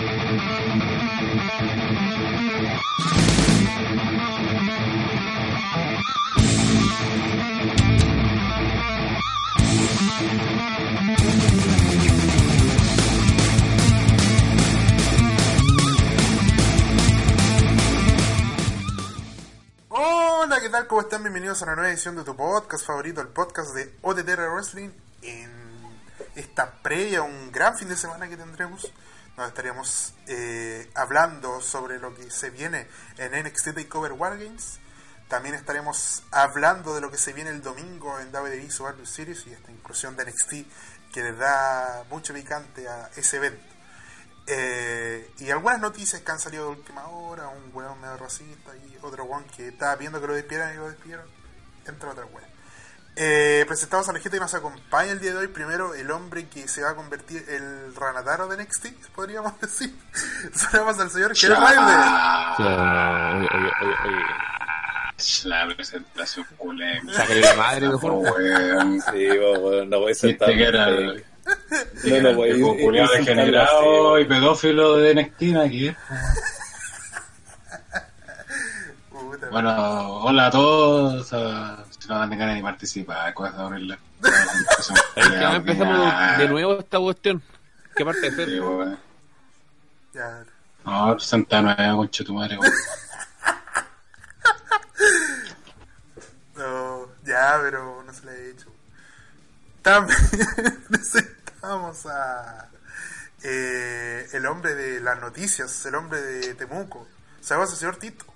Hola, ¿qué tal? ¿Cómo están? Bienvenidos a una nueva edición de tu podcast favorito, el podcast de OTTR Wrestling. En esta previa, un gran fin de semana que tendremos, nos estaríamos eh, hablando sobre lo que se viene en NXT TakeOver Wargames. También estaremos hablando de lo que se viene el domingo en WWE Survivor Series y esta inclusión de NXT que le da mucho picante a ese evento. Eh, y algunas noticias que han salido de última hora, un weón medio racista y otro weón que estaba viendo que lo despidieran y lo despidieron, entre otras weas. Eh, presentamos a la gente que nos acompaña el día de hoy. Primero, el hombre que se va a convertir el Ranataro de NXT, podríamos decir. Sonamos al señor Gerard Ryder. La presentación culé. Sácale la madre mejor. weón. Sí, bueno, no voy a tan que era. No, no voy a degenerado y pedófilo de NXT aquí. Bueno, hola a todos. Si no dan ganas de participar, cosas horribles. Ya empezamos de nuevo esta cuestión. ¿Qué parte de Sí, ser? weón. ya. No, Santa Nueva, concha tu madre, weón. No, ya, pero no se le he hecho. También presentamos a eh, el hombre de las noticias, el hombre de Temuco. ¿Sabes, señor Tito?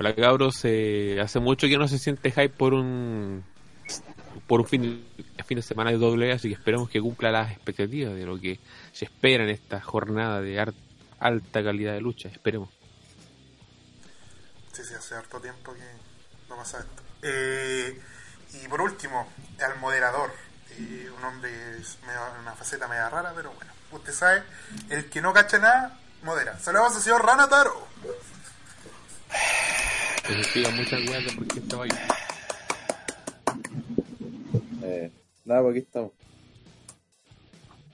Hola cabros, eh, hace mucho que no se siente hype por un por un fin, fin de semana de doble, así que esperemos que cumpla las expectativas de lo que se espera en esta jornada de alta calidad de lucha. Esperemos. Sí, sí, hace harto tiempo que no pasa esto. Eh, y por último, al moderador. Eh, un hombre, es una faceta media rara, pero bueno. Usted sabe, el que no cacha nada, modera. Saludos al señor Ranataro. Se sigan muchas weas de por qué estaba ahí. Eh, nada, pues aquí estamos.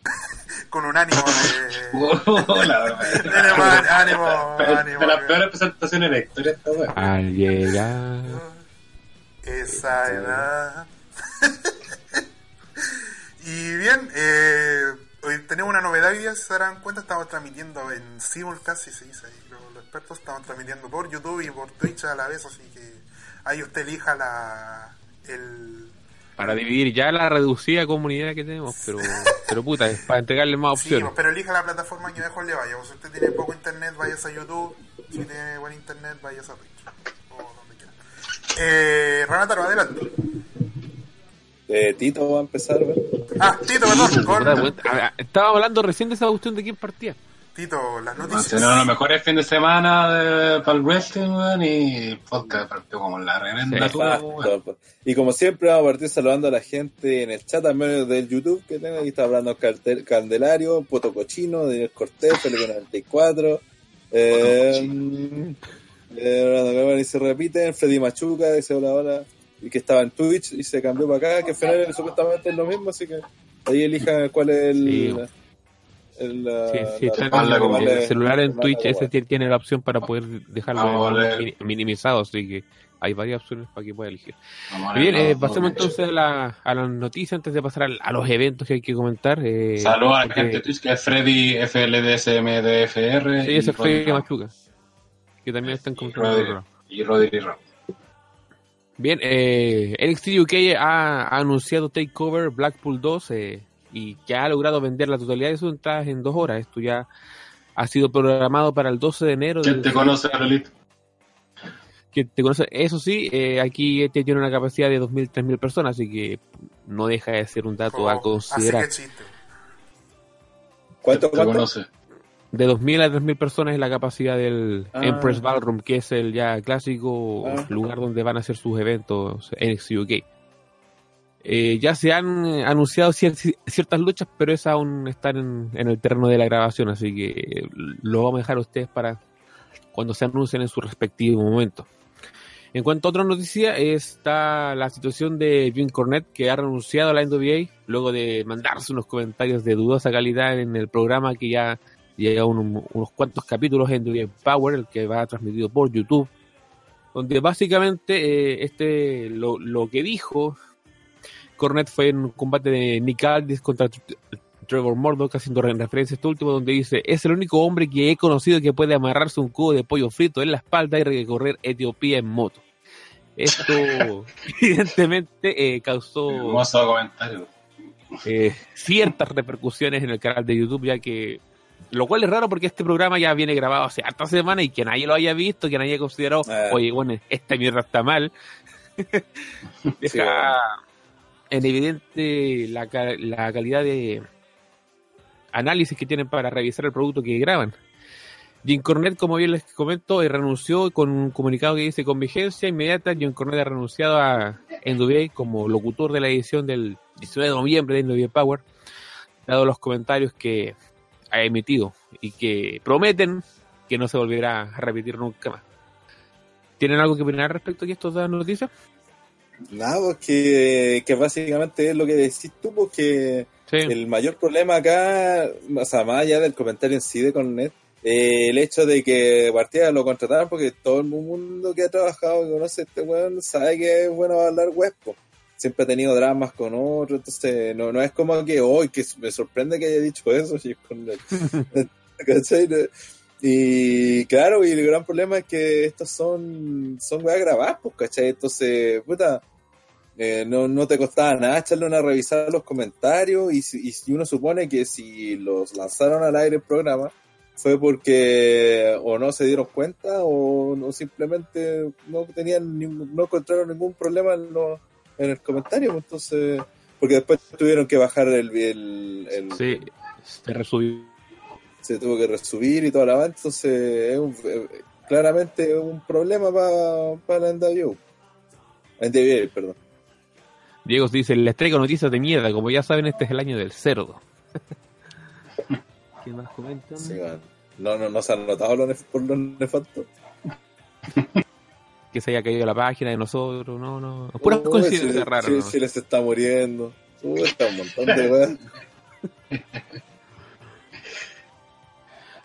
Con un ánimo de... Hola, Tiene más ánimo, ánimo. De las peores presentaciones de la historia esta weón. Al llegar. Esa edad. y bien, eh, hoy tenemos una novedad hoy día, si se darán cuenta, estamos transmitiendo en simulcast, si se dice ahí, expertos estamos transmitiendo por YouTube y por Twitch a la vez, así que ahí usted elija la el Para dividir ya la reducida comunidad que tenemos, pero, pero puta, es para entregarle más opciones. pero elija la plataforma que mejor le vaya. pues, si usted tiene poco internet, vayas a YouTube. Si tiene buen internet, vayas a Twitch. O donde quiera. Eh, Ranataro, adelante. Eh, Tito va a empezar. Ah, Tito, perdón. Con... Estábamos hablando recién de esa cuestión de quién partía. Tito, las noticias. Tenemos los mejores fin de semana de, para el wrestling, weón, y el podcast partió como la reverenda Sí, pues. Y como siempre vamos a partir saludando a la gente en el chat también del YouTube que tengo. Aquí está hablando Cartel- Candelario, Poto Cochino, Daniel Cortés, Felipe 94. Eh, eh, y se repiten, Freddy Machuca, dice hola, hola, y que estaba en Twitch y se cambió para acá, que al final supuestamente es lo mismo, así que ahí elijan cuál es el... Sí. El, Sí, sí, la- está celular en Twitch, como- ese tiene- tiene la opción para poder dejarlo minimizado, así que hay varias opciones para que pueda elegir. Bien, eh, pasemos entonces a, la, a las noticias antes de pasar a, los eventos que hay que comentar. Eh, Saludos a la gente de Twitch que es Freddy FLDSMDFR. Sí, ese y fue Rodri Ramos. Machuca, que también están. Rodri- Y Rodri Ramos. Bien, eh, NXT UK ha, ha anunciado Takeover Blackpool 2 eh, y que ha logrado vender la totalidad de sus entradas en dos horas. Esto ya ha sido programado para el 12 de enero. ¿Quién del- te conoce, Lolito? que te conoce. Eso sí, eh, aquí este tiene una capacidad de 2.000, 3.000 personas, así que no deja de ser un dato a Oh, considerar. Así que. ¿Cuánto, ¿Te cuánto? conoce? De 2.000 a 3.000 personas es la capacidad del Ah. Empress Ballroom, que es el ya clásico Ah. lugar donde van a hacer sus eventos NXT UK. Eh, ya se han eh, anunciado cier- ciertas luchas, pero esas aún están en, en el terreno de la grabación, así que eh, lo vamos a dejar a ustedes para cuando se anuncien en su respectivo momento. En cuanto a otra noticia, está la situación de Jim Cornette, que ha renunciado a la NWA luego de mandarse unos comentarios de dudosa calidad en el programa que ya Llega un- unos cuantos capítulos en WWE Power, el que va transmitido por YouTube, donde básicamente eh, este lo, lo que dijo Cornette fue en un combate de Nick Aldis contra Tr- Trevor Murdoch, haciendo re- referencia a este último, donde dice, es el único hombre que he conocido que puede amarrarse un cubo de pollo frito en la espalda y recorrer Etiopía en moto. Esto evidentemente eh, causó Hermoso comentario. eh, ciertas repercusiones en el canal de YouTube, ya que lo cual es raro porque este programa ya viene grabado hace harta semana y que nadie lo haya visto, que nadie haya considerado, Ah. oye, bueno, esta mierda está mal. Deja Sí, bueno. En evidente la, la calidad de análisis que tienen para revisar el producto que graban. Jim Cornette, como bien les comento, eh, renunció con un comunicado que dice con vigencia inmediata. Jim Cornette ha renunciado a NWA como locutor de la edición del 19 de noviembre de NWA Power, dado los comentarios que ha emitido y que prometen que no se volverá a repetir nunca más. ¿Tienen algo que opinar respecto a estas dos noticias? Nada, pues que, básicamente es lo que decís tú, porque Sí. el mayor problema acá, o sea, más allá del comentario en sí de Cornet, eh, el hecho de que partida lo contrataron porque todo el mundo que ha trabajado y conoce a este weón sabe que es bueno hablar web, po. Siempre ha tenido dramas con otros, entonces no, no es como que hoy que me sorprende que haya dicho eso. ¿Cachai? Y claro, y el gran problema es que estos son, son weas grabadas, pues, ¿cachai? Entonces, puta, eh, no, no te costaba nada echarle una revisada a los comentarios y si, y uno supone que si los lanzaron al aire el programa fue porque o no se dieron cuenta o, no simplemente no tenían no encontraron ningún problema en, en el comentario pues, entonces porque después tuvieron que bajar el, Sí, se. Se tuvo que resubir y toda la banda, entonces es un- eh, claramente es un problema para para la NWO. NWA, perdón. Diego dice, les traigo noticias de mierda, como ya saben, este es el año del cerdo. ¿Qué más comentan? Sí, no, no, no se han notado lo nef- por los nefastos. Que se haya caído la página de nosotros, no, no. Puras Uy, coincidencias Chile- raras. Chile, ¿no? Se está muriendo. Uy, está un montón de weas.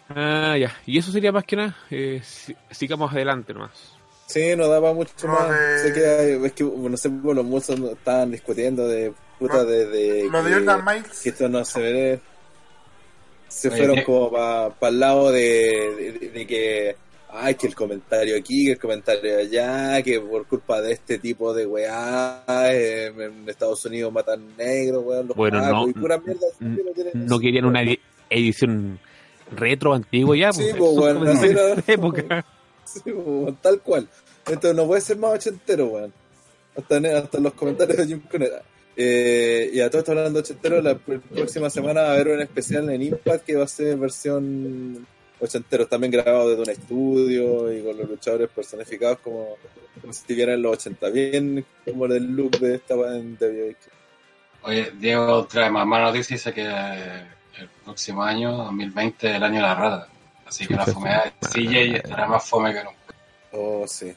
Ah, ya. Y eso sería más que nada. Eh, si- sigamos adelante nomás. Sí, no daba mucho Lo más. de- Sé que hay- es que, no sé, los muchos estaban discutiendo de puta de, de Lo de que- Jordan Miles. que esto no se ve. Se Oye, fueron ¿qué? como para el lado de, de- de que, ay, que el comentario aquí, que el comentario allá, que por culpa de este tipo de weá, eh, en Estados Unidos matan negros, weón, los Bueno, pacos, no, y pura mierda no tienen No querían una edi- edición retro antigua ya. Sí, pues, pues, bueno, así era. época. Sí, weón, tal cual. Entonces no puede ser más ochentero, weón. Hasta, en- hasta en los comentarios de Jim Conner. Eh, y a todo esto hablando de ochentero, la pr- próxima semana va a haber un especial en Impact que va a ser versión ochentero, también grabado desde un estudio y con los luchadores personificados como, como si estuvieran en los 80, bien como el look de esta en WWE. Oye, Diego trae más mala noticia y dice que eh, el próximo año, 2020, es el año de la rata. Así que la Chucha, fumea de CJ estará más fome que nunca. Oh, sí.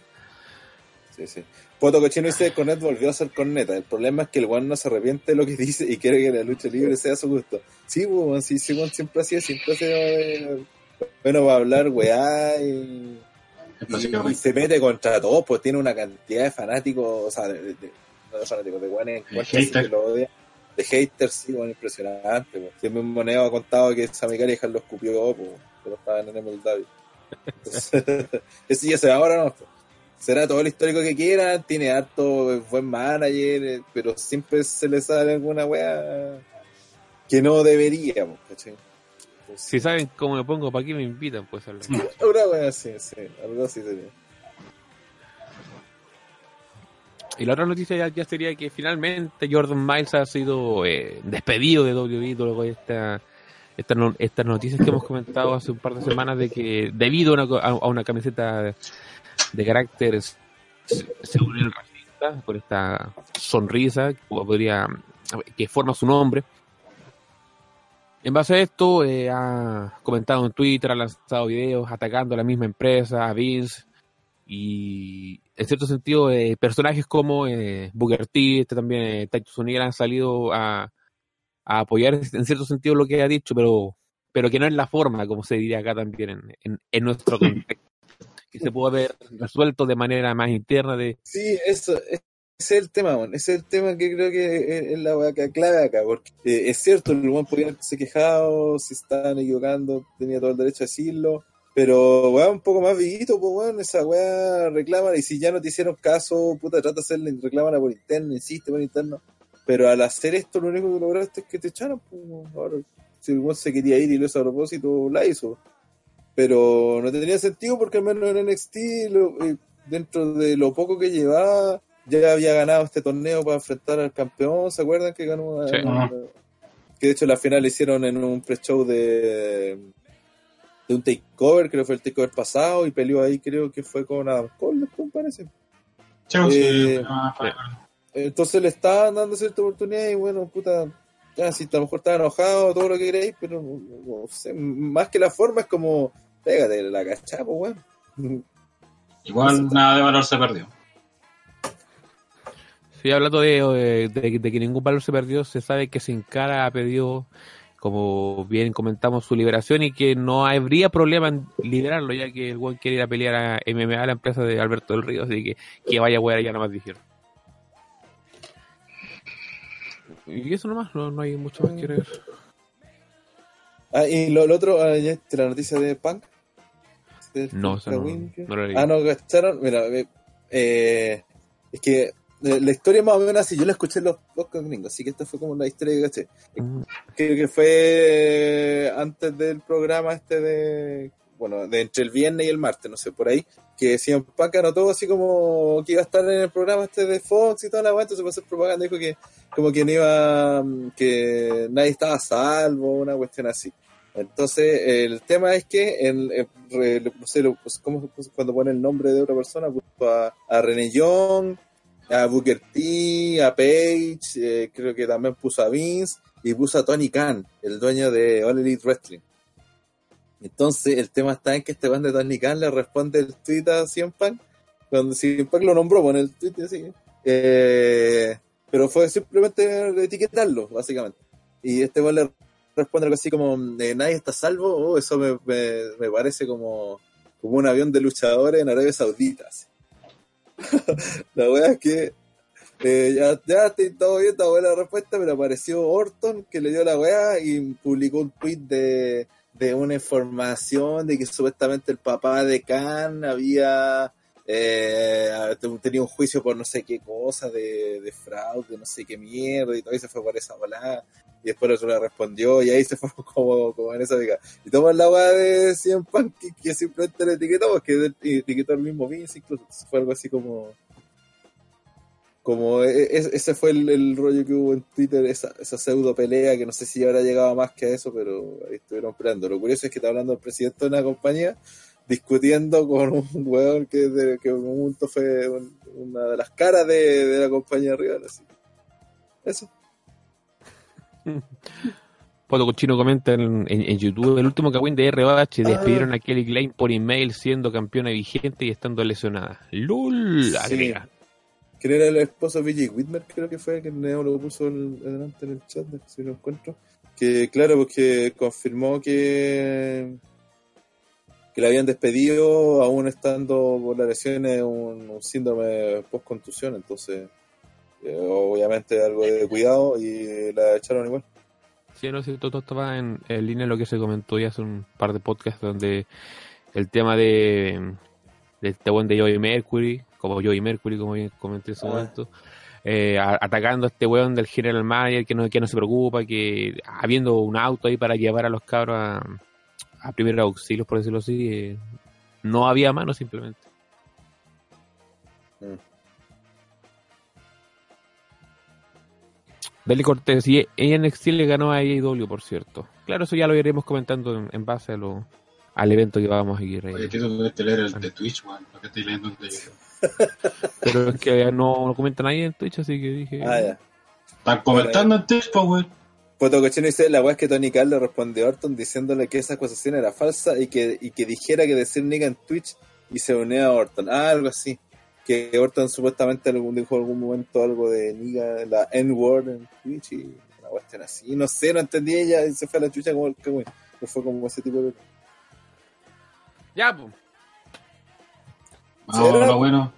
Sí, sí. Poto Cochino dice Cornet volvió a ser corneta. El problema es que el Juan no se arrepiente de lo que dice y quiere que la lucha libre sea a su gusto. Sí, pues, sí, sí, siempre así, siempre así. eh, Bueno, va a hablar, weá, y, y, y se mete contra todos, pues tiene una cantidad de fanáticos, o sea, de, de- de- no de fanáticos, de weones que lo odian. De haters, sí, bueno, impresionante, pues. Siempre un moneo ha contado que Sammy Callihan lo escupió, pues, pero estaban en MLW. Entonces, ese ya se va ahora, ¿no? Será todo el histórico que quieran, tiene harto buen manager, eh, pero siempre se le sale alguna wea que no. Entonces, Si saben cómo me pongo, ¿para qué me invitan? Pues a hablar. Una wea así, sí, algo así sería. Y la otra noticia ya, sería que finalmente Jordan Miles ha sido eh, despedido de WWE luego de esta, estas noticias que hemos comentado hace un par de semanas de que debido a una, camiseta de, carácter según el racista, por esta sonrisa que forma su nombre. En base a esto, eh, ha comentado en Twitter, ha lanzado videos atacando a la misma empresa, a Vince, y en cierto sentido eh, personajes como eh, Booker T, este también eh, Titus O'Neill han salido a, a apoyar en cierto sentido lo que ha dicho, pero pero que no es la forma, como se diría acá también en, en, en nuestro contexto. que se puede haber resuelto de manera más interna de Sí, eso, ese es el tema. Ese es el tema que creo que es, es la clave acá, porque eh, es cierto, el weón podía haberse quejado, si estaban equivocando, tenía todo el derecho a decirlo, pero weá, un poco más vivito, pues weón, esa weá reclama, y si ya no te hicieron caso, puta, trata de hacerle, reclámala por interno, insiste por interno, pero al hacer esto lo único que lograste es que te echaron, pues, weón. ahora, si el weón se quería ir y lo hizo a propósito, la hizo. Pero no tenía sentido porque al menos en NXT, lo- eh, dentro de lo poco que llevaba, ya había ganado este torneo para enfrentar al campeón. ¿Se acuerdan que ganó? Sí. eh, que de hecho la final la hicieron en un pre-show de, de un takeover, creo que fue el takeover pasado, y peleó ahí, creo que fue con Adam Cole, después me parece. Pues, sí, Eh, ah, sí. Entonces le estaban dando cierta oportunidad y bueno, puta, ya si a lo mejor estaba enojado, todo lo que queréis, pero no, sé, más que la forma es como, pégate la cachapa, weón. Igual nada de valor se perdió. Sí, hablando de, de- de que ningún valor se perdió, se sabe que Sin Cara ha pedido, como bien comentamos, su liberación y que no habría problema en liberarlo, ya que el buen quiere ir a pelear a MMA, la empresa de Alberto del Río, así que que vaya a ya nada más dijeron. Y eso nomás, no, no hay mucho más que agregar. Ah, y lo, lo otro, ah, ya, la noticia de Punk. No, eso no, Halloween, que- no lo leí. Ah, no, ¿cacharon? Mira, eh, eh, es que la historia más o menos así, yo la escuché en los podcasts gringos, así que esta fue como la historia que caché. Mm, Creo que fue antes del programa este de, bueno, de entre el viernes y el martes, no sé, por ahí, que CM Punk anotó así como que iba a estar en el programa este de Fox y toda la entonces para hacer propaganda dijo que como que no iba, mm, que nadie estaba a salvo, una cuestión así. Entonces, el tema es que en, en- re- no sé, lo- pues, ¿cómo se puso cuando pone el nombre de otra persona? Puso a, a René Young, a Booker T, a Paige, eh, creo que también puso a Vince y puso a Tony Khan, el dueño de All Elite Wrestling. Entonces, el tema está en que este band de Tony Khan le responde el tweet a CM Punk, cuando CM Punk lo nombró con el tweet así. Eh, pero fue simplemente etiquetarlo, básicamente. Y este band le responde algo así como, eh, nadie está salvo, oh, eso me, me- me parece como, como un avión de luchadores en Arabia Saudita. así. la wea es que eh, ya, ya estoy todo bien, está buena la respuesta, pero apareció Orton que le dio la weá y publicó un tweet de, de una información de que supuestamente el papá de Khan había eh, tenido un juicio por no sé qué cosa, de, de fraude, no sé qué mierda, y todo y se fue por esa volada. Y después el otro le respondió, y ahí se fue como, como en esa diga. Y toma la weá de 100 Punk que, que simplemente le etiquetó, porque etiquetó el mismo Vince, incluso fue algo así como como e- e- ese fue el, rollo que hubo en Twitter, esa, esa pseudo pelea, que no sé si habrá llegado más que a eso, pero ahí estuvieron peleando. Lo curioso es que está hablando el presidente de una compañía discutiendo con un weón que, de- que un momento fue un- una de las caras de, de la compañía rival. Así. Eso. Poto Cochino comenta en, en- en YouTube, el último Kawin de ROH despidieron a Kelly Klein por email siendo campeona vigente y estando lesionada. ¡Lul! Sí. Agrega. ¿Quién era el esposo de BJ Whitmer? Creo que fue, que Neo lo puso el- adelante en el chat, si lo encuentro. Que claro, porque confirmó que que la habían despedido aún estando por las lesiones un, un síndrome post-contusión, entonces eh, obviamente algo de cuidado y la echaron igual. Sí, no sé, todo estaba en, en línea de lo que se comentó ya hace un par de podcasts donde el tema de, de este buen de Joey Mercury, como Joey Mercury, como bien comenté en ese Ah. momento, eh, atacando a este weón del general manager que no, que no se preocupa, que habiendo un auto ahí para llevar a los cabros a, a primeros auxilios, por decirlo así, eh, no había mano simplemente. Mm. Deli Cortés, y ella en NXT le ganó a AEW, por cierto. Claro, eso ya lo iremos comentando en, en base a lo, al evento que vamos a ir. Oye, debes leer el de Twitch, weón. ¿Por qué estoy leyendo el de? Pero es que no lo comenta nadie en Twitch, así que dije. Ah, ya. Están comentando en Twitch, pues, weón. Poto Cochino dice, la weá es que Tony Khan le respondió a Orton diciéndole que esa acusación era falsa y que, y que dijera que decir nigga en Twitch y se unía a Orton. Ah, algo así. Que Orton supuestamente algún, dijo en algún momento algo de nigga, la N-word en Twitch y una cuestión así. No sé, no entendí ella y se fue a la chucha como el cagüín. siempre fue como ese tipo de... Ya, pues. Vamos a lo bueno.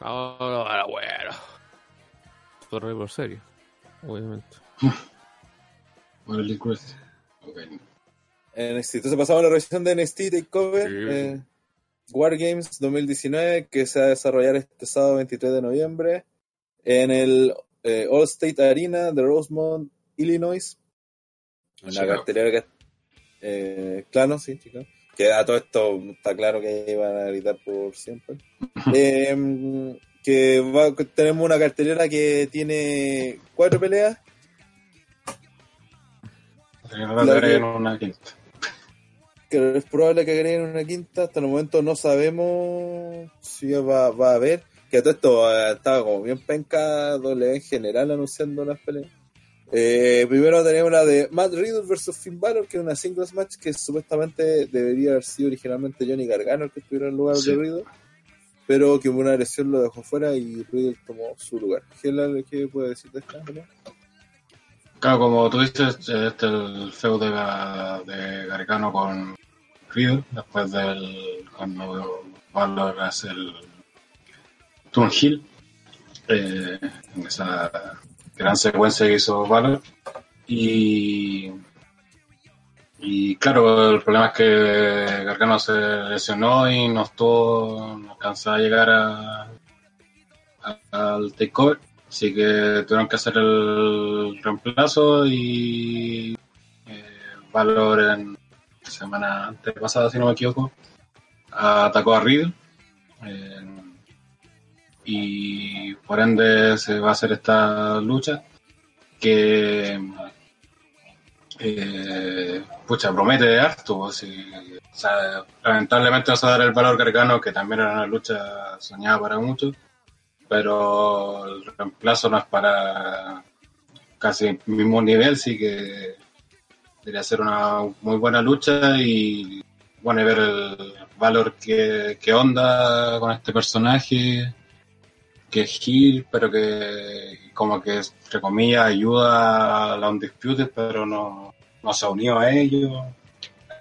Ahora, bueno. Torre por serio. Obviamente. Por el. NXT. Entonces pasamos a la revisión de NXT Takeover. Sí. eh, War Games 2019 que se va a desarrollar este sábado 23 de noviembre en el eh, All State Arena de Rosemont, Illinois. Una cartelera que eh, claro, sí, chicos. Que a todo esto está claro que iban a gritar por siempre. Eh, que va- tenemos una cartelera que tiene cuatro peleas. Raro que una quinta. Que es probable que agreguen una quinta. Hasta el momento no sabemos si va, va a haber. Que todo esto eh, estaba como bien penca doble en general anunciando las peleas. Eh, primero tenemos la de Matt Riddle versus Finn Balor, que es una singles match que supuestamente debería haber sido originalmente Johnny Gargano el que estuviera en lugar Sí. de Riddle, pero que hubo una lesión lo dejó fuera y Riddle tomó su lugar. ¿Qué, es la- qué puede decir de esta pelea? Claro, como tú dices, este es el feudo de, Ga- de Gargano con Riddle, después del cuando Valor hace el Turn Hill, eh, en esa gran secuencia que hizo Valor. Y, y claro, el problema es que Gargano se lesionó y no estuvo, no alcanzó a llegar a, a- al takeover. Así que tuvieron que hacer el reemplazo y eh, Valor en semana antepasada, si no me equivoco, atacó a Riddle. eh, y por ende se va a hacer esta lucha que eh, pucha, promete harto. o lamentablemente no se va a dar el valor cargano, que también era una lucha soñada para muchos pero el reemplazo no es para casi el mismo nivel, sí que debería ser una muy buena lucha y bueno, y ver el valor que, que onda con este personaje, que es Gil, pero que como que entre comillas ayuda a la Undisputed, pero no, no se ha unido a ellos,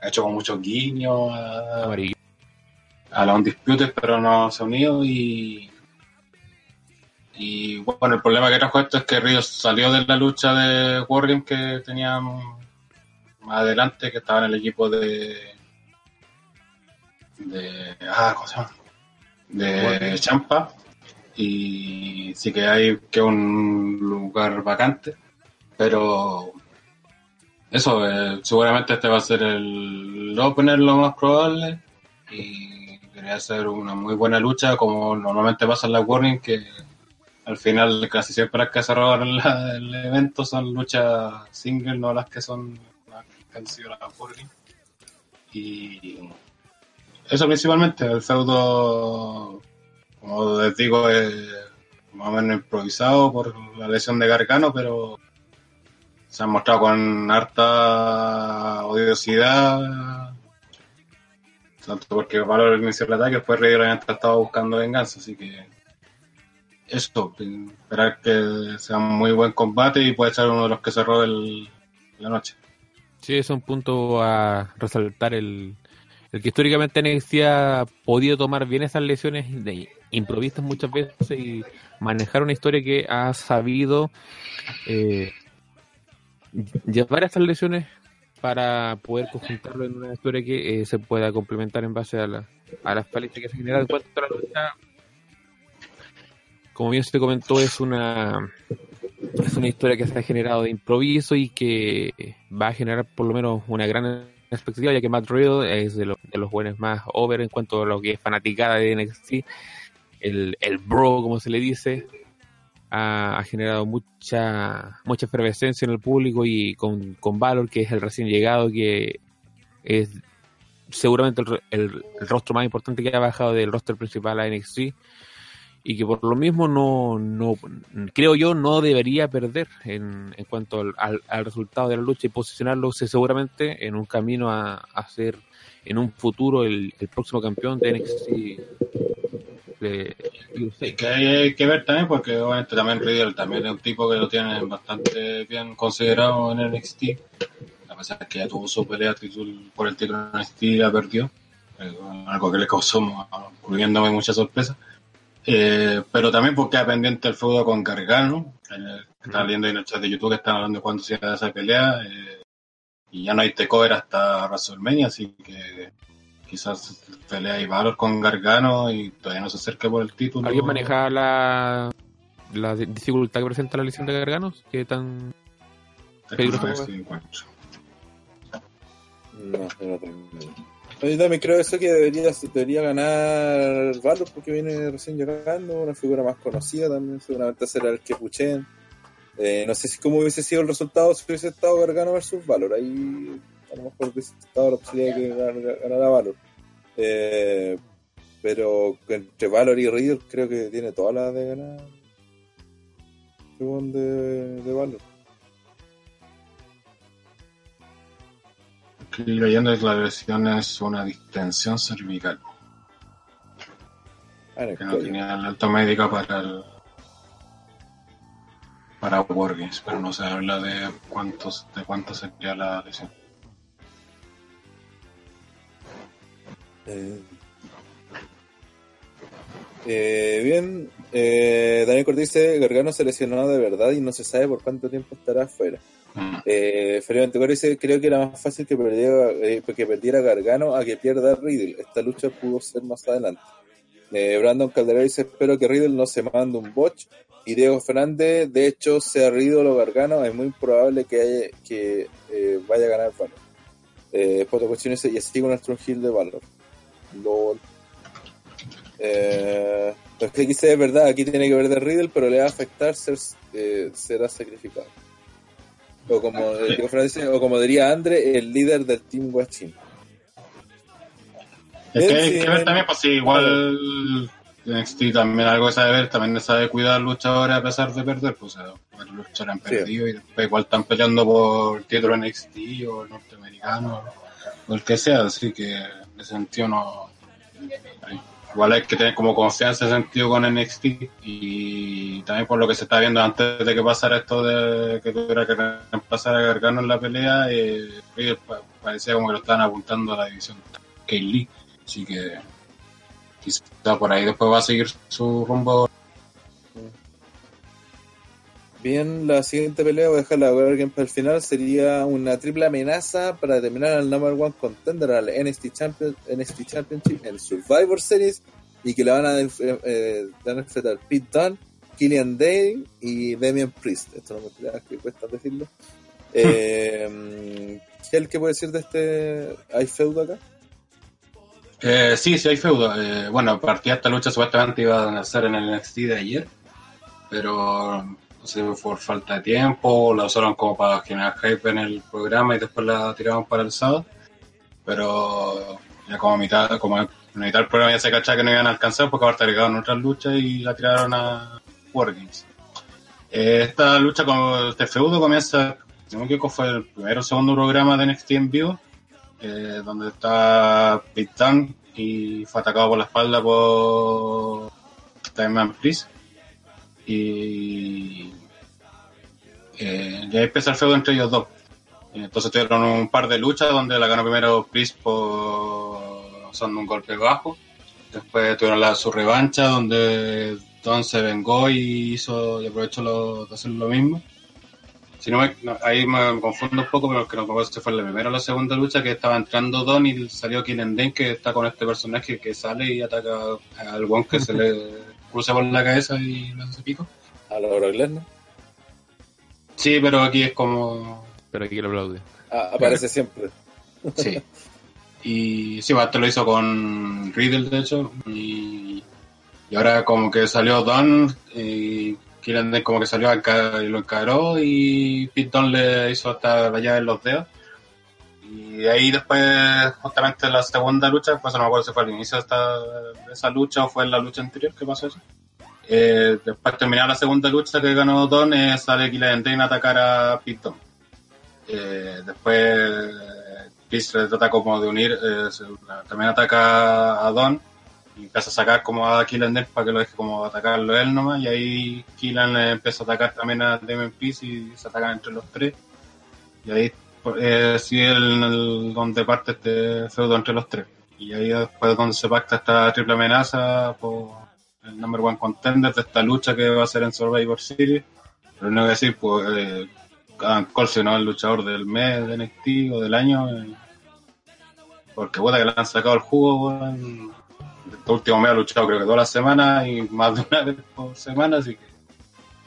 ha hecho con muchos guiños a, a la Undisputed, pero no se ha unido y. Y bueno, el problema que trajo esto es que Ríos salió de la lucha de Wargame que tenían más adelante, que estaba en el equipo de. de. ah, ¿cómo se llama? De Wargame. Champa. Y sí que hay que un lugar vacante, pero. Eso, eh, seguramente este va a ser el opener lo más probable y debería ser una muy buena lucha como normalmente pasa en la Warning que al final casi siempre las que se roban la- el evento son luchas single, no las que son las que han sido las Warning. Y eso principalmente, el feudo, como les digo, es más o menos improvisado por la lesión de Gargano, pero se han mostrado con harta odiosidad tanto porque Valor inició el ataque, después Rey estaba buscando venganza, así que eso, esperar que sea un muy buen combate y puede ser uno de los que cerró el, la noche. Sí, es un punto a resaltar el, el que históricamente NXT ha podido tomar bien esas lesiones de improvistas muchas veces y manejar una historia que ha sabido eh, llevar estas lesiones para poder conjuntarlo en una historia que eh, se pueda complementar en base a, la, a las falencias que se generan en cuanto a la lucha. Como bien se comentó, es una es una historia que se ha generado de improviso y que va a generar por lo menos una gran expectativa, ya que Matt Riddle es de, lo- de los buenos más over en cuanto a lo que es fanaticada de NXT. El, el bro, como se le dice, ha, generado mucha mucha efervescencia en el público y con, con Valor, que es el recién llegado, que es seguramente el- el rostro más importante que ha bajado del roster principal a NXT y que por lo mismo no, no creo yo no debería perder en, en cuanto al, al- al resultado de la lucha y posicionarlo se- seguramente en un camino a, a ser en un futuro el, el próximo campeón de NXT de que hay, que ver también, porque obviamente también Riddle también es un tipo que lo tienen bastante bien considerado en NXT, a pesar que ya tuvo su pelea por el título en NXT y la perdió, algo que le causó, incluyéndome, mucha sorpresa. Eh, pero también porque queda pendiente el feudo con Gargano, que están viendo en el chat de YouTube que están hablando de cuándo se da esa pelea, eh, y ya no hay takeover hasta WrestleMania, así que quizás pelea y valor con Gargano y todavía no se acerca por el título. ¿Alguien maneja la, la dificultad que presenta la lesión de Garganos? ¿Qué tan peligroso? No, no tengo. Yo también creo eso que debería, debería ganar Valor porque viene recién llegando, una figura más conocida también, seguramente será el que puchen. Eh, no sé si cómo hubiese sido el resultado si hubiese estado Gargano versus Valor. Ahí a lo mejor hubiese estado la posibilidad de que gan- ganara Valor. Eh, pero entre Valor y Riddle creo que tiene todas las de ganar. Según de, de Valor. Aquí leyendo que la lesión es una distensión cervical, Ah, que no tenía la alta médica para el para Wargames, pero no se habla de cuántos de cuánto sería la lesión. Eh, eh, bien, eh, Daniel Cortés dice, Gargano se lesionó de verdad y no se sabe por cuánto tiempo estará afuera. Eh, Cortés dice, creo que era más fácil que perdiera, eh, que perdiera Gargano a que pierda Riddle. Esta lucha pudo ser más adelante. Eh, Brandon Calderón dice, espero que Riddle no se mande un botch. Y Diego Fernández, de hecho, sea Riddle o Gargano, es muy probable que, haya- que eh, vaya a ganar Valor. Eh, Poto Cuestión dice, y así con nuestro Hill de Valor. LOL. Eh, lo que dice es verdad, aquí tiene que ver de Riddle, pero le va a afectar ser, será sacrificado. O como, o como diría Andre, el líder del Team Guachín. Es que hay sí, que ver también, pues si igual NXT también algo que sabe ver, también sabe cuidar luchadores a pesar de perder, pues o sea, varios luchadores han Sí. perdido y después igual están peleando por el título NXT o el norteamericano o el que sea, así que en ese sentido no... Igual hay que tener como confianza en sentido con NXT y también por lo que se está viendo antes de que pasara esto de que tuviera que reemplazar a Gargano en la pelea, eh, parecía como que lo estaban apuntando a la división Kate Lee. Así que quizá por ahí después va a seguir su rumbo. Bien, la siguiente pelea, voy a dejar la Wargame para el final, sería una triple amenaza para determinar al number one contender al NXT, Champion, NXT Championship en Survivor Series y que le van a, eh, van a enfrentar Pete Dunne, Killian Dane y Damian Priest. Esto no me creas que cuesta decirlo. Eh, ¿Qué es el que puede decir de este? ¿Hay feudo acá? Eh, sí, sí hay feudo. Eh, bueno, partida esta lucha supuestamente iba a ser en el NXT de ayer, pero no sé, por falta de tiempo, la usaron como para generar hype en el programa y después la tiraron para el sábado. Pero ya como a mitad, como a mitad del programa ya se cachaba que no iban a alcanzar porque ahora agregaron otras luchas y la tiraron a Wargames. Eh, esta lucha con este feudo comienza, si no fue el primero o segundo programa de NXT en vivo, eh, donde está Big y fue atacado por la espalda por Diamond Priest. Y, eh, y ahí empezó el feudo entre ellos dos. Entonces tuvieron un par de luchas donde la ganó primero Priest por usando un golpe bajo. Después tuvieron la, su revancha donde Don se vengó y hizo y aprovechó lo- de hacer lo mismo. Si no me- no, ahí me confundo un poco, pero que si fue la primera o la segunda lucha que estaba entrando Don y salió Dane que está con este personaje que sale y ataca al one que se le cruza por la cabeza y le hace pico. A la Brock. Sí, pero aquí es como Pero aquí lo aplaude. Ah, aparece siempre. Sí. Y sí, esto lo hizo con Riddle, de hecho. Y, y ahora como que salió Don y Dane como que salió y lo encaró y Pete Dunne le hizo hasta la llave en los dedos. Y ahí después, justamente la segunda lucha, pues no me acuerdo si fue al inicio de, esta, esa lucha o fue en la lucha anterior que pasó eso. Eh, después de terminar la segunda lucha que ganó Don, eh, sale Killian Dane a atacar a Dunne. Eh, después Chris trata como de unir, eh, también ataca a Don y empieza a sacar como a Killian Dane para que lo deje como atacarlo él nomás y ahí Killian empieza a atacar también a Damon Peace y se atacan entre los tres y ahí eh, sí el, el- donde parte este feudo entre los tres. Y ahí después donde se pacta esta triple amenaza por el number one contender de esta lucha que va a ser en Survivor Series. Pero no voy a decir, pues, eh, Adam Cole si no es el luchador del mes de NXT o del año. eh, porque puta que le han sacado el jugo, weón. Este último mes ha luchado creo que todas las semanas y más de una vez por semana, así que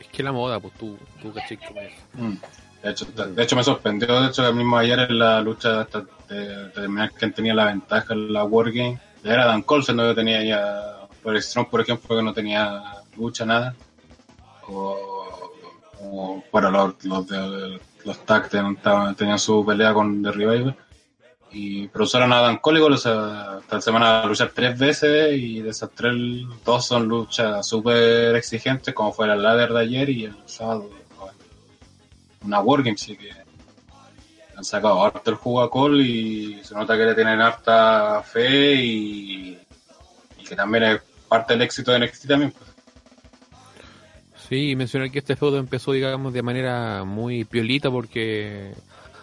Es que la moda, pues tú, tú caché como es. Mm. De hecho, de hecho, me sorprendió, de hecho, que mismo ayer en la lucha de, de determinar quién tenía la ventaja en la Wargame, era Dan Cole, siendo que tenía ya, por Strong, por ejemplo, que no tenía lucha, nada. O, o bueno, los, los, de, los tag tenían su pelea con The Revival. Y, pero usaron a Dan Cole o sea, esta semana va a luchar tres veces y de esas tres, dos son luchas súper exigentes, como fue la ladder de ayer y el sábado una Wargame, sí que han sacado harto el juego a Cole y se nota que le tienen harta fe y, y que también es parte del éxito de NXT también. pues. Sí, mencionar que este feudo empezó, digamos, de manera muy piolita porque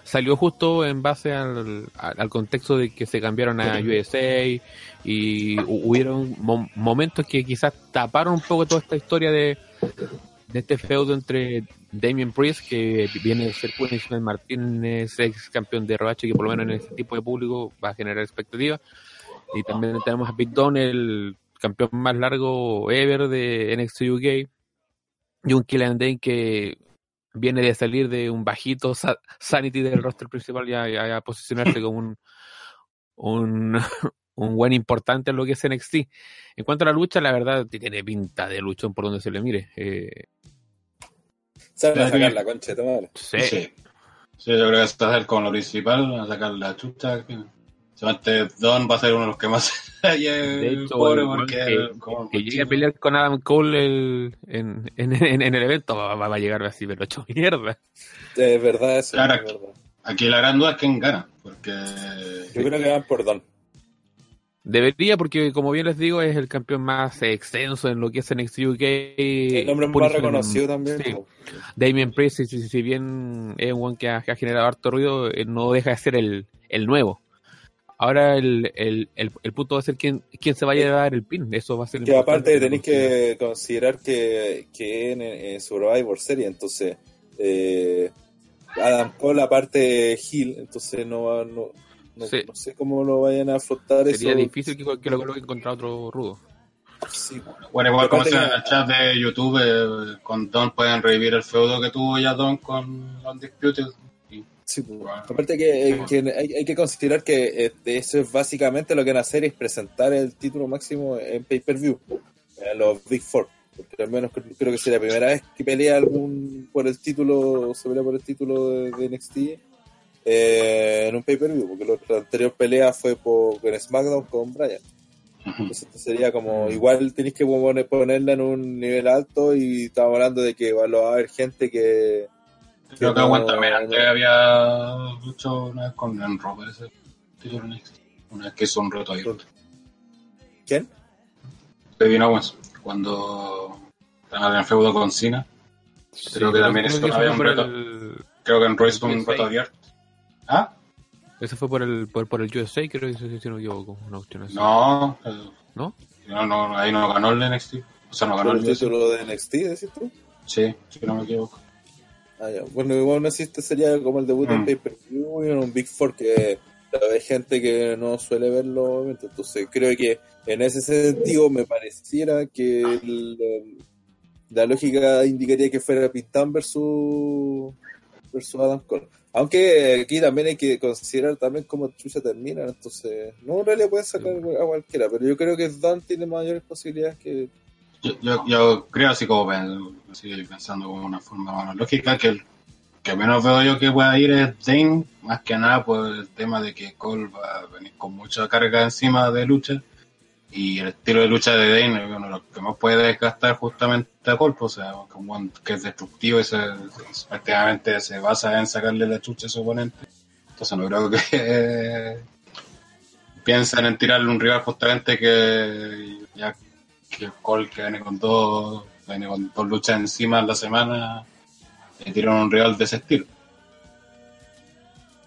salió justo en base al, al contexto de que se cambiaron a USA y hu- hubieron mo- momentos que quizás taparon un poco toda esta historia de, de este feudo entre Damien Priest, que viene de ser Punishment Martínez, ex campeón de ROH, que por lo menos en este tipo de público va a generar expectativas. Y también tenemos a Big Don, el campeón más largo ever de NXT UK. Y un Killian Dane que viene de salir de un bajito sa- Sanity del roster principal y a, posicionarse como un, un, un buen importante en lo que es NXT. En cuanto a la lucha, la verdad tiene pinta de luchón por donde se le mire. Eh, Saben a Sí. sacar la concha de tu madre. sí, Sí. Sí, yo creo que esto va a ser como lo principal, a sacar la chucha. Don va a ser uno de los que más ahí es De hecho, pobre el porque que- como- que llegue a pelear con Adam Cole el- en, en, en- en el evento va, va a llegar así, pero hecho mierda. Es verdad eso. Claro. es verdad. Aquí la gran duda es quién gana, porque Yo creo que van por Don. Debería, porque como bien les digo, es el campeón más extenso en lo que es NXT UK. El nombre más reconocido también. sí. Damien Priest, si, bien es un que ha, que ha generado harto ruido, eh, no deja de ser el, el nuevo. Ahora el, el, el, el punto va a ser quién, quién se vaya a dar el pin. Eso va a ser Que aparte tenéis que considerar que, que en, en Survivor Series, entonces eh, Adam Cole aparte Hill, entonces no, va- no, no, Sí. no sé cómo lo vayan a afrontar Sería eso. difícil que, que lo coloquen contra otro rudo. Sí. Bueno, igual como Aparte se en el chat de YouTube, eh, con Don pueden revivir el feudo que tuvo ya Don con Undisputed. Y, Sí, pues. Bueno. Aparte que, eh, que hay, hay que considerar que eh, eso es básicamente lo que van a hacer es presentar el título máximo en pay-per-view, a los Big Four. Porque al menos creo, creo que sería la primera vez que pelea algún por el título, se pelea por el título de, de NXT eh, en un pay-per-view, porque la otra anterior pelea fue por, en SmackDown con Bryan. Entonces esto sería como, igual tenéis que poner- ponerla en un nivel alto y estamos hablando de que va a haber gente que... Creo que no- aguanta también antes había luchado una vez con título NXT. Una vez que hizo un reto abierto. ¿Quién? Kevin Owens, cuando estaba en el feudo con Cena. Creo que también eso eso había un reto. el- Creo que en hizo un reto abierto. ¿Ah? Eso fue por el, por, por el USA, creo que si si no me equivoco. Una. No, ¿No? no, no, ahí no ganó el NXT. O sea, no ganó ¿Por el el título de NXT, decís tú? Sí, si no me equivoco. Ah, ya. Bueno, igual no existe, sería como el debut en Mm. pay-per-view y en un Big Four que hay gente que no suele verlo. Entonces creo que en ese sentido me pareciera que el- la lógica indicaría que fuera Pintán versus, versus Adam Cole. Aunque aquí también hay que considerar también cómo Chucha termina. Entonces, no en realidad pueden sacar a cualquiera, pero yo creo que Don tiene mayores posibilidades que Yo, yo, yo creo así como así pensando como una forma más lógica que el que menos veo yo que pueda ir es Dane, más que nada por el tema de que Cole va a venir con mucha carga encima de lucha y el estilo de lucha de Dane es uno de los que más puede desgastar justamente pues, o sea, como un- que es destructivo y se, se- prácticamente se basa en sacarle la chucha a su oponente. Entonces no creo que piensen en tirarle un rival justamente que ya que Cole que viene con dos, viene con dos luchas encima en la semana, le tiran un rival de ese estilo.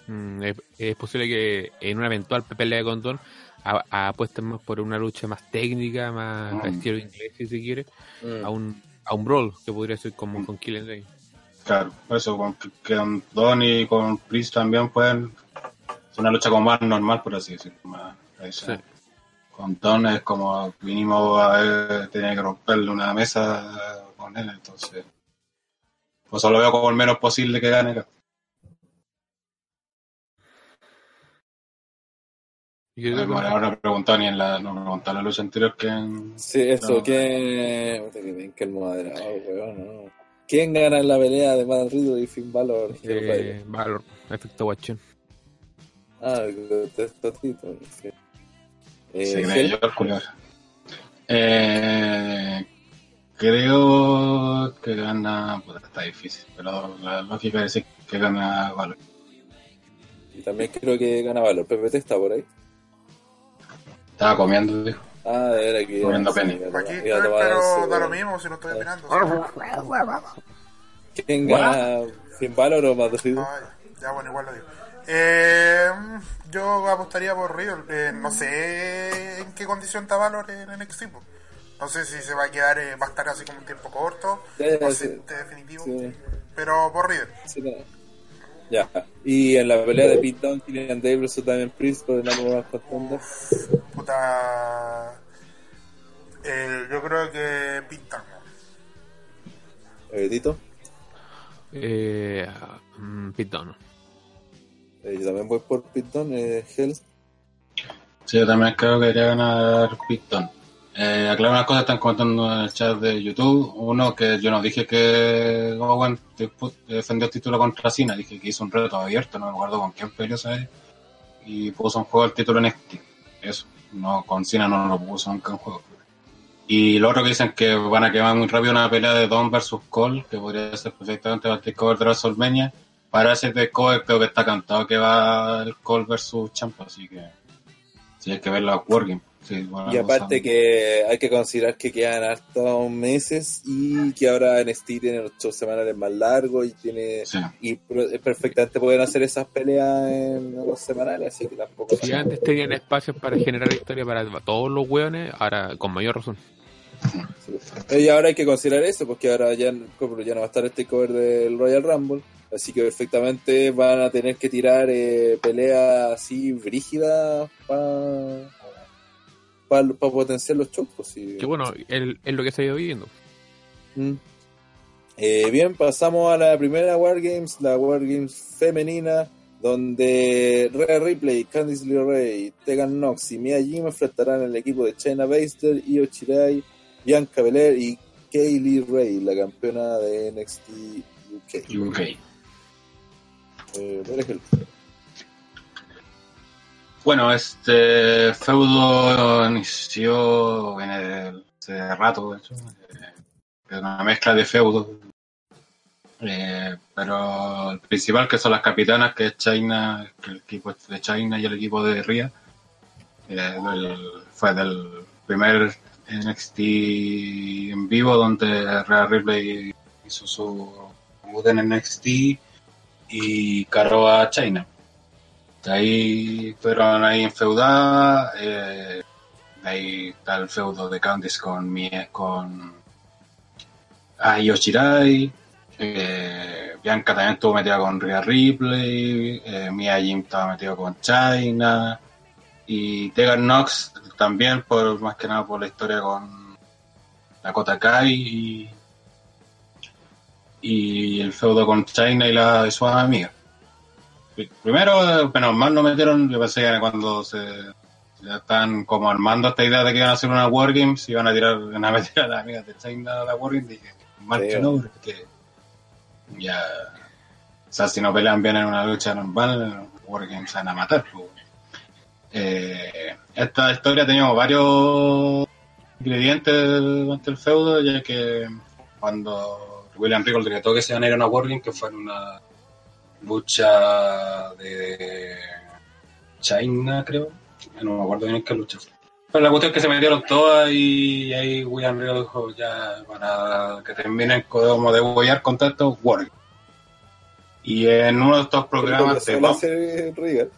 Mm, es, es posible que en una eventual pelea con Don apuesten más por una lucha más técnica, más Mm. estilo inglés, si se quiere, Mm. a un, a un brawl, que podría ser como con Killian Day. Claro, por eso con, Don y con Priest también pueden. Es una lucha como más normal, por así decirlo. Más. Con Don es como mínimo a ver, tenía que romperle una mesa con él, entonces. Pues solo veo como el menos posible que gane. Y que- Bueno, ahora no he preguntado ni en la, no en la lucha anterior que en- Sí, eso, No. que. Que el moderado, weón, no. ¿Quién gana en la pelea de Matt Riddle y Finn Balor? eh, Valor, efecto guachón. Ah, el testotito, sí. Eh, se cree yo el culiao. Eh, creo que gana. Puta, está difícil, pero la lógica es decir que gana Valor. y también creo que gana Valor. PPT está por ahí. Estaba comiendo, dijo. Ah, que. Comiendo a Aquí estoy, pero da lo weón. mismo si no estoy mirando. ¿Quién gana? ¿Finn Balor o? Ah, ya, bueno, igual lo digo. Eh, yo apostaría por Riddle. Eh, no sé en qué condición está Valor en NXT. po. No sé si se va a quedar, eh, va a estar así como un tiempo corto, Sí, o sí. definitivo. Sí. Pero por Riddle. Ya. Y en la pelea de Pete Dunne, Killian Davis versus Damian Priest por el número más. Puta. Eh, yo creo que pinta. Eh, Tito. Eh, mm, Pete Dunne. Eh, yo también voy por Pete Dunne. Eh, Hell. Sí, yo también creo que debería ganar Picton. Eh, aclaro unas cosas, están comentando en el chat de YouTube. Uno, que yo no dije que Owen defendió el título contra Cena, dije que hizo un reto abierto, no me acuerdo con quién peleó, ¿sabes? Y puso en juego el título en NXT. Eso, no, con Cena no lo puso nunca en juego. Y lo otro que dicen que van a quemar muy rápido una pelea de Don versus Cole, que podría ser perfectamente el takeover de WrestleMania. Para ese takeover creo que está cantado que va el Cole versus Champa, así que sí hay que ver la Wargame. Sí, Y aparte que hay que considerar que quedan hartos meses y que ahora NXT tiene ocho semanales más largos y tiene Sí. y perfectamente pueden hacer esas peleas en los semanales, así que tampoco Si antes tenían espacios para generar historia para todos los hueones, ahora con mayor razón. Y ahora hay que considerar eso, porque ahora ya no va a estar este cover del Royal Rumble, así que perfectamente van a tener que tirar eh, peleas así brígidas para potenciar los shows. pues, sí. Que bueno, es, lo que se ha ido viviendo. Mm. Eh, bien, pasamos a la primera Wargames, la Wargames femenina, donde Rhea Ripley, Candice LeRae, Tegan Knox y Mia Jim enfrentarán al equipo de China Baszler, Io Shirai, Bianca Belair y Kaylee Ray, la campeona de NXT UK. UK. Eh, por ejemplo, Bueno, este feudo inició viene de hace rato, de hecho. eh, una mezcla de feudos. Eh, pero el principal, que son las capitanas, que es China, el equipo de China y el equipo de Ria, eh, fue del primer NXT en vivo, donde Rhea Ripley hizo su debut en NXT y caró a China. Ahí fueron ahí enfeudadas. Eh, ahí está el feudo de Candice con Mie, con ah, Io Shirai. Eh, Bianca también estuvo metida con Rhea Ripley. Eh, Mia Jim estaba metido con China. Y Tegan Knox también, por más que nada por la historia con Dakota Kai y, y el feudo con China y la de su amiga. Primero, menos mal no metieron, yo pensé que cuando se ya están como armando esta idea de que iban a hacer una Wargames y iban a tirar, iban a meter a las amigas de China a la Wargames, dije, mal que no, porque ya, o sea, si no pelean bien en una lucha normal, Wargames se van a matar. pues. Eh, esta historia ha tenido varios ingredientes durante el feudo, ya que cuando William Regal decretó que se iban a ir a una Wargame, que fue en una lucha de China, creo. No me acuerdo bien en qué lucha fue. Pero la cuestión es que se metieron todas y ahí William Regal dijo ya para que terminen como de huellar con tanto Wargame. Y en uno de estos programas de River.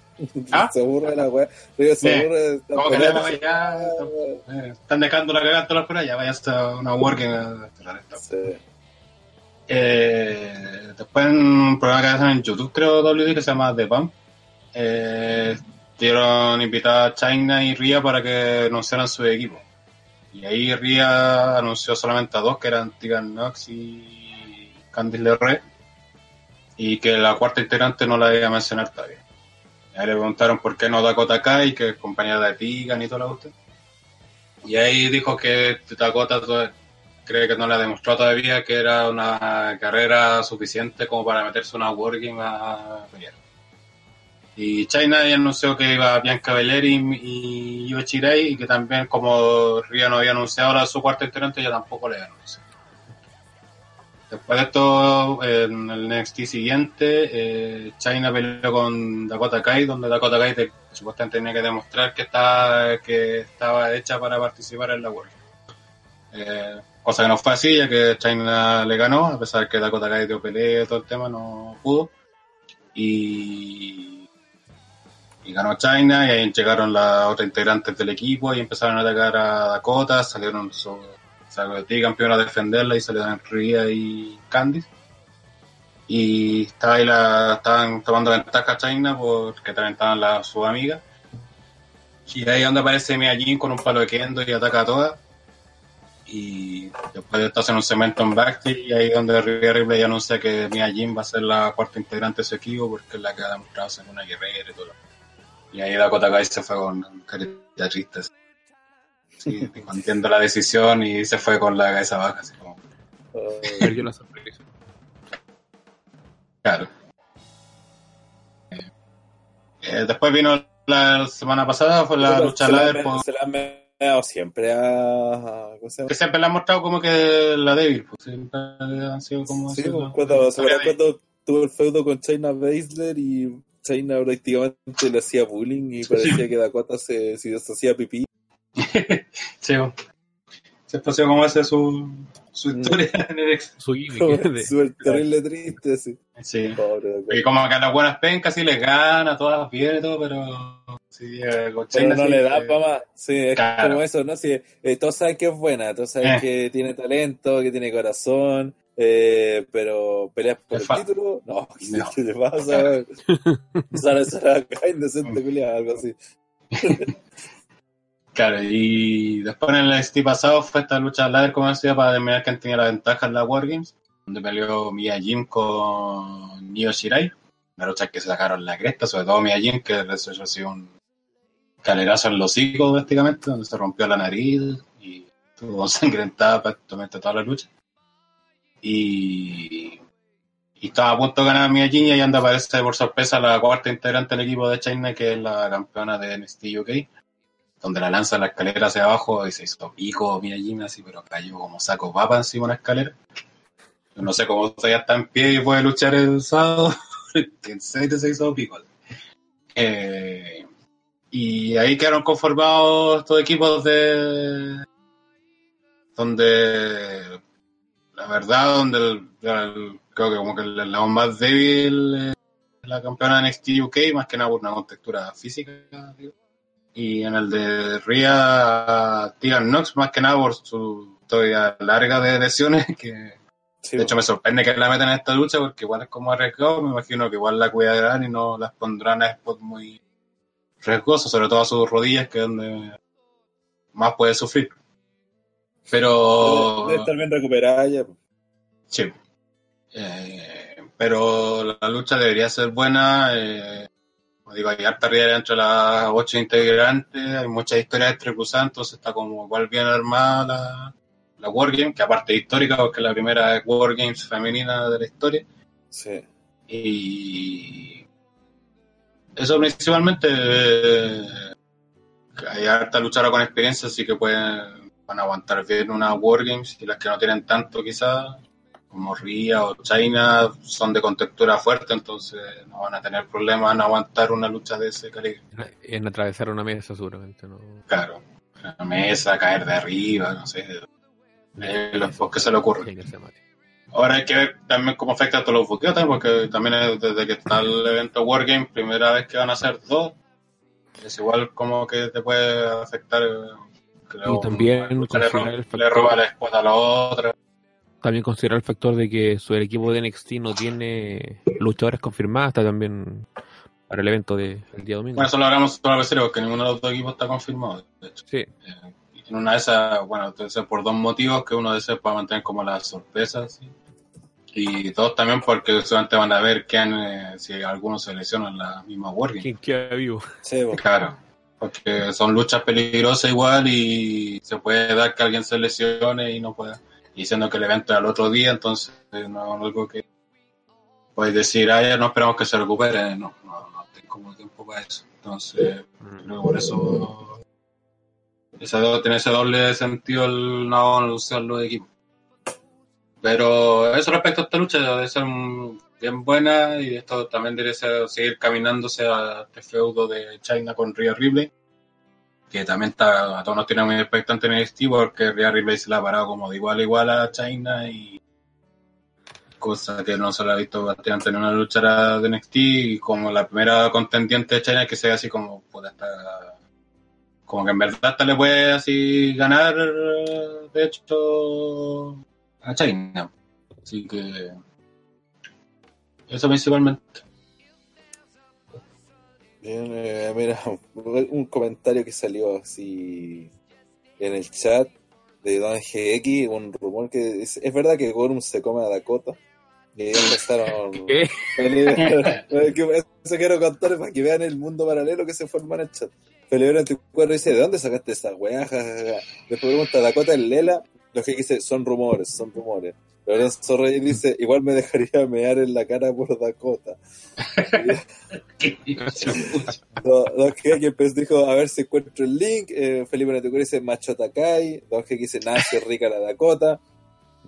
¿Ah? Se aburre de la weá. River se aburre de ¿Cómo que ya, eh, están dejando la cagada todas las pruebas, ya vaya a una working. Sí. Eh, después en un programa que hacen en YouTube, creo, WD, que se llama The Pump, eh, dieron invitada a China y Ria para que anunciaran su equipo. Y ahí Ria anunció solamente a dos, que eran Tegan Knox y Candice LeRae, y que la cuarta integrante no la iba a mencionar todavía. Ahí le preguntaron por qué no Dakota Kai, que es compañera de Tegan y toda la cuestión. Y ahí dijo que Dakota cree que no le ha demostrado todavía que era una carrera suficiente como para meterse una Wargame a pelear. Y China ya anunció que iba Bianca Belair y, y Io Shirai y que también como Ria no había anunciado la su cuarta integrante, ya tampoco le anunció. Después de esto, en el NXT siguiente, eh, China peleó con Dakota Kai, donde Dakota Kai te- supuestamente tenía que demostrar que estaba, que estaba hecha para participar en la World. Cosa que no fue así, ya que China le ganó, a pesar que Dakota Kai dio pelea todo el tema, no pudo. Y, y ganó China, y ahí llegaron las otras integrantes del equipo y empezaron a atacar a Dakota, salieron su, salió campeón a defenderla y salieron Ria y Candice. Y estaba ahí la, estaban tomando ventaja a China porque también estaban las sus amigas. Y ahí donde aparece Mia Jin con un palo de kendo y ataca a todas. Y después de esto hacen un cemento en backstage y ahí donde Rhea Ripley anuncia que Mia Jin va a ser la cuarta integrante de su equipo porque es la que ha demostrado ser una guerrera y todo. Y ahí Dakota Kai se fue con carita triste. Sí, entiendo la decisión y se fue con la cabeza baja, así como, Ah, Perdió la sorpresa. claro. Eh, después vino la semana pasada, fue la lucha se la ladder han- por- Se la siempre a. ¿Cómo se llama? que siempre la han mostrado como que la débil, pues siempre han sido como Sí, así, pues, cuando, ¿se acuerdan Ok. cuando tuvo el feudo con China Baszler y China prácticamente le hacía bullying y parecía que Dakota se, se hacía pipí. Sí, bueno. Siempre ha sido como ese su, su Mm. historia en el ex. Su gimmick. Súper terrible triste, así. Sí. Pobre. Y como que a las buenas pencas sí les gana, todas bien y todo, pero sí, Pero no sí, le da eh, para más. Sí, es Claro. como eso, ¿no? Sí, eh, todos saben que es buena, todos saben Eh. que tiene talento, que tiene corazón, eh, pero peleas por Es el fa- título, no, ¿qué, No. qué le pasa? Sara Sara acá indecente algo así. Claro, y después en el NXT pasado fue esta lucha ladder, como decía, para determinar quién tenía la ventaja en la Wargames, donde peleó Mia Jim con Nio Shirai. Una lucha que se sacaron la cresta, sobre todo Mia Jim, que recibió así un calerazo en los hocico prácticamente, donde se rompió la nariz y estuvo ensangrentada prácticamente toda la lucha. Y, y estaba a punto de ganar Mia Jim y ahí anda aparece por sorpresa la cuarta integrante del equipo de China, que es la campeona de NXT UK donde la lanza la escalera hacia abajo y se hizo pico Mia Jim así, pero cayó como saco papa encima una escalera. No sé cómo todavía está en pie y puede luchar el sábado, que en serio se hizo pico. Eh, y ahí quedaron conformados estos equipos de donde la verdad donde el- creo que como que el eslabón más débil es la campeona de NXT UK más que nada por una contextura física digo. Y en el de Ria Tegan Knox más que nada por su historia larga de lesiones que Sí, de hecho me sorprende que la metan en esta lucha porque igual es como arriesgado me imagino que igual la cuidarán y no las pondrán a spots muy riesgosos sobre todo a sus rodillas que es donde más puede sufrir pero Debe estar bien recuperada ya. Sí. Eh, pero la lucha debería ser buena. Eh, digo, hay harta rivalidad entre las ocho integrantes, hay muchas historias entrecruzadas, entonces está como igual bien armada la, la Wargame, que aparte es histórica porque es la primera Wargames femenina de la historia. Sí. Y eso principalmente eh, hay harta luchadora con experiencia, así que pueden van a aguantar bien una Wargames y las que no tienen tanto quizás, como Ria o China, son de contextura fuerte, entonces no van a tener problemas en aguantar una lucha de ese calibre. En atravesar una mesa, seguramente. ¿no? Claro, la mesa, caer de arriba, no sé, eh, lo que se le ocurre. Ahora hay que ver también cómo afecta a todos los también, porque también es desde que está el evento Wargame, primera vez que van a hacer dos, es igual como que te puede afectar. creo, Y también le, roba la espada a la otra. También considerar el factor de que su el equipo de NXT no tiene luchadores confirmadas hasta también para el evento del día domingo. Bueno, eso lo hablamos solo a porque ninguno de los dos equipos está confirmado, de hecho. sí, Eh, en una de esas, bueno, entonces por dos motivos, que uno de esos para mantener como las sorpresas, ¿sí? y dos también porque solamente van a ver quién, eh, si alguno se lesiona en la misma Wargame. ¿quién queda vivo? Sí. Claro, porque son luchas peligrosas igual y se puede dar que alguien se lesione y no pueda. Y siendo que el evento es al otro día, entonces no es algo que puedes decir, ah, ya no esperamos que se recupere. No, no, no tengo tiempo para eso. Entonces, creo que por eso do- tiene ese doble sentido el no anunciar los equipos. Pero eso respecto a esta lucha debe ser mm, bien buena y esto también debe ser seguir caminándose a este feudo de China con Rhea Ripley, que también está, a todos nos tiene muy expectante en NXT porque Rhea Ripley se la ha parado como de igual a igual a China y cosa que no se la ha visto bastante en una lucha de NXT y como la primera contendiente de China que sea así como puta, está- como que en verdad hasta le puede así ganar de hecho a China así que eso principalmente eh, mira, un comentario que salió así en el chat de Don GX, un rumor que es, es verdad que Gorum se come a Dakota. Y empezaron. ¿Qué? Que Eso quiero contar para que vean el mundo paralelo que se forma en el chat. Felipe 24 dice: ¿De dónde sacaste esa weá? Después pregunta Dakota en Lela. Los que dice: Son rumores, son rumores. Lorenzo Reyes dice: Igual me dejaría mear en la cara por Dakota. Don Don que empezó, dijo, a ver si encuentro el link. Eh, Felipe Netucur dice, Macho Takai. Don que dice, nace rica la Dakota.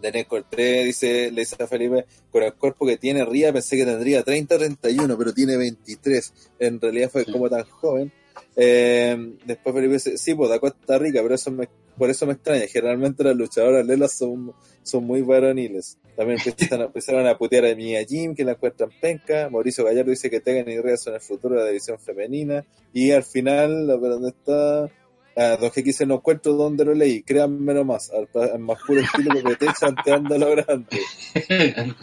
Denis Cortés dice, le dice a Felipe, con el cuerpo que tiene Ría pensé que tendría 30 31, pero tiene 23. En realidad fue como tan joven. Eh, después Felipe dice, sí, pues Dakota está rica, pero eso me, por eso me extraña. Generalmente las luchadoras lelas son, son muy varoniles. También empiezan a, empezaron a putear a Mia Jim, que la encuentran penca. Mauricio Gallardo dice que Tegan y Rhea son el futuro de la división femenina. Y al final, a ver dónde está. Ah, Don G dice, no encuentro dónde lo leí. Créanme nomás, al, al más puro estilo que te chanteando a lo grande.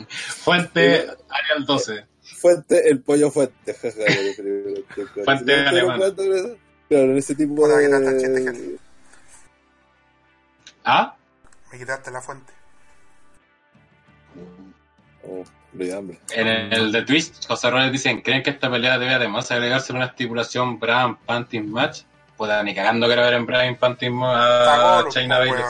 Fuente Arial 12 Fuente, el pollo fuente. jaja, que- Fuente cuando- Claro, en ese tipo que de... ¿Ah? Me quitaste la fuente. Oh. En el de Twitch, José Robles dicen, ¿creen que esta pelea debe además agregarse una estipulación Brian Panting Match? Pues ni cagando quiero ver en Brian Panting Está a China Bailey.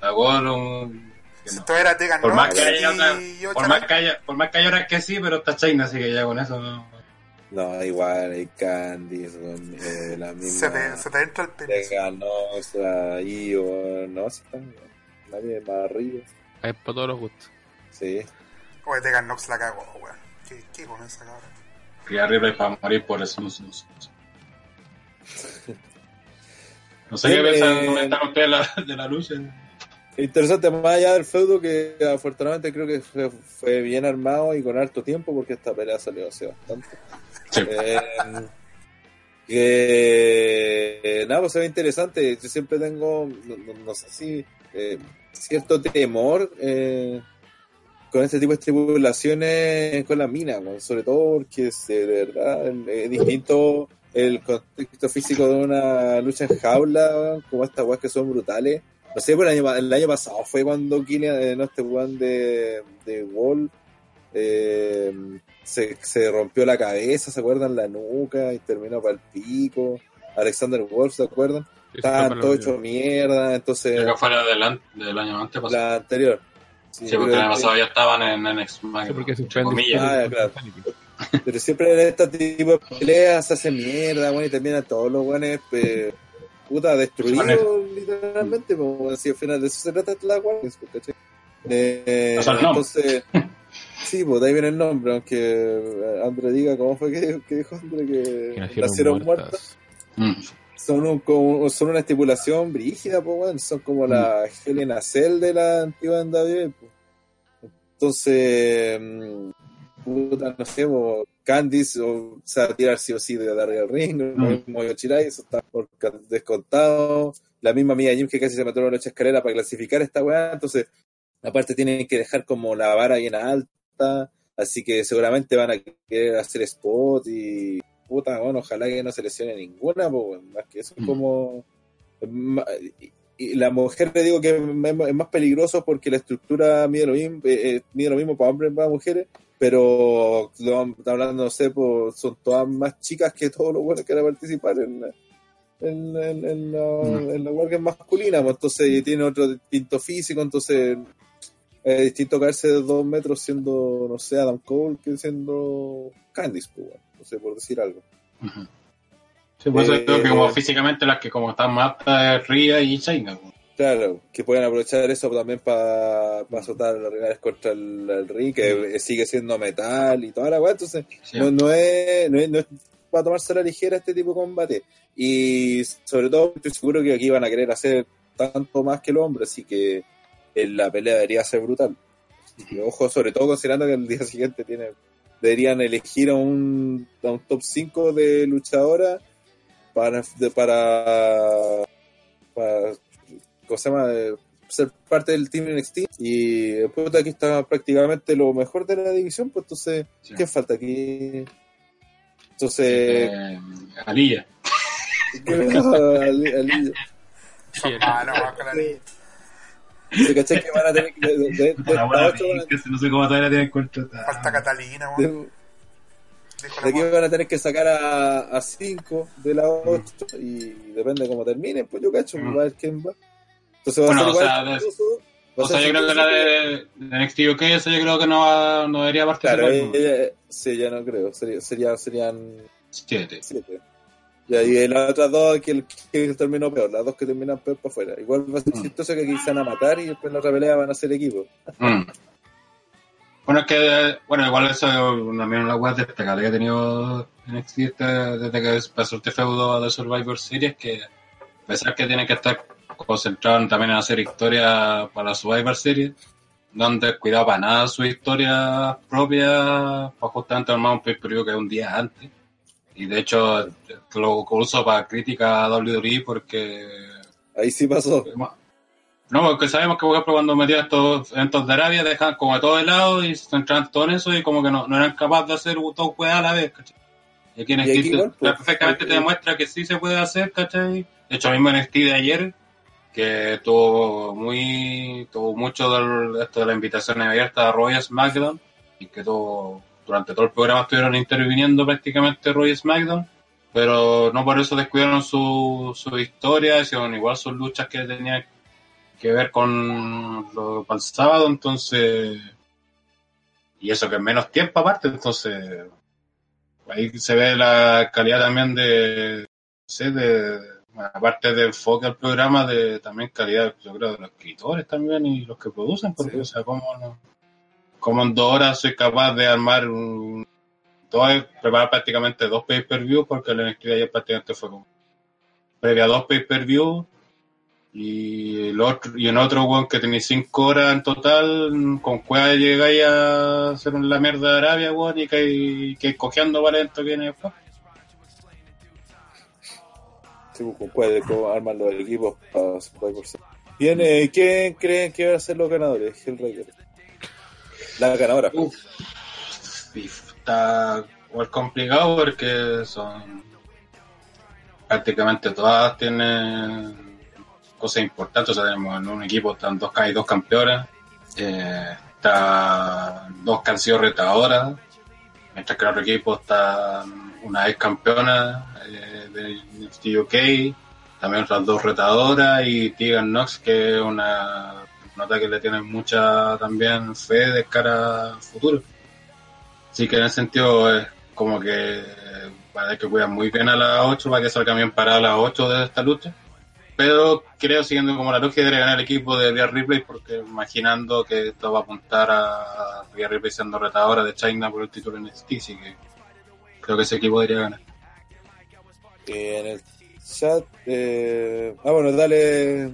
A Gollum, que Si no. esto era Tegan Por más Nox que haya, y- otra- y por otra- más que haya, por más que haya horas que sí, pero está China, así que ya con eso no. No, igual, hay Candice, con, eh, la misma... se, te, se te entra el pene. Te ganó, o sea, ahí, o no, si está bien. Nadie más arriba. Hay para todos los gustos. Sí. Oye, Nox la cagó, weón. ¿Qué, ¿Qué con esa cabra? Y arriba para morir por eso no sé. No sé, no sé qué Eh, piensan comentar ustedes de la, de la lucha. Interesante, más allá del feudo que afortunadamente creo que fue, fue bien armado y con harto tiempo porque esta pelea salió hace bastante. Eh, que nada, pues se interesante. Yo siempre tengo, no, sé si, eh, cierto temor eh, con este tipo de tripulaciones con la mina, sobre todo porque es, de verdad es distinto el contexto físico de una lucha en jaula, como estas weas que son brutales. No sé, pero el año, el año pasado fue cuando Killian, eh, no este weón de, de Wall, eh, se, se rompió la cabeza, ¿se acuerdan? La nuca y terminó para el pico. Alexander Wolf, ¿se acuerdan? Estaban todos hechos mierda, entonces Creo que fue la del, an- del año antes pasado. la anterior. Sí, Sí, porque el año pasado ya estaban en NX Mag. Sí, porque en comillas. Ah, ya, claro. Pero siempre en este tipo de peleas se hace mierda, bueno, y terminan todos los buenos puta destruidos literalmente, pues si al final de eso se trata la Guardians, pues, ¿cachai? Eh, O sea, nombre. entonces, sí, pues de ahí viene el nombre, aunque eh, André diga cómo fue que, que dijo André que, Que nacieron, nacieron muertas. muertas. Mm. Son, un, como- son una estipulación brígida, pues, weón. Son como la Helena Cell de la antigua NWA, pues. Entonces, mm, puta, no sé, po, Candice o, se va a tirar sí o sí de arriba del ring, Mm. lo mismo Yoshirai, eso está por descontado. La misma Mia Jim que casi se metió en la noche escalera para clasificar esta weá, entonces, aparte tienen que dejar como la vara bien alta, así que seguramente van a querer hacer spot y puta, bueno, ojalá que no se lesione ninguna, pues, más que eso es Mm. como... ma- y- la mujer le digo que es es más peligroso porque la estructura mide lo mismo, eh, eh, mide lo mismo para hombres y para mujeres, pero hablando, no sé, pues, son todas más chicas que todos los buenos que van a participar en, la- en, en, en la, Mm. la masculina, pues, entonces tiene otro distinto físico, entonces es distinto caerse de dos metros siendo, no sé, Adam Cole que siendo Candice, pues, bueno, no sé, por decir algo. Sí, por eso Eh, creo que como físicamente las que como están más es Ria y China. pues. Claro, que pueden aprovechar eso también para azotar los rivales contra el, el ring, que sigue siendo metal y toda la weá, entonces Sí. no, no, es, no, es, no es para tomarse a la ligera este tipo de combate. Y sobre todo estoy seguro que aquí van a querer hacer tanto más que los hombres, así que eh, la pelea debería ser brutal. Y ojo, sobre todo considerando que el día siguiente tiene, deberían elegir a un, a un top 5 de luchadora para, de- para, para ¿cómo se llama? Eh, ser parte del team NXT y puta aquí está prácticamente lo mejor de la división pues entonces Sí. ¿qué falta aquí? entonces Eh, Alilla. ¿qué le pasa al- al- ¿Se cachai que van a tener que de, de- de- La buena ocho van a- no sé cómo todavía la tienen contratada. Falta Catalina, de- weón. De aquí van a tener que sacar a 5 de la 8 y depende de cómo terminen pues yo cacho Mm. va a ver quién va entonces va Bueno, a ser o igual sea, de- incluso, O sea, yo creo que la de, de NXT UK, esa yo creo que no, va- no debería participar. claro ¿no? ella, sí ya no creo sería, sería- serían Siete. Siete. Y ahí las otras dos que, el- que terminó peor, las dos que terminan peor para afuera. Igual va a ser Mm. chistoso que aquí se van a matar y después en la otra pelea van a ser equipo. Mm. Bueno, es que, bueno, igual eso es también una web destacable que ha tenido NXT este- desde que pasó este feudo de Survivor Series, que a pesar que tiene que estar concentrado también en hacer historia para Survivor Series, no han descuidado para nada su historia propia, para justamente armar un pay-per-view que es un día antes. Y de hecho, lo uso para crítica a WWE porque Ahí sí pasó. no, porque sabemos que, por ejemplo, cuando metían estos eventos de Arabia, dejaban como a todo de lado y se centraban todo en eso y como que no, no eran capaces de hacer todo juega a la vez, ¿cachai? Y aquí en Y aquí pues, perfectamente te eh, demuestra que sí se puede hacer, ¿cachai? De hecho, mismo en NXT de ayer, que tuvo muy, tuvo mucho del, esto de la invitación abierta a Roy SmackDown y que todo, durante todo el programa estuvieron interviniendo prácticamente Roy y SmackDown, pero no por eso descuidaron su, su historia, hicieron igual sus luchas que tenían que ver con lo para el sábado, entonces, y eso que es menos tiempo aparte, entonces, ahí se ve la calidad también de, no sé, de, aparte de enfoque al programa, de también calidad, yo creo, de los escritores también y los que producen, porque, Sí. o sea, cómo no, cómo en dos horas soy capaz de armar un, dos, preparar prácticamente dos pay-per-view, porque NXT de ayer prácticamente fue como previa dos pay-per-view, y el otro, y en otro weón que tenía cinco horas en total, con cueva llegáis a hacer la mierda de Arabia, weón, y que, que cojeando para viene después. Sí, pues, puede cómo arman los equipos para Survivor Series. Bien, ¿quién creen que van a ser los ganadores? Hellraiser. La ganadora. Está igual complicado porque son prácticamente todas tienen cosas importantes. O sea, tenemos en un equipo están dos, hay dos campeonas, eh, está dos que han sido retadoras, mientras que en otro equipo está una ex campeona eh, de NXT UK, también otras dos retadoras y Tegan Knox que es una nota que le tienen mucha también fe de cara al futuro. Así que en ese sentido es como que para que cuidan muy bien a las 8 para que salga bien parada a las 8 de esta lucha. Pero creo, siguiendo como la lógica, debería ganar el equipo de Rhea Ripley porque imaginando que esto va a apuntar a Rhea Ripley siendo retadora de China por el título en NXT, así que creo que ese equipo debería ganar. Eh, en el chat. Eh... Ah, bueno, dale.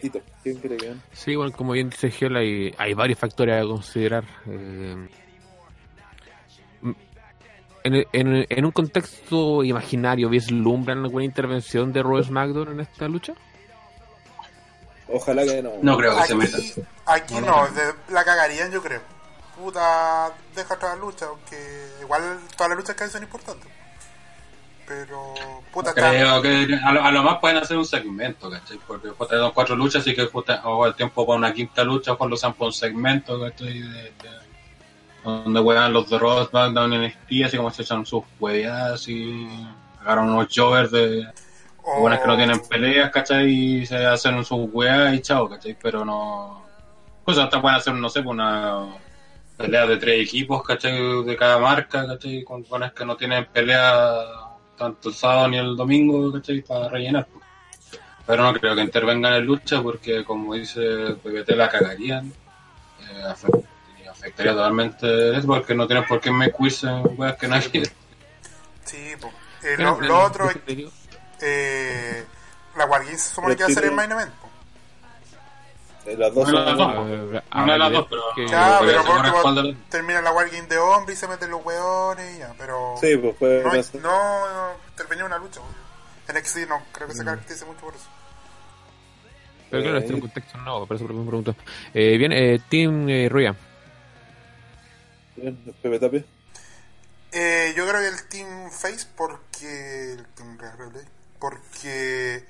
Tito, ¿quién cree que gane? Sí, bueno, como bien dice Gel, hay, hay varios factores a considerar. eh, en, en, en un contexto imaginario, ¿vislumbran alguna intervención de Roy SmackDown en esta lucha? Ojalá que no. No creo que se meta. Aquí, aquí no, de- la cagarían yo creo. Puta, deja toda la lucha, aunque igual todas las luchas que hay son importantes. Pero, puta, está- Creo que a lo, a lo más pueden hacer un segmento, ¿cachai? Porque justo son cuatro luchas, así que justo o el tiempo para una quinta lucha, lo usan por un segmento, ¿cachai? De, de- donde juegan los de Raw, SmackDown en NXT, así como se echan sus hueveadas y agarran unos jovers de o- buenas que no tienen peleas, ¿cachai? Y se hacen sus weas y chao, ¿cachai? Pero no... Pues hasta pueden hacer, no sé, pues una pelea de tres equipos, ¿cachai? De cada marca, ¿cachai? Con buenas que no tienen pelea tanto el sábado ni el domingo, ¿cachai? Para rellenar. pues. Pero no creo que intervengan en lucha porque, como dice PBT, la cagarían. Eh, afe- y afectaría totalmente eso porque no tienen por qué mecuirse en weas que nadie... Sí, po. Eh, lo, lo otro es eh, la Wargames se supone que va a ser el main event. Eh, Las dos Una de las dos, pues. Una de las dos, pero... Que- Ya, pero por último termina la Wargame de hombre y se meten los hueones y ya, pero Sí, pues puede no, pasar. no, no en una lucha. En NXT no, creo Mm. que se caracteriza mucho por eso. Pero claro, Eh, este es un contexto nuevo, por eso me pregunto. Eh, bien, eh, Team eh, Ruya. Bien, Pepe Tapia. Eh, yo creo que el Team Face porque el Team porque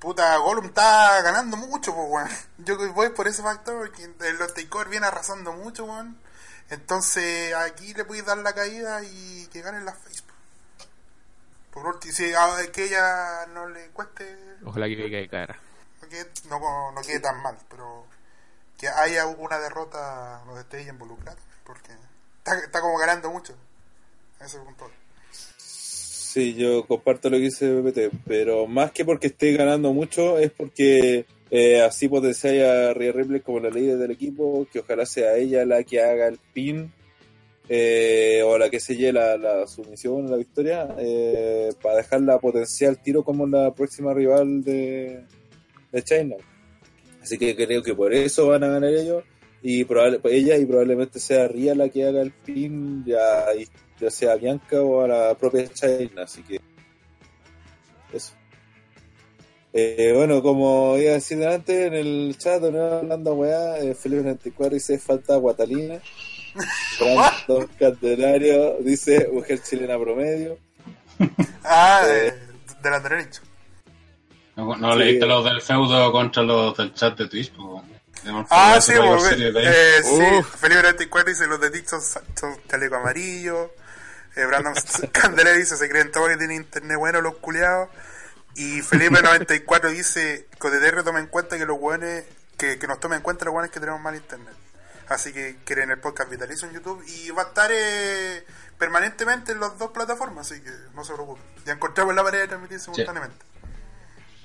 puta Gollum está ganando mucho, pues weón. Yo voy por ese factor que el Takeover viene arrasando mucho, weón. Entonces aquí le puedes dar la caída y que ganen las Face. po. Por último, si que ella no le cueste, Ojalá que caiga de cara. no quede, no, quede tan mal, pero que haya una derrota donde esté ella involucrada, porque está, está como ganando mucho. Ese punto. Sí, yo comparto lo que dice PPT, pero más que porque esté ganando mucho es porque eh, así potencia a Rhea Ripley como la líder del equipo, que ojalá sea ella la que haga el pin eh, o la que selle la, la sumisión, la victoria, eh, para dejarla potencial tiro como la próxima rival de, de China. Así que creo que por eso van a ganar ellos y probable, ella y probablemente sea Ria la que haga el pin ya, ya sea a Bianca o a la propia China, así que eso. Eh, bueno, como iba a decir antes, en el chat nuevo hablando weá, eh, Felipe 94 dice falta Guatalina. Brandon Candelario dice mujer chilena promedio. Ah, Eh. de, de la derecha. No, no Sí. leíste los del feudo contra los del chat de Twitch, pues, Ah, sí, porque, eh, sí. Felipe 94 dice los de son son chaleco amarillo. Eh, Brandon Candela dice se creen todo que tiene internet bueno los culiados. Y Felipe 94 dice que DDR toma en cuenta que los hueones, que, que nos tomen en cuenta los hueones que tenemos mal internet. Así que quieren el podcast vitalizo en YouTube y va a estar eh, permanentemente en las dos plataformas, así que no se preocupen. Ya encontramos la manera de transmitir simultáneamente.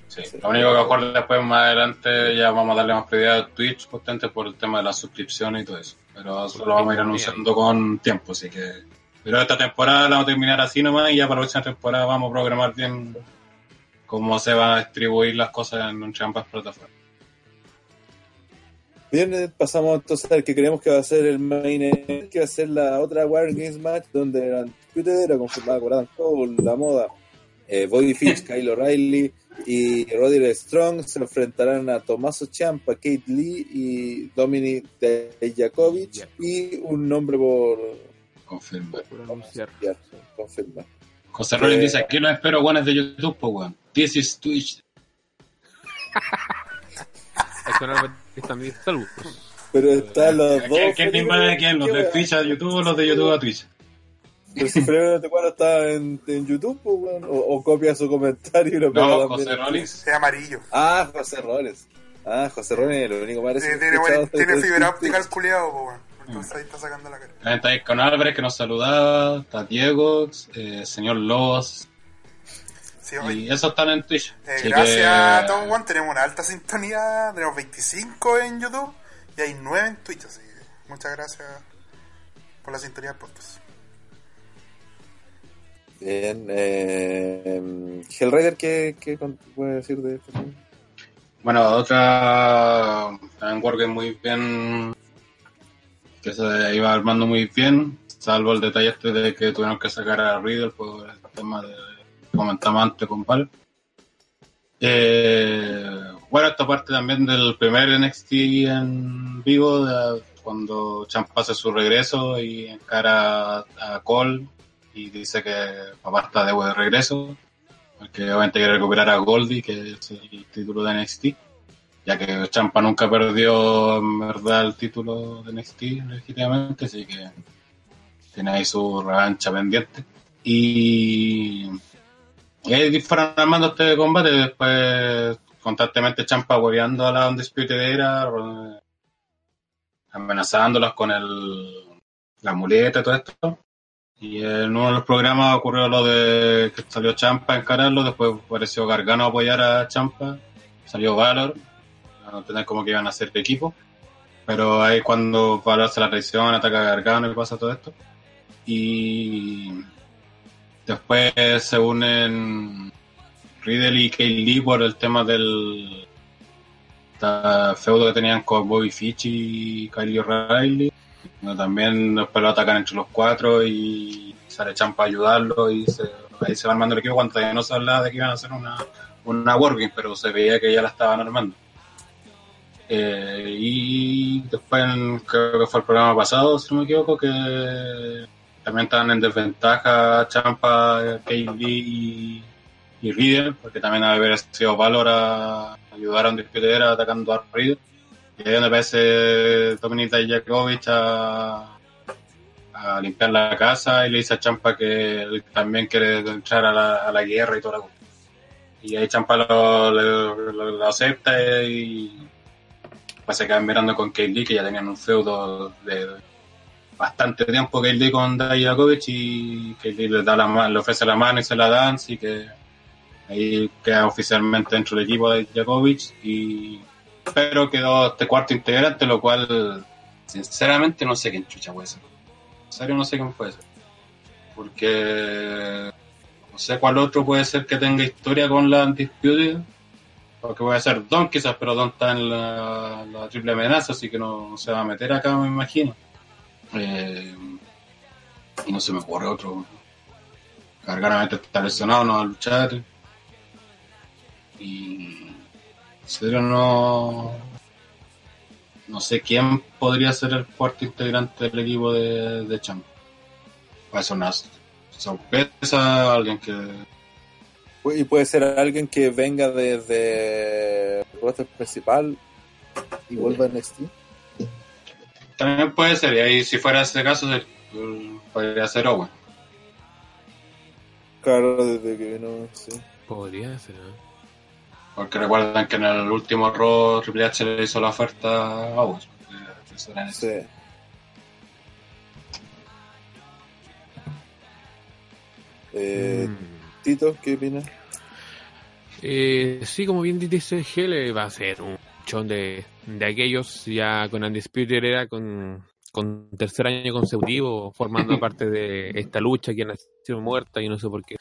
Sí, Lo único que mejor después, más adelante, ya vamos a darle más prioridad a Twitch, justamente por el tema de las suscripciones y todo eso. Pero eso lo vamos a ir anunciando con tiempo, así que... Pero esta temporada la vamos a terminar así nomás y ya para la próxima temporada vamos a programar bien cómo se van a distribuir las cosas en entre ambas plataformas. Bien, eh, pasamos entonces al que creemos que va a ser el main event, que va a ser la otra War Games match, donde eran Twitter era confirmada con Adam Cole, la moda, eh, Bobby Fish, Kyle O'Reilly y Roderick Strong se enfrentarán a Tommaso Ciampa, Kate Lee y Dominic Dijakovic y un nombre por Confirma. Por anunciar. ya, confirmar. José Rollins Eh, dice, aquí los espero buenos de YouTube, pues, weón. This is Twitch. Pero están los dos. ¿Quién, quién te invade a quién? ¿Los de ¿Qué Twitch a YouTube o los de YouTube a Twitch? Pero si Felipe cuando está en, en YouTube, pues, bueno, o, o copia su comentario y lo pega No. José Rollins. Es amarillo. Ah, José Rollins. Ah, José Rollins es el único que parece Tiene, tiene, tiene fibra óptica el culiado, pues, bueno. Entonces ahí está sacando la cara. También está ahí con Álvarez que nos saludaba, está Diego, eh, señor Lobos, Sí, y esos están en Twitch. Eh, gracias que- a todos, Juan. Tenemos una alta sintonía. Tenemos 25 en YouTube y hay 9 en Twitch. Así que muchas gracias por la sintonía del podcast. Bien, eh, Hellraider, ¿qué, qué puede decir de esto? Bueno, otra también muy bien, que se iba armando muy bien, salvo el detalle este de que tuvieron que sacar a Riddle por el tema de que comentamos antes con Val. Eh, bueno, esta parte también del primer NXT en vivo, cuando Champa hace su regreso y encara a Cole y dice que papá está de regreso, porque obviamente quiere recuperar a Goldie, que es el título de NXT, ya que Champa nunca perdió en verdad el título de NXT legítimamente, así que tiene ahí su revancha pendiente. Y, ahí fueron armando este combate, después constantemente Champa hueveando a la Undisputed Era, amenazándolas con el, la muleta y todo esto. Y en uno de los programas ocurrió lo de que salió Champa a encararlo, después apareció Gargano a apoyar a Champa, salió Valor, no tener como que iban a hacer equipo. Pero ahí cuando Valor hace la traición, ataca a Gargano y pasa todo esto. Y después se unen Riddle y Kay Lee por el tema del feudo que tenían con Bobby Fitch y Kyle O'Reilly. También después lo atacan entre los cuatro y sale Champa a ayudarlo y se, ahí se va armando el equipo cuando todavía no se hablaba de que iban a hacer una, una Wargame, pero se veía que ya la estaban armando. Eh, y después en- creo que fue el programa pasado, si no me equivoco, que también estaban en desventaja Champa, KD y, y porque también haber sido Valor a ayudar a un disputador atacando a Riddle. Y ahí donde aparece Dominic Dijakovic a, a limpiar la casa y le dice a Champa que él también quiere entrar a la, a la guerra y toda la cosa. Y ahí Champa lo, lo- lo- lo acepta y pues se quedan mirando con Kate que ya tenían un feudo de bastante tiempo Kate Lee con Dijakovic y Kate le, da la, le ofrece la mano y se la dan, así que ahí queda oficialmente dentro del equipo de Djokovic y pero quedó este cuarto integrante, lo cual sinceramente no sé quién chucha puede ser. En serio no sé quién puede ser. Porque no sé cuál otro puede ser que tenga historia con la Undisputed. Porque puede ser Don quizás, pero Don está en la, triple amenaza, así que no, se va a meter acá, me imagino. Eh, y no se me ocurre otro. Garganamente está lesionado, no va a luchar. Y serio no no sé quién podría ser el cuarto integrante del equipo de, de Champ. Puede ser una sorpresa, alguien que Y puede ser alguien que venga desde el roster principal y vuelva a NXT. también puede ser, y ahí si fuera ese caso se- podría ser Owen. Claro, desde que vino, sí. Podría ser, ¿no? Porque recuerdan que en el último Raw Triple H le hizo la oferta a Owen. Eh, Sí. Eh, Mm. Tito, ¿qué opinas? Eh, sí, como bien dice Gele, va a ser un chón de, de aquellos ya con Undisputed era con, con tercer año consecutivo formando parte de esta lucha que ha sido muerta y no sé por qué.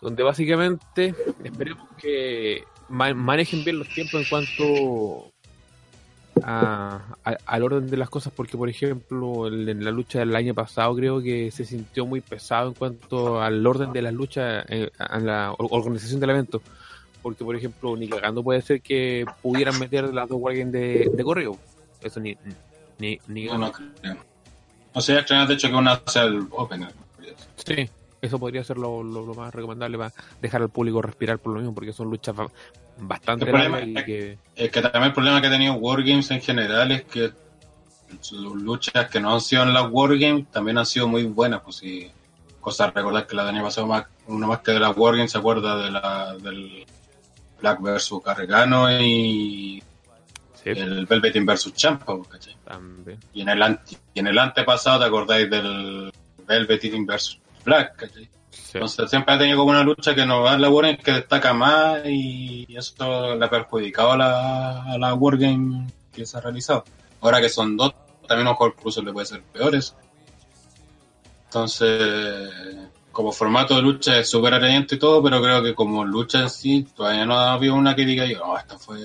Donde básicamente esperemos que ma- manejen bien los tiempos en cuanto a- a- al orden de las cosas, porque por ejemplo en la lucha del año pasado creo que se sintió muy pesado en cuanto al orden de las luchas, eh, a la or- organización del evento, porque por ejemplo ni cagando puede ser que pudieran meter las dos Wargames de, de correo, eso ni ni, ni No, no creo. O sea, de hecho que una sea el opener. Sí, eso podría ser lo, lo- lo más recomendable para dejar al público respirar por lo mismo, porque son luchas bastante El problema y es que... Es que también el problema que ha tenido Wargames en general es que las luchas que no han sido en las Wargames también han sido muy buenas. Pues sí, cosa recordar que la del año pasado, más, uno más que de las Wargames, se acuerda de la, del Black versus Gargano y Sí, el Velveteen versus Champa, pues, ¿cachai? también. Y en el, ante- y en el antepasado, ¿te acordáis del Velveteen versus Black, ¿cachai? Sí. Entonces siempre ha tenido como una lucha que no va a la Wargame que destaca más y eso le ha perjudicado a la, a la Wargame que se ha realizado. Ahora que son dos, también a lo mejor incluso le puede ser peores. Entonces, como formato de lucha es súper atrayente y todo, pero creo que como lucha en sí, todavía no ha habido una que diga yo, oh, esta fue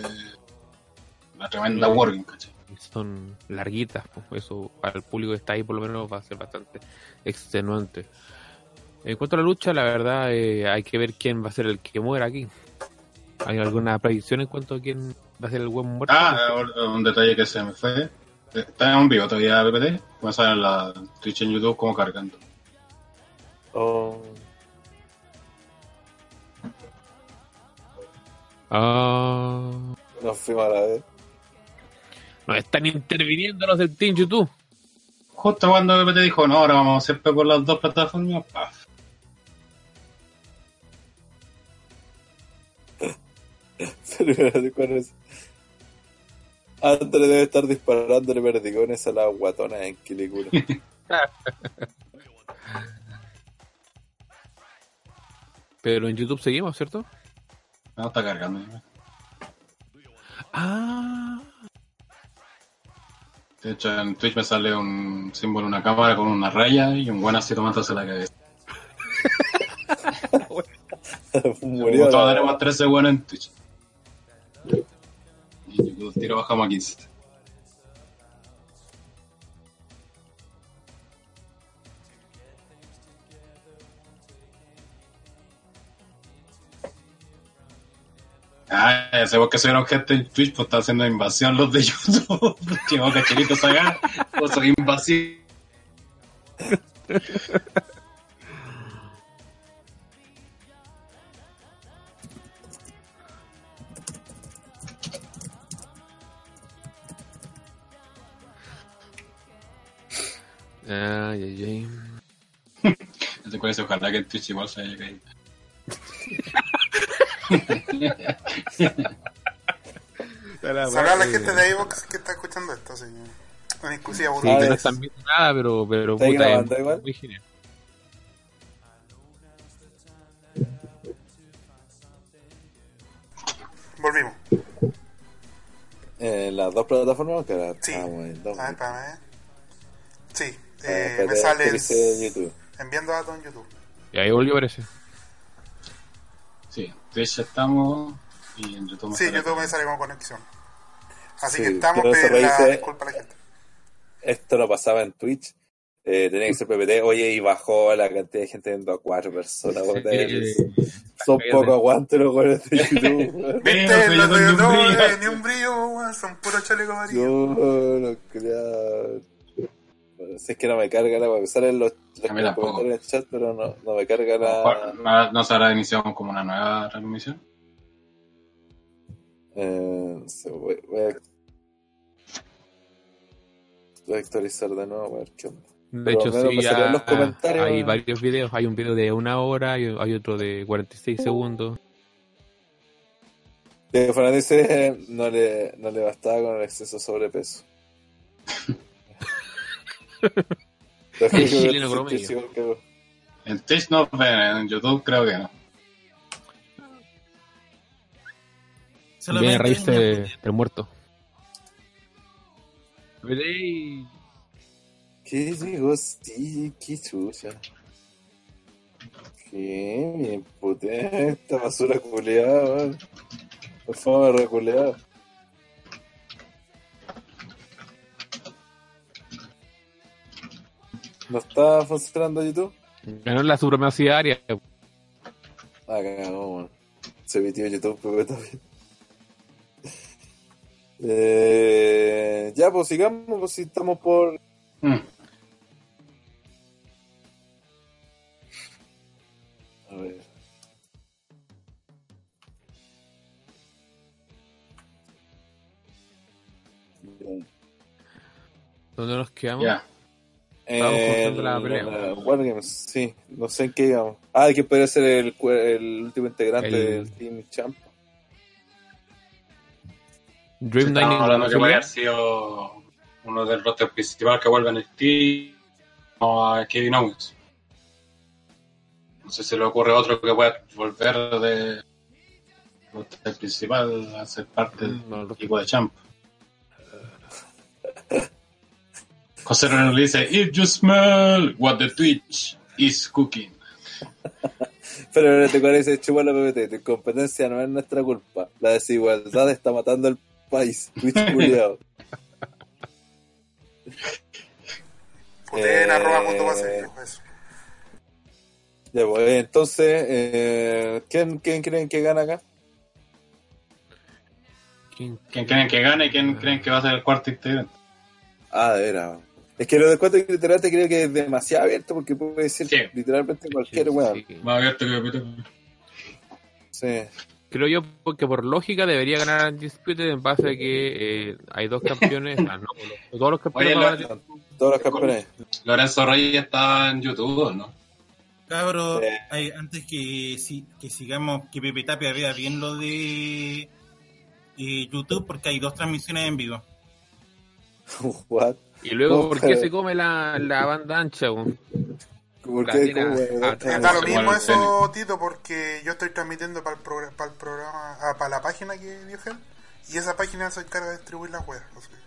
una tremenda Sí. working, ¿cachai? Son larguitas, pues, eso para el público que está ahí por lo menos va a ser bastante extenuante. En cuanto a la lucha, la verdad eh, hay que ver quién va a ser el que muera aquí. ¿Hay alguna predicción en cuanto a quién va a ser el buen muerto? Ah, un detalle que se me fue. Está en vivo todavía PPT. Voy a salir en la Twitch en YouTube como cargando. Oh, Ah, nos fuimos a la vez. nos están interviniendo los del Team YouTube. Justo cuando PPT dijo, no, ahora vamos siempre por las dos plataformas, paf. Antes debe estar disparándole perdigones a las guatonas en Quilicura. Pero en YouTube seguimos, ¿cierto? No, está cargando. Ah, De hecho, en Twitch me sale un símbolo, una cámara con una raya y un buen así tomándose la cabeza. Murió. Todos tenemos 13 buenos en Twitch. Tiro bajamos a 15. Ah, ya por qué subieron gente en Twitch, pues está haciendo invasión los de YouTube. Llegó cacheritos acá, pues soy invasión. Ay, ay, ay. Ese con eso, ojalá que en Twitch igual se haya caído. A la gente de iVox que está escuchando esto, sí. Una exclusiva Sí, no están viendo nada, pero, pero ¿Está ahí puta, es igual? muy genial. Volvimos. En las dos plataformas que ahora Sí. estamos en dos. A ver, espérame. eh. Sí, Ah, eh, me sale dice enviando datos en YouTube. Y ahí volvió, parece. Sí, en Twitch estamos y en YouTube me Sí, sale- YouTube me sale con conexión. Así Sí, que estamos, pedir la saber, disculpa a la gente. Esto no pasaba en Twitch. Eh, tenía que ser PPT. Oye, y bajó la cantidad de gente viendo a cuatro personas. Son poco aguantes los güeyes de YouTube. Viste, YouTube, brillo. eh, ni un brillo, son puros chalecos amarillos. No creo. Si es que no me carga la web. Salen los, los A comentarios en el chat, pero no, no me carga la. ¿No, no se habrá iniciado como una nueva transmisión? Eh, voy, voy a. Voy a actualizar de nuevo a ver qué onda. De Pero hecho, sí, ya los comentarios. hay varios videos. Hay un video de una hora, hay, hay otro de 46 segundos. De Fernández dice no le, no le bastaba con el exceso de sobrepeso. El chileno promedio. En Twitch no, pero en YouTube creo que no. Viene a reírse en de- del muerto. Veréis. ¿Qué digo? Sí, qué chucha. Qué bien puté esta basura culeada. Por favor, reculeada. ¿No está funcionando YouTube? Ganó la supremacía área. Ah, cagamos. Se metió YouTube, pero también. Eh, ya, pues sigamos, pues si estamos por. Mm. A ver. Bien. ¿Dónde nos quedamos? Ya. Eh, la pelea. Wargames, sí, no sé en qué íbamos. Ah, que podría ser el, último integrante El- del Team Champ. Dream Dining hablando que puede haber sido uno del roster principal que vuelve en el team o a Kevin Owens. No sé si le ocurre otro que pueda volver de roster principal a ser parte del Mm, No, no. equipo de Champ. José René le dice, If you smell what the Twitch is cooking. Pero no te parece chupar la PPT. Tu incompetencia no es nuestra culpa. La desigualdad está matando al país. Twitch. Puteen Eh, arroba. Ya, pues, entonces, eh, ¿quién, ¿quién creen que gana acá? ¿Quién- ¿Quién creen que gane y quién creen que va a ser el cuarto integrante? Ah, de veras. Es que lo de cuatro literalmente creo que es demasiado abierto porque puede ser Sí. literalmente cualquier Sí, weón. sí. Más abierto que. Sí. Creo yo porque por lógica debería ganar Undisputed en base a que eh, hay dos campeones. ah, no, todos los campeones Oye, lo- Todos los campeones. Lorenzo Reyes está en YouTube, ¿no? Cabro, hay- antes que, si- que sigamos, que Pepe Tapia vea bien lo de eh, YouTube, porque hay dos transmisiones en vivo. What? Y luego, ¿por qué se come la, la banda ancha? ¿Por qué? da lo mismo eso, Tito, porque yo estoy transmitiendo para el, programa, para el programa, ah, para la página que dio Gel, y esa página se encarga de distribuir las webs. O sea,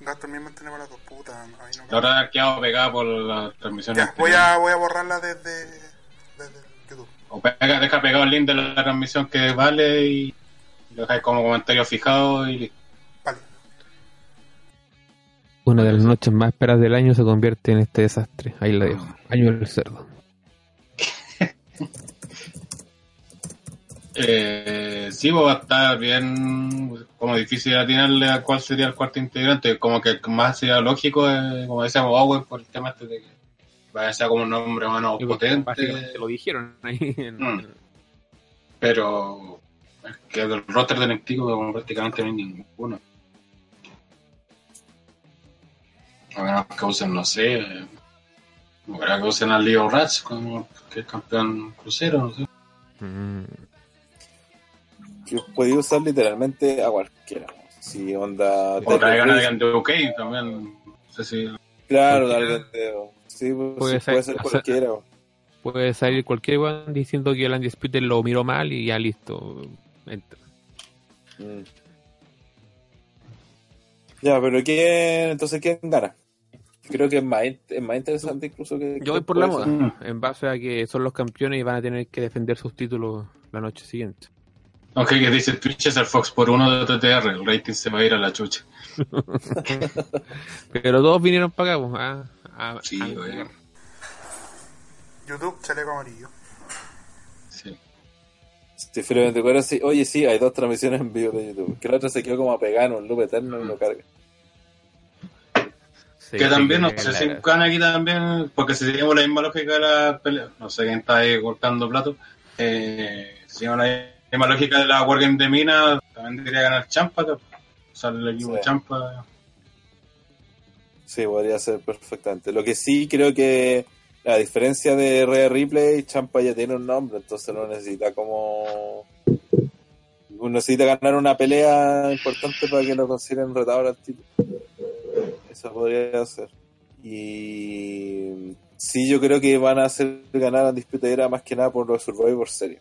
gasto el mismo internet para las dos putas. ahí no La verdad ha quedado pegada por la transmisión. Ya, voy a, voy a borrarla desde, desde YouTube. O pega, deja pegado el link de la transmisión que vale y lo dejáis como comentario fijado y listo. Una de las noches más esperadas del año se convierte en este desastre. Ahí la dejo. Año del cerdo. Eh, sí, pues, va a estar bien como difícil atinarle a cuál sería el cuarto integrante. Como que más sería lógico, eh, como decíamos, Owen, por el tema este de que vaya a ser como un nombre menos potente. lo dijeron ahí. en- Mm. Pero es que del roster del NXT como prácticamente no hay ninguno. A menos que usen, no sé, eh, no creo que usen a Leo Rats como que es campeón crucero, no sé. Mm. Que podía usar literalmente a cualquiera. Si onda. O traigan a de UK también, no sé si... Claro, de. Sí, pues, Puede sí, puede ser- cualquiera. Puede salir cualquier weón diciendo que el Undisputed lo miró mal y ya listo. Entra. Mm. Ya, pero ¿quién? Entonces, ¿quién gana? Creo que es más, es más interesante incluso que. Yo voy por la moda, en base a que son los campeones y van a tener que defender sus títulos la noche siguiente. Aunque que dice Twitch es el Fox por uno de TTR, el rating se va a ir a la chucha. Pero todos vinieron para acá, pues, a, a- Sí, a- güey. YouTube, chaleco amarillo. Sí. Sí, pero te acuerdas, sí, oye, sí, hay dos transmisiones en vivo de YouTube. Que la otra se quedó como apegada en un loop eterno y lo carga. Sí, que también, no sé la- si gana aquí también, porque si seguimos la misma lógica de la pelea, no sé quién está ahí golpeando plato, eh, si seguimos la misma lógica de la Wargame de Mina, también debería ganar Champa, que sale el equipo Sí. Champa. Sí, podría ser perfectamente. Lo que sí creo que a diferencia de Rhea Ripley, Champa ya tiene un nombre, entonces no necesita como necesita ganar una pelea importante para que lo consideren retador al título. Eso podría ser. Y sí, yo creo que van a hacer ganar a Disputadera más que nada por los Survivor Series.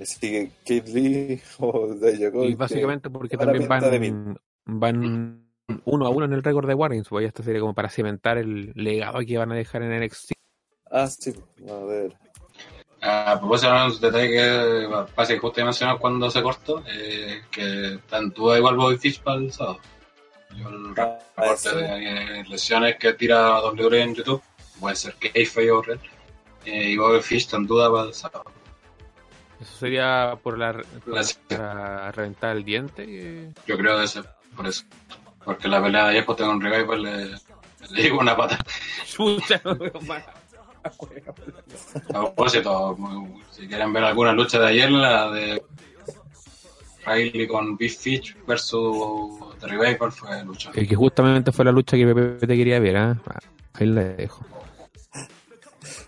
Así que Kate Lee o Djokovic, Y básicamente porque también van, van uno a uno en el récord de Wargames, pues esta sería como para cementar el legado que van a dejar en NXT. Ah, sí, a ver. A propósito, de un detalle que pasa que justo mencionar cuando se cortó, eh, que está en duda igual Bobby Fish para el sábado. Yo el Ah, reporte de lesiones que tira WWE en YouTube, puede ser Kayfabe o Red, eh, y Bobby Fish está en duda para el sábado. Eso sería por la por- para reventar el diente. que- Yo creo que ese, por eso. Porque la pelea de ayer, pues tengo un revival, le, le digo una pata. Chucha, no veo más. A propósito, si quieren ver alguna lucha de ayer, la de Riley con Beef Fish versus The Revival fue lucha. Eh, que justamente fue la lucha que Pepe te quería ver, ¿ah? Ahí la dejo.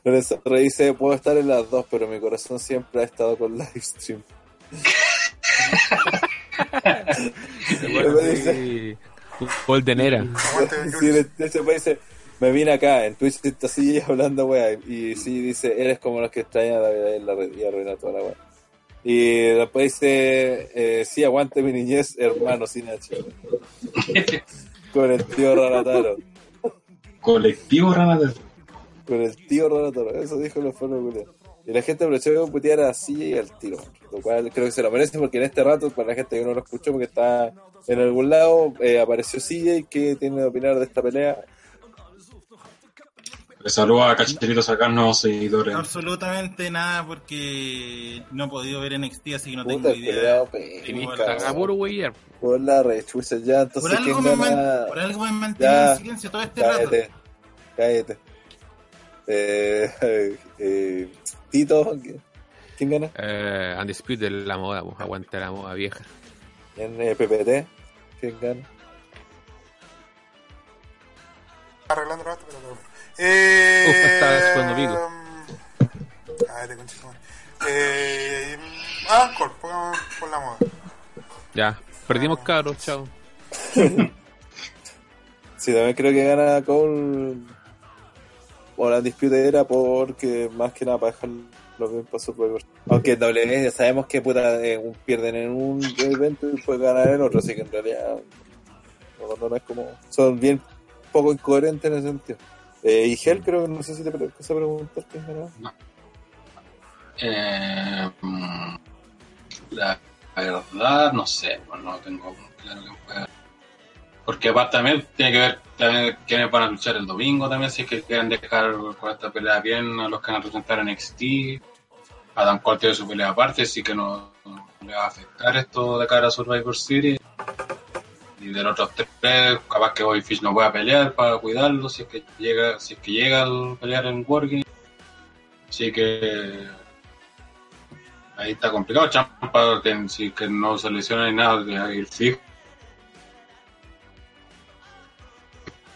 Lorenzo Rey dice, puedo estar en las dos, pero mi corazón siempre ha estado con Livestream. Golden Era. Aguante, don De me vine acá, en Twitch está así hablando, wea, y sí dice, eres como los que extrañan a David en la red y arruina toda la wea. Y después dice, eh, sí, aguante mi niñez, hermano, sin H. Con el tío Rarataro. Colectivo Ranater. Con el tío Ranator, eso dijo los foros. Y la gente aprovechó de putear así y al tiro. Lo cual creo que se lo merece porque en este rato, para la gente que no lo escuchó porque está en algún lado, eh, apareció CJ que tiene que opinar de esta pelea. Le saludo a Cacheritos acá, nuevos seguidores. Absolutamente nada porque no he podido ver NXT, así que no tengo Puta, el idea. Por la rechucha ya, Por entonces algo, quién me man- gana. por algo me mantenido Ya. en silencio todo este rato. Cállate, cállate. Eh, eh, Tito, ¿quién gana? Eh, Undisputed la moda, pues, aguante la moda vieja. En eh, PPT, ¿quién gana? Arreglando la pero no. Eh. Uf, está jugando pico. Cállate, conchito. Eh. Ah, pongamos por la moda. Ya, perdimos cabros, chao. Sí, también creo que gana Cole o la disputa era porque más que nada para dejarlo bien para Survivor. Aunque en W ya sabemos que puta, eh, un- pierden en un evento y pueden ganar en otro, así que en realidad no, no es como... Son bien poco incoherentes en ese sentido. Eh, y Hell creo que no sé si te pre- se preguntar quién ganó. Eh, mm, la verdad, no sé, pues no tengo claro quién puede ganar. Porque aparte también tiene que ver también quiénes van a luchar el domingo también, si es que quieren dejar con esta pelea bien a los que van a representar en NXT. Adam Cole tiene su pelea aparte, así que no, no le va a afectar esto de cara a Survivor Series. Y de los otros tres, capaz que hoy Fish no pueda pelear para cuidarlo si es que llega, si es que llega a pelear en Wargame. Así que ahí está complicado. Champa, que si que no se lesiona ni nada, a ir fijo.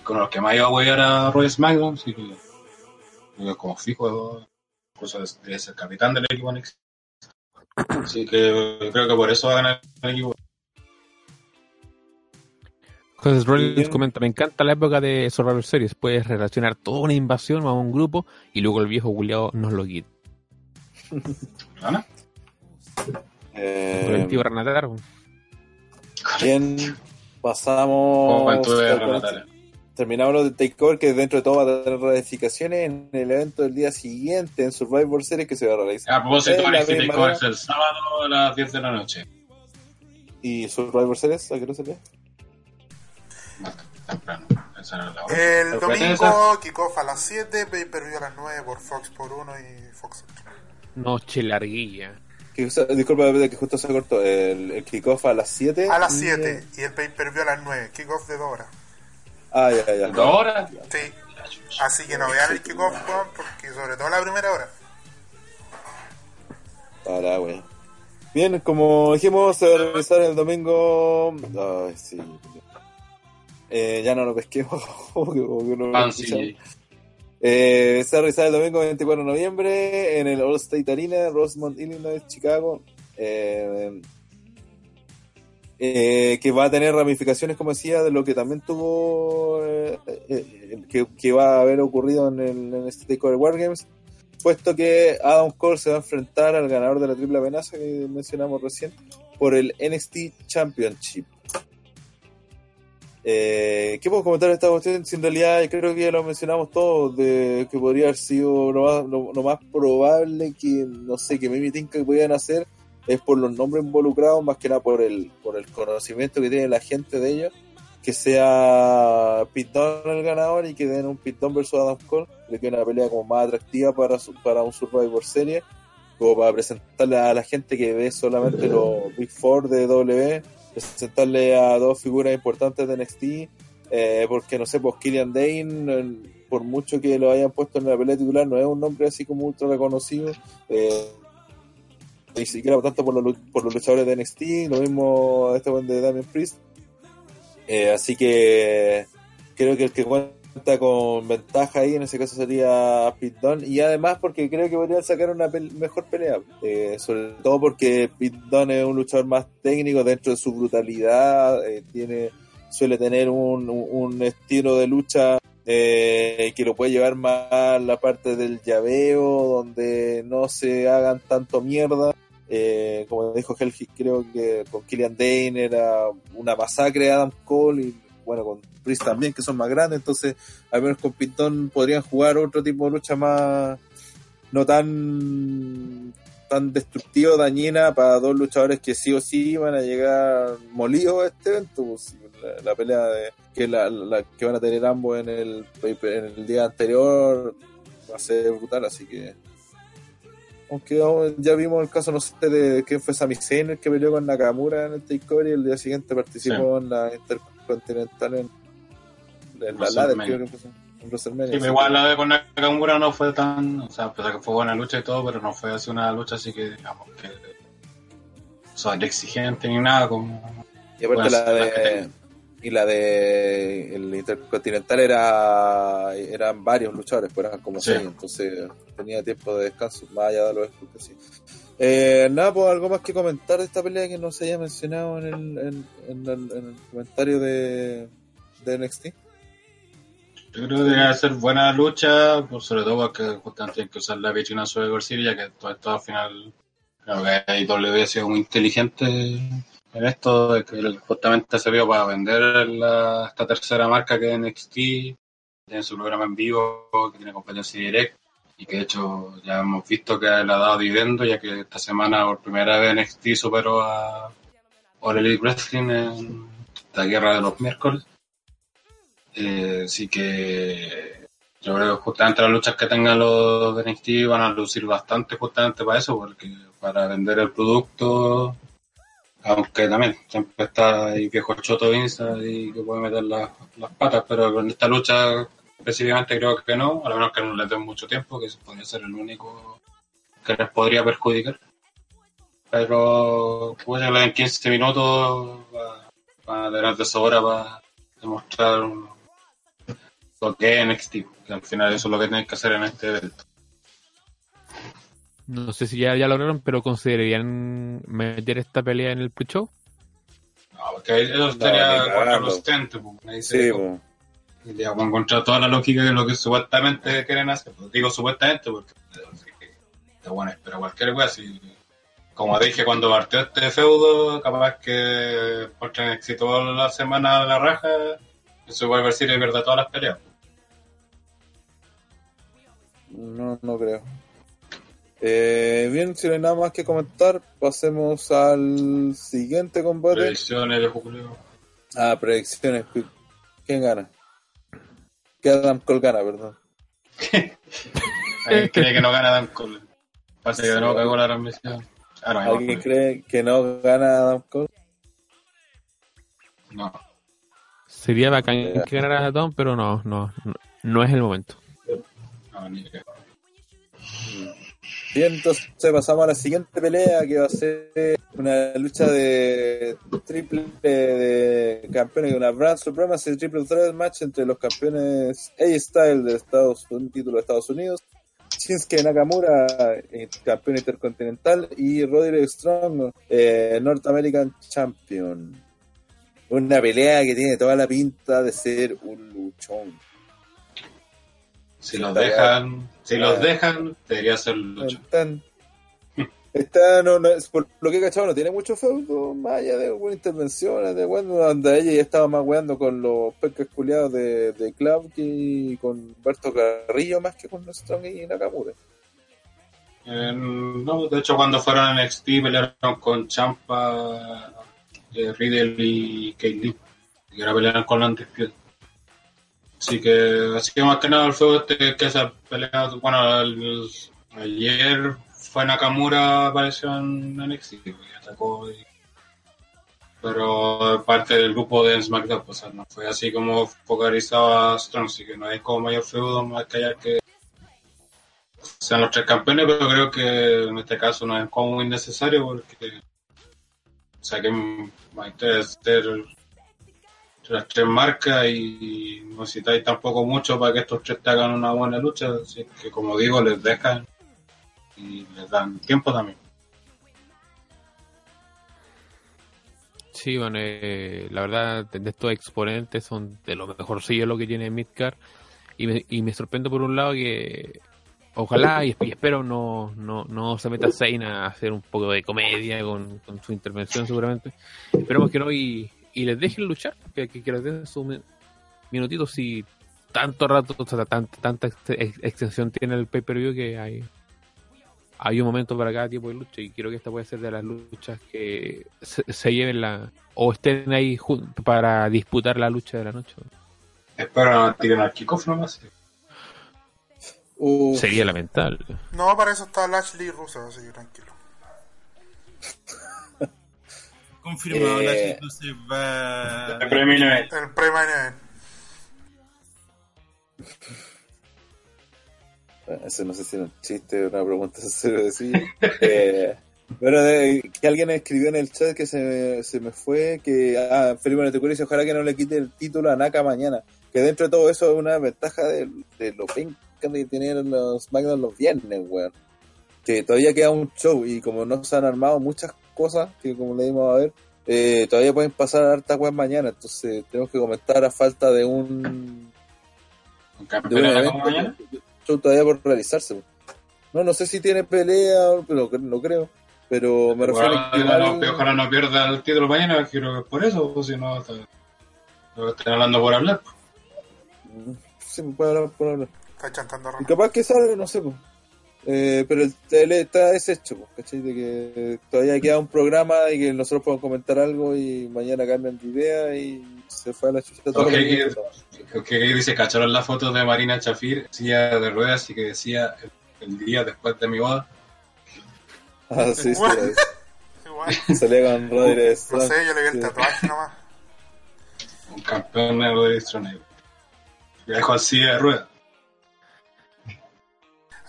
Con los que más iba a huear a Roy SmackDown, así que como fijo, incluso de, de ser capitán del equipo. Así que creo que por eso va a ganar el equipo. José Rollins comenta, me encanta la época de Survivor Series, puedes relacionar toda una invasión a un grupo y luego el viejo culiado nos lo quita. ¿Gana? Eh, bien, pasamos... Terminamos lo de Takeover, que dentro de todo va a tener ratificaciones en el evento del día siguiente en Survivor Series que se va a realizar. A propósito, Takeover es el sábado a las 10 de la noche. ¿Y Survivor Series? ¿A qué no sería? Más temprano. Esa era la hora. El ¿Pero cuál es domingo, kickoff a las 7, pay per view a las 9 por Fox por 1 y Fox 8. noche larguilla. Que, disculpa que justo se cortó. El, el kickoff a las 7. A las y- 7 y el pay per view a las 9. Kickoff de 2 horas. Ah, ya, ya. ¿Dos horas? Sí. Así que no vean el kickoff, porque sobre todo la primera hora. Para, güey. Bien, como dijimos, se va a realizar el domingo. Ay, sí. Eh, ya no lo pesquemos. como que- como que no lo escuchamos. Eh, realizar el domingo 24 de noviembre en el All State Arena, Rosemont, Illinois, Chicago. Eh, eh, que va a tener ramificaciones, como decía, de lo que también tuvo, que, que va a haber ocurrido en, el, en este Takeover Wargames, puesto que Adam Cole se va a enfrentar al ganador de la triple amenaza que mencionamos recién por el NXT Championship. Eh, ¿Qué puedo comentar de esta cuestión? Si en realidad creo que ya lo mencionamos todos, de que podría haber sido lo más, probable que, no sé, que Mimi Tinka que podían hacer es por los nombres involucrados, más que nada por el, por el conocimiento que tiene la gente de ellos, que sea Dunne el ganador y que den un Dunne versus Adam Cole, creo que es una pelea como más atractiva para, su- para un Survivor Series, como para presentarle a la gente que ve solamente los Big Four de W, presentarle a dos figuras importantes de NXT, eh, porque no sé, pues Killian Dane, por mucho que lo hayan puesto en la pelea titular, no es un nombre así como ultra reconocido, eh, ni siquiera tanto por los, por los luchadores de NXT, lo mismo este buen de Damien Priest. Eh, así que creo que el que cuenta con ventaja ahí en ese caso sería Dunne y además porque creo que podrían sacar una pel- mejor pelea eh, sobre todo porque Dunne es un luchador más técnico dentro de su brutalidad eh, tiene suele tener un, estilo de lucha eh, que lo puede llevar más a la parte del llaveo donde no se hagan tanto mierda. Eh, como dijo Helgi, creo que con Killian Dane era una masacre Adam Cole y bueno, con Priest también, que son más grandes, entonces al menos con Pintón podrían jugar otro tipo de lucha más, no tan tan destructiva, dañina para dos luchadores que sí o sí iban a llegar molidos a este evento. pues, la, la pelea de, que, la, la- que van a tener ambos en el, en el día anterior va a ser brutal, así que. Aunque ya vimos el caso, no sé, de quién fue Sami Zayn, el que peleó con Nakamura en el Takeover y el día siguiente participó en la Intercontinental en, en la Ladder, creo que fue, en WrestleMania. Sí, pero igual la de con Nakamura no fue tan, o sea, que fue buena lucha y todo, pero no fue así una lucha así que, digamos, que, o sea, exigente ni nada, como, Y aparte la que de y la de el Intercontinental era eran varios luchadores, pues eran como Sí. seis, entonces tenía tiempo de descanso, más allá de los exclus, sí. Eh, nada, pues algo más que comentar de esta pelea que no se haya mencionado en el, en, el, en el comentario de, de NXT. Yo creo que debe ser buena lucha, por sobre todo porque justamente tienen que usar la Virginia Survivor Series, ya que todo esto al final, creo que AEW ha sido muy inteligente en esto, de que justamente se vio para vender la- esta tercera marca que es NXT, tiene su programa en vivo, que tiene competencia directa, y que de hecho ya hemos visto que le ha dado dividendo, ya que esta semana por primera vez NXT superó a All Wrestling en la guerra de los miércoles. Eh, así que yo creo que justamente las luchas que tengan los NXT van a lucir bastante justamente para eso, porque para vender el producto, aunque también siempre está el viejo choto Vince y que puede meter las, las patas, pero con esta lucha específicamente creo que no, a lo menos que no les den mucho tiempo, que eso podría ser el único que les podría perjudicar. Pero pues en 15 minutos va- van a tener de sobra para demostrar lo que es NXT, que al final eso es lo que tienen que hacer en este evento. No sé si ya, ya lograron, pero considerarían meter esta pelea en el pre-show. No, porque eso sería cagando. contraproducente, pues. Ahí Digamos, encontrar toda la lógica de lo que supuestamente quieren hacer. Pues digo supuestamente porque eh, está bueno, pero cualquier wea, si, como dije cuando partió este feudo, capaz que éxito toda la semana a la raja, eso vuelve a decir es verdad todas las peleas. No, no creo. Eh, bien, si no hay nada más que comentar, pasemos al siguiente combate. Predicciones de Julio. Ah, predicciones. ¿Quién gana? Que Adam Cole gana, perdón. ¿Alguien cree que no gana Dan Cole? Pasa que de nuevo cagó la transmisión. Ah, no, ¿Alguien cree que no gana Adam Cole? No. Sería bacán Ya. que ganara Tom, pero no, no, no, no es el momento. No, ni idea. Bien, entonces pasamos a la siguiente pelea que va a ser una lucha de triple de campeones, una Brand Supremacy Triple Threat Match entre los campeones A-Style de Estados Unidos, título de Estados Unidos, Shinsuke Nakamura, eh, campeón intercontinental, y Roderick Strong, eh, North American Champion. Una pelea que tiene toda la pinta de ser un luchón. Si los dejan, si los Ah. dejan, debería ser lucha. Están, está, no, no, por lo que he cachado, no tiene mucho feudo, más allá de algunas intervenciones, de bueno, donde ella ya estaba más weando con los pescas culiados de, de y con Berto Carrillo más que con Strong y Nakamura. Eh, no, de hecho, cuando fueron a NXT pelearon con Champa, eh, Riddle y Kate Lee. Y ahora pelearon con Undisputed. Así que, así que más que nada el feudo este que esa pelea, bueno, ayer fue Nakamura, apareció en NXT y atacó. y- pero parte del grupo de SmackDown, pues, o sea, no fue así como focalizado a Strong, así que no hay como mayor feudo más que allá que sean los tres campeones, pero creo que en este caso no es como muy necesario porque o sea que va a ser las tres marcas y no necesitáis tampoco mucho para que estos tres te hagan una buena lucha, así que como digo, les dejan y les dan tiempo también. Sí, bueno, eh, la verdad, de estos exponentes son de lo mejorcillo lo que tiene Midcar. Y me, y me sorprendo por un lado que ojalá y, espero no, no, no se meta Zayn a hacer un poco de comedia con, su intervención seguramente. Esperemos que no y, y les dejen luchar, que, que, que les den sus mi- minutitos si tanto rato, o sea, tan- tanta ex- ex- extensión tiene el pay-per-view que hay hay un momento para cada tipo de lucha y creo que esta puede ser de las luchas que se, se lleven la o estén ahí para disputar la lucha de la noche. Espero no tiren al kickoff nomás. Uf, Sería lamentable. No, para eso está Lashley Russo, así que tranquilo. Confirmado, Eh, la gente se va. El premio El. Bueno, Eso no sé si era un chiste o una pregunta serio. Eh, bueno, de- que alguien escribió en el chat que se me, se me fue que ah, Felipe Netecuri dice ojalá que no le quite el título a Naka mañana. Que dentro de todo eso es una ventaja de, de lo penca de tener los SmackDown los viernes, weón. Que todavía queda un show y como no se han armado muchas cosas, que como le dimos a ver, eh, todavía pueden pasar hartas weas mañana. Entonces tenemos que comentar a falta de un un de un evento, mañana. Show todavía por realizarse. No, no sé si tiene pelea, pero no creo. Pero me refiero a que no, ojalá no pierda el título mañana, creo que es por eso, o si no, está- están hablando por hablar. pues. Sí, me puede hablar por hablar. Está chantando Y capaz que salga, no sé, pues. Eh, pero el tele está deshecho, pues, ¿cachai? De que todavía queda un programa y que nosotros podemos comentar algo y mañana cambian de idea y se fue a la chucha todo Ok, lo que- Que dice, cacharon la foto de Marina Chafir, silla de ruedas, y que decía el, el día después de mi boda. Ah, sí, sí, Igual. Salía con Rodríguez. No sé, yo le vi el tatuaje nomás. Un campeón negro de negro. Y dejó en silla de ruedas.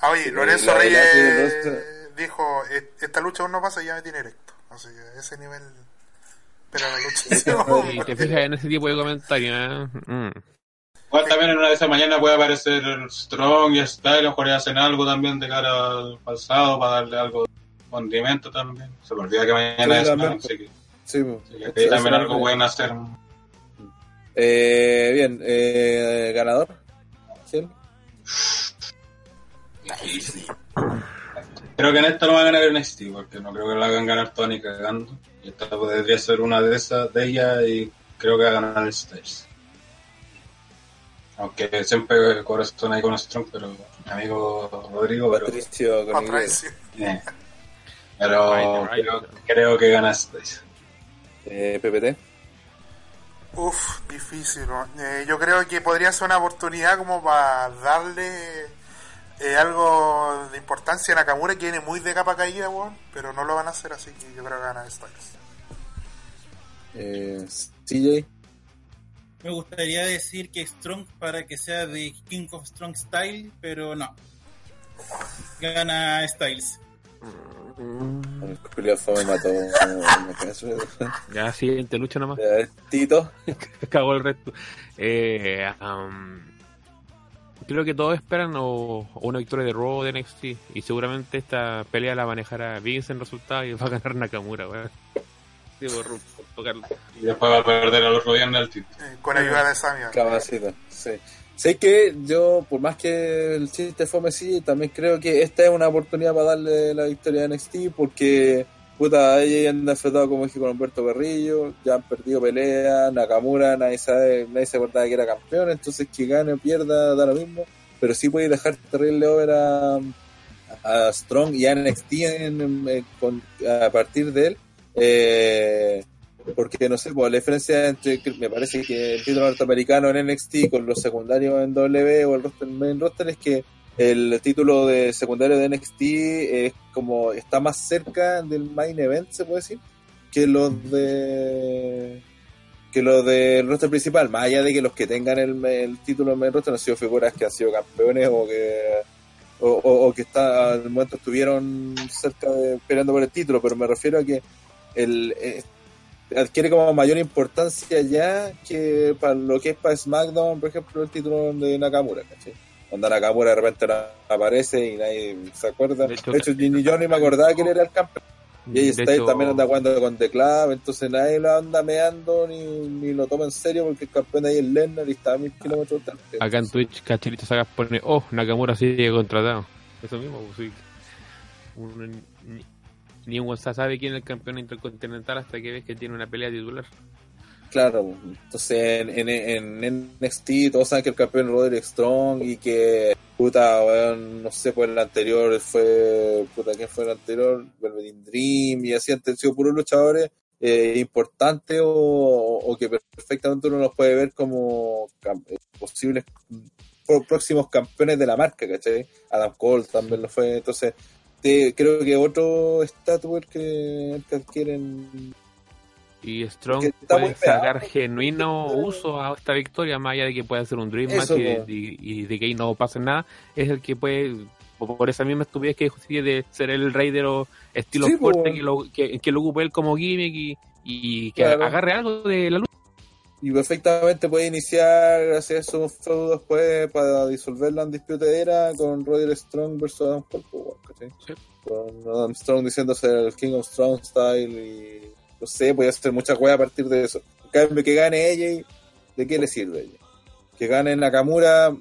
Ah, oye, Lorenzo Reyes dijo, "E- esta lucha aún no pasa y ya me tiene erecto. Así que ese nivel... Pero la te fijas en ese tipo de comentarios, ¿eh? Mm. Igual también en una de esas mañanas puede aparecer Strong y Style, a lo mejor ya hacen algo también de cara al pasado para darle algo de condimento también. Se me olvida que mañana Sí, es también. Smackdown, así que, Sí, pues. así que ahí también algo pueden hacer. Eh, bien, eh, ganador. ¿Quién? Creo que en esta no va a ganar NXT, porque no creo que la hagan ganar toda ni cagando. Esta podría ser una de esas de ellas y creo que va a ganar el Styles. Aunque siempre corazón ahí con Strong, pero mi amigo Rodrigo, pero, Patricio con Y. Patricio. eh, pero Right, right. creo, creo que gana Styles. Eh, PPT. Uf, difícil. ¿no? Eh, yo creo que podría ser una oportunidad como para darle eh, algo de importancia Nakamura, que viene muy de capa caída, weón, pero no lo van a hacer, así que yo creo que gana Styles. Eh, CJ. Me gustaría decir que Strong para que sea de King of Strong Style, pero no. Gana Styles. El Julio mató. me canso. Ya, siguiente lucha nomás. Ya, Tito. Cagó el resto. Eh, um, creo que todos esperan o, o una victoria de Raw de NXT. Y seguramente esta pelea la manejará Vince en resultado y va a ganar Nakamura, weón. Sí, por, por tocarlo. Y después va a perder al otro viernes el título. Eh, con ayuda de Sammy. Cabacita, sí. Sé que yo, por más que el chiste fome sí, también creo que esta es una oportunidad para darle la victoria a NXT porque, puta, ya anda enfrentado, como dije, con Humberto Berrillo, ya han perdido pelea, Nakamura, nadie sabe, nadie se acordaba que era campeón, entonces que gane o pierda, da lo mismo, pero sí puede dejar terrible over a, a Strong y a NXT en- a partir de él. Eh, porque no sé, pues la diferencia entre me parece que el título norteamericano en NXT con los secundarios en W o el roster, main roster es que el título de secundario de NXT es como está más cerca del main event, se puede decir, que los de que los del roster principal, más allá de que los que tengan el, el título en main roster han sido figuras que han sido campeones o que o que está, al momento estuvieron cerca de peleando por el título, pero me refiero a que el, eh, adquiere como mayor importancia ya que para lo que es para SmackDown, por ejemplo, el título de Nakamura, ¿cachai? Cuando Nakamura de repente no aparece y nadie se acuerda. De De hecho, ni yo ni me acordaba que él era el campeón. Y ahí está, hecho, también anda jugando con The Club, entonces nadie lo anda meando ni, ni lo toma en serio porque el campeón ahí es Lennar y está a mil kilómetros de distancia. acá en Twitch, Cachelito Sagas pone, oh, Nakamura sigue contratado. Eso mismo, pues sí. Uno ni, ni un WhatsApp sabe quién es el campeón intercontinental hasta que ves que tiene una pelea titular. Claro. Entonces en, en, NXT todos saben que el campeón es Roderick Strong y que, puta, no sé, pues el anterior fue, puta, ¿quién fue el anterior? Velveteen Dream y así han sido puros luchadores eh, importantes o, o que perfectamente uno los puede ver como eh, posibles próximos campeones de la marca, ¿cachai? Adam Cole también lo fue, entonces te- creo que otro estatus que, que adquieren Y Strong puede sacar genuino uso a esta victoria, más allá de que pueda ser un Dream Match Eso, y de, po. y- y de que ahí no pase nada, es el que puede, por esa misma estupidez que sigue de ser el rey de los estilos Sí, fuertes, que lo, que, que lo ocupe él como gimmick y, y que Claro. agarre algo de la lucha. Y perfectamente puede iniciar, hacer su feudo después para disolver la disputadera con Roderick Strong versus Adam Cole, bueno, ¿cachai? Sí. Con Adam Strong diciéndose el King of Strong Style y no sé, puede hacer muchas weas a partir de eso. En cambio, que gane ella, y ¿de qué le sirve ella? Que gane Nakamura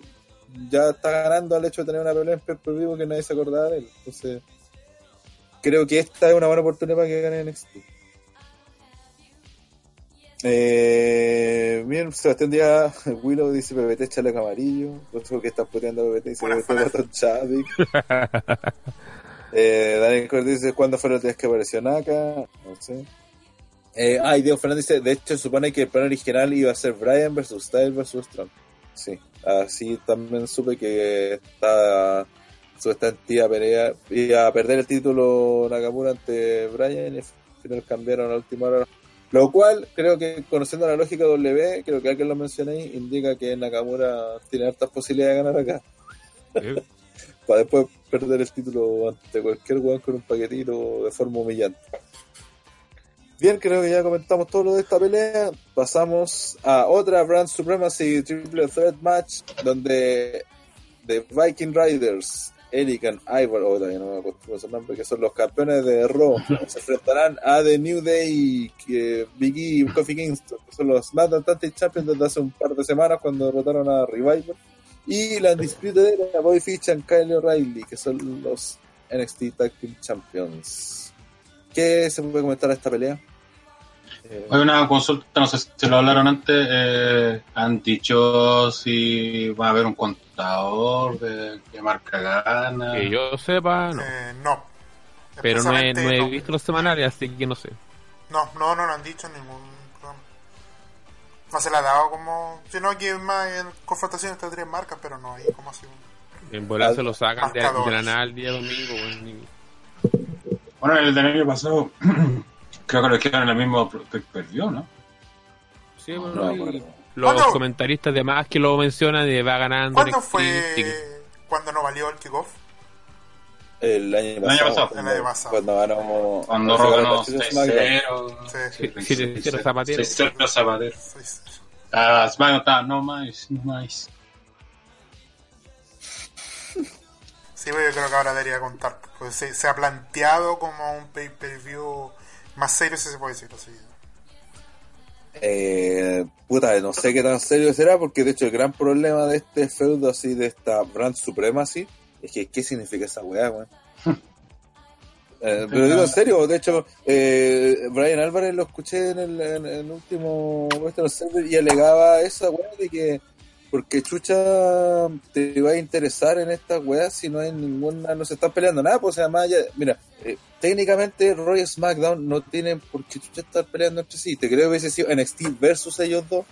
ya está ganando al hecho de tener una pelea en vivo que nadie se acordaba de él. Entonces, creo que esta es una buena oportunidad para que gane NXT. Eh, bien, Sebastián Díaz, Willow dice PPT chaleco amarillo. No sé por qué están puteando PPT, dice PPT botón Chadwick. eh, Daniel Cortés dice ¿cuándo fue los días que apareció Naka? No sé. Eh, ah, y Diego Fernández dice, de hecho se supone que el plan original iba a ser Brian versus Style versus Strong. Sí, así también supe que está supuestamente iba a, pelear- iba a perder el título Nakamura ante Brian y al final cambiaron a la última hora. Lo cual, creo que conociendo la lógica W, creo que alguien lo mencioné ahí, indica que Nakamura tiene hartas posibilidades de ganar acá. Eh, Para después perder el título ante cualquier weón con un paquetito de forma humillante. Bien, creo que ya comentamos todo lo de esta pelea. Pasamos a otra Brand Supremacy Triple Threat Match donde The Viking Riders, Eric and Ivar, oh, todavía no me acostumbro a ese nombre, que son los campeones de Raw, se enfrentarán a The New Day, que Big E y Kofi Kingston, que son los Tag Team Champions desde hace un par de semanas cuando derrotaron a Revival. Y la Undisputed Era, Bobby Fish y Kyle O'Reilly, que son los NXT Tag Team Champions. ¿Qué se puede comentar de esta pelea? Hay una consulta, no sé si lo hablaron antes, eh, han dicho si va a haber un contador de qué marca gana. que yo sepa, no. Eh, no. Pero no he, no no. visto los semanales, así que no sé. No, no, no lo han dicho en ningún programa. No se le ha dado como. Sino que es más en confrontación entre tres marcas, pero no hay como así. En volar se lo sacan de, de la nada el día domingo. Bueno, el del año pasado creo que lo hicieron en el mismo perdió, ¿no? Sí, bueno, no y acuerdo. los ¿Cuándo? comentaristas de más que lo mencionan de va ganando. ¿Cuándo fue cuando no valió el kickoff? El año pasado. El año pasado. Cuando ganó. Cuando ganó ganó SmackDown. 6-0. Sí. Sí, 7-0 Zapatero. 6-0 Zapatero. Sí, sí. Ah, está, no más, no más. Sí, pero yo creo que ahora debería contar. Pues se, se ha planteado como un pay-per-view más serio, si se puede decir así. Eh, puta, no sé qué tan serio será, porque de hecho el gran problema de este feudo así, de esta Brand Supremacy, es que ¿qué significa esa weá, weón? Eh, pero digo en serio, de hecho, eh, Brian Álvarez lo escuché en el, en el último Western Observer y alegaba esa weá de que porque chucha te va a interesar en esta weá si no hay ninguna, no se están peleando nada, pues además ya, mira, eh, técnicamente Roy y SmackDown no tienen por qué chucha estar peleando entre sí, te creo que hubiese sido NXT versus ellos dos,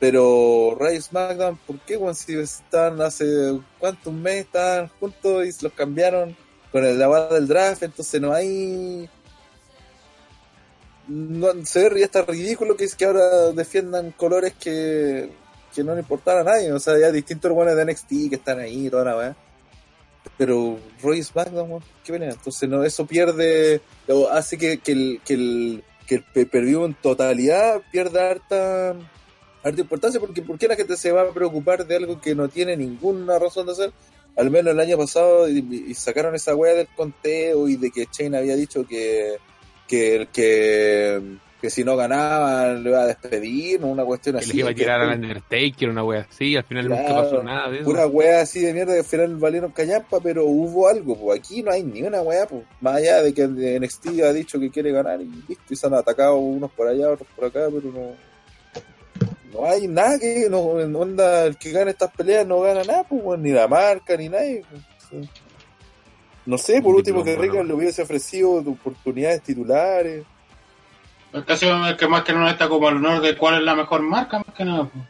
pero Roy SmackDown, ¿por qué weón? si están hace cuánto, un mes estaban juntos y los cambiaron con el lavado del draft, entonces no hay no, se ve ya está ridículo que es que ahora defiendan colores que, que no le importan a nadie. O sea, ya distintos buenos de NXT que están ahí y toda la weá. Pero Roy SmackDown, qué pena. Entonces, no, eso pierde, o hace que, que el, que el, que el en totalidad pierda harta, harta importancia. Porque ¿por qué la gente se va a preocupar de algo que no tiene ninguna razón de hacer? Al menos el año pasado y sacaron esa weá del conteo y de que Shane había dicho que que el que, que si no ganaban le iba a despedir, una cuestión Que así. les iba a que tirar al Undertaker, una wea así. Al final nunca pasó nada de eso. Pura wea así de mierda que al final valieron callampa, pero hubo algo, pues aquí no hay ni una wea, pues más allá de que NXT ha dicho que quiere ganar y listo, y se han atacado unos por allá, otros por acá, pero no. no hay nada que no onda el que gane estas peleas no gana nada, pues, ni la marca ni nadie. pues. No sé, por último que bueno. le hubiese ofrecido oportunidades titulares. El caso es que más que no está como el honor de cuál es la mejor marca, más que nada. pues.